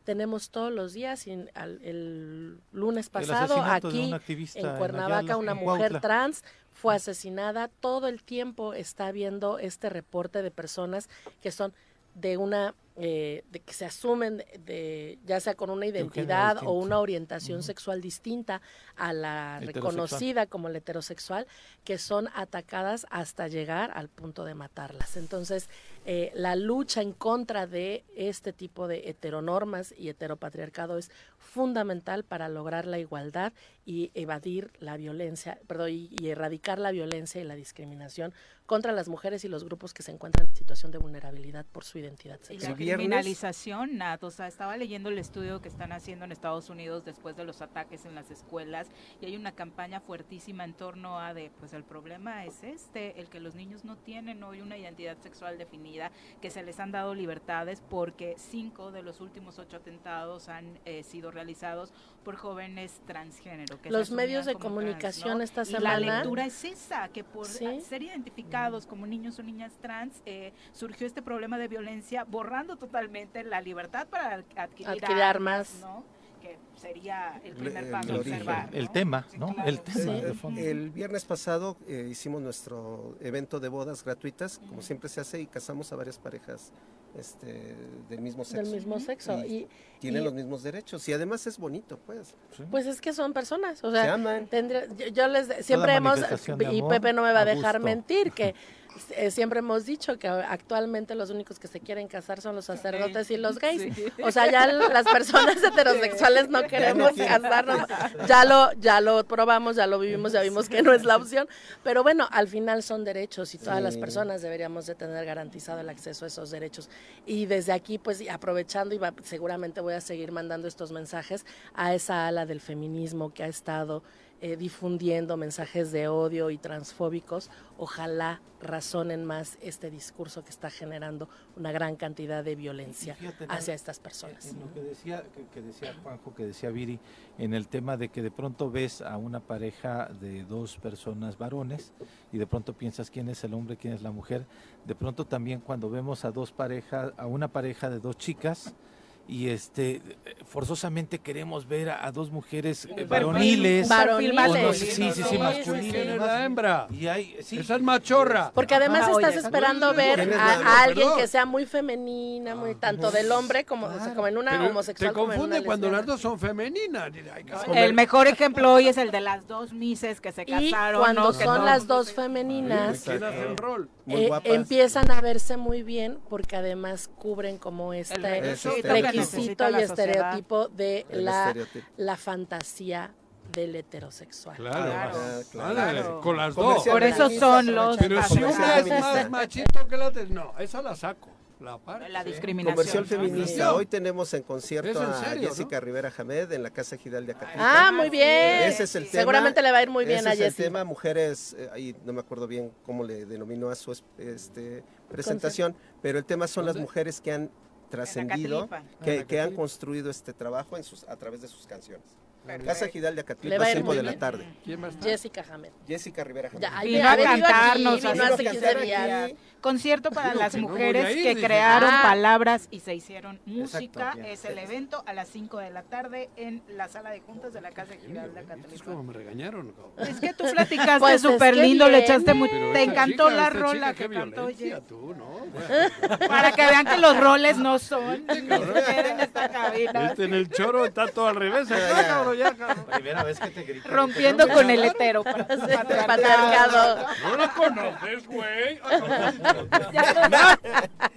Tenemos todos los días, y al, el lunes pasado, aquí en Cuernavaca, una mujer trans fue asesinada. Todo el tiempo está viendo este reporte de personas que son de una eh, de que se asumen de, ya sea con una identidad o una orientación sexual distinta a la reconocida como la heterosexual que son atacadas hasta llegar al punto de matarlas. Entonces eh, la lucha en contra de este tipo de heteronormas y heteropatriarcado es fundamental para lograr la igualdad y evadir la violencia perdón y erradicar la violencia y la discriminación contra las mujeres y los grupos que se encuentran en situación de vulnerabilidad por su identidad sexual. Y la criminalización, Nat, o sea, estaba leyendo el estudio que están haciendo en Estados Unidos después de los ataques en las escuelas y hay una campaña fuertísima en torno a de, pues el problema es este, el que los niños no tienen hoy una identidad sexual definida, que se les han dado libertades porque cinco de los últimos ocho atentados han eh, sido realizados por jóvenes transgénero. Que los medios de comunicación esta semana. Y la lectura es esa, que por ser identificados como niños o niñas trans, eh, surgió este problema de violencia, borrando totalmente la libertad para adquirir, armas, ¿no? que sería el primer paso observar. El tema, ¿no? el tema. El viernes pasado eh, hicimos nuestro evento de bodas gratuitas, como siempre se hace, y casamos a varias parejas este, del mismo sexo. Del mismo sexo. Y, tienen los mismos derechos. Y además es bonito, pues. Pues es que son personas. O sea, yo, les siempre hemos, y Pepe no me va a dejar mentir, que [LAUGHS] siempre hemos dicho que actualmente los únicos que se quieren casar son los sacerdotes y los gays. O sea, ya las personas [LAUGHS] heterosexuales no queremos casarnos. Ya lo, ya lo probamos, ya lo vivimos, ya vimos que no es la opción. Pero bueno, al final son derechos y todas las personas deberíamos de tener garantizado el acceso a esos derechos. Y desde aquí, pues aprovechando y seguramente voy a seguir mandando estos mensajes a esa ala del feminismo que ha estado eh, difundiendo mensajes de odio y transfóbicos, ojalá razonen más este discurso que está generando una gran cantidad de violencia hacia estas personas. En lo que decía, que, decía Juanjo, que decía Viri, en el tema de que de pronto ves a una pareja de dos personas varones y de pronto piensas quién es el hombre, quién es la mujer, de pronto también cuando vemos a dos parejas, a una pareja de dos chicas, y este forzosamente queremos ver a, dos mujeres eh, varoniles, varoniles. sí, sí, sí, masculinas. la hembra. Y hay, Esa es machorra. Porque además estás esperando ver a, alguien que sea muy femenina, muy tanto del hombre como, como en una homosexual. Te confunde cuando las dos son femeninas. El mejor ejemplo hoy es el de las dos mises que se casaron. Y cuando son las dos femeninas, eh, empiezan a verse muy bien porque además cubren como este requisito y estereotipo de la, la fantasía del heterosexual. Claro, claro, con las dos. Por eso son los. Pero si una es más machito que la otra, no, esa la saco. La, la discriminación. Comercial feminista. Hoy tenemos en concierto a Jessica Rivera Hamed en la Casa Gidal de Acapulco. Ah, muy bien. Ese es el tema. Seguramente le va a ir muy bien Ese a Jessica. Es el tema mujeres, eh, ahí no me acuerdo bien cómo le denominó a su este, presentación, pero el tema son las mujeres que han trascendido, que, que han construido este trabajo en sus, a través de sus canciones. Casa Gidal de Acatlipa, 5 de la tarde. Jessica Hamed. Jessica Rivera Hamed. Ya, vino a cantarnos hace 15 días. Concierto para las mujeres que crearon ah. palabras y se hicieron música. Es el evento a las 5 de la tarde en la sala de juntas de la Casa Gidal de Acatlipa. Es como me regañaron. Es que tú platicaste [LAUGHS] pues súper lindo, le echaste muy... Te encantó la rola que cantó tú, ¿no? [LAUGHS] Para que vean que los roles no son. en esta cabina. Este en el choro está todo al revés. Primera vez que te grito. Rompiendo con el hetero. [LAUGHS] Patriarcado. No lo conoces, güey.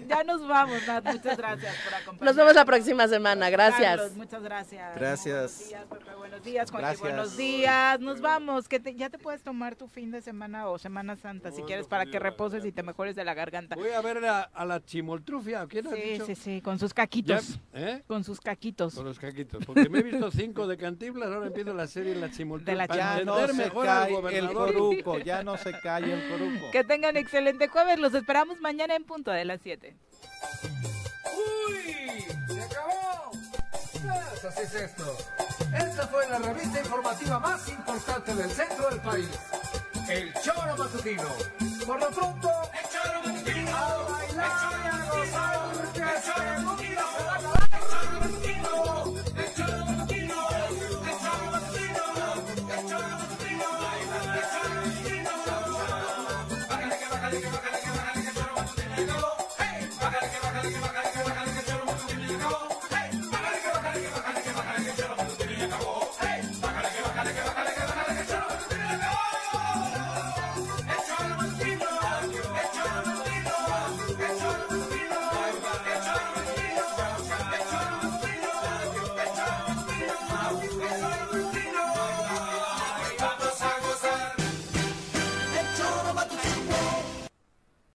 Ya, nos vamos, Nat. Muchas gracias por acompañarnos. Nos vemos la próxima semana. Gracias. muchas gracias. Gracias. Buenos días, Pepe. Buenos días, Juanqui. Buenos días. Nos vamos. Que ya te puedes tomar tu fin de semana o Semana Santa, si quieres, para que reposes y te mejores de la garganta. Voy a ver a, a la chimoltrufia. ¿Quién ha Sí, dicho? sí, sí, con sus caquitos. ¿eh? Con sus caquitos. Con los caquitos. Porque me he visto cinco de Cantinflas, ahora empiezo la serie La Chimoltrufia. De la para Ya no entender se mejor al cae el gobernador. coruco, ya no se cae el coruco. Que tengan excelente jueves. Los esperamos mañana en punto de las 7. ¡Uy! ¡Se acabó! Pues así es esto. Esta fue la revista informativa más importante del centro del país. El Choro Matutino. Por lo pronto, el Choro Matutino. A bailar y a gozar.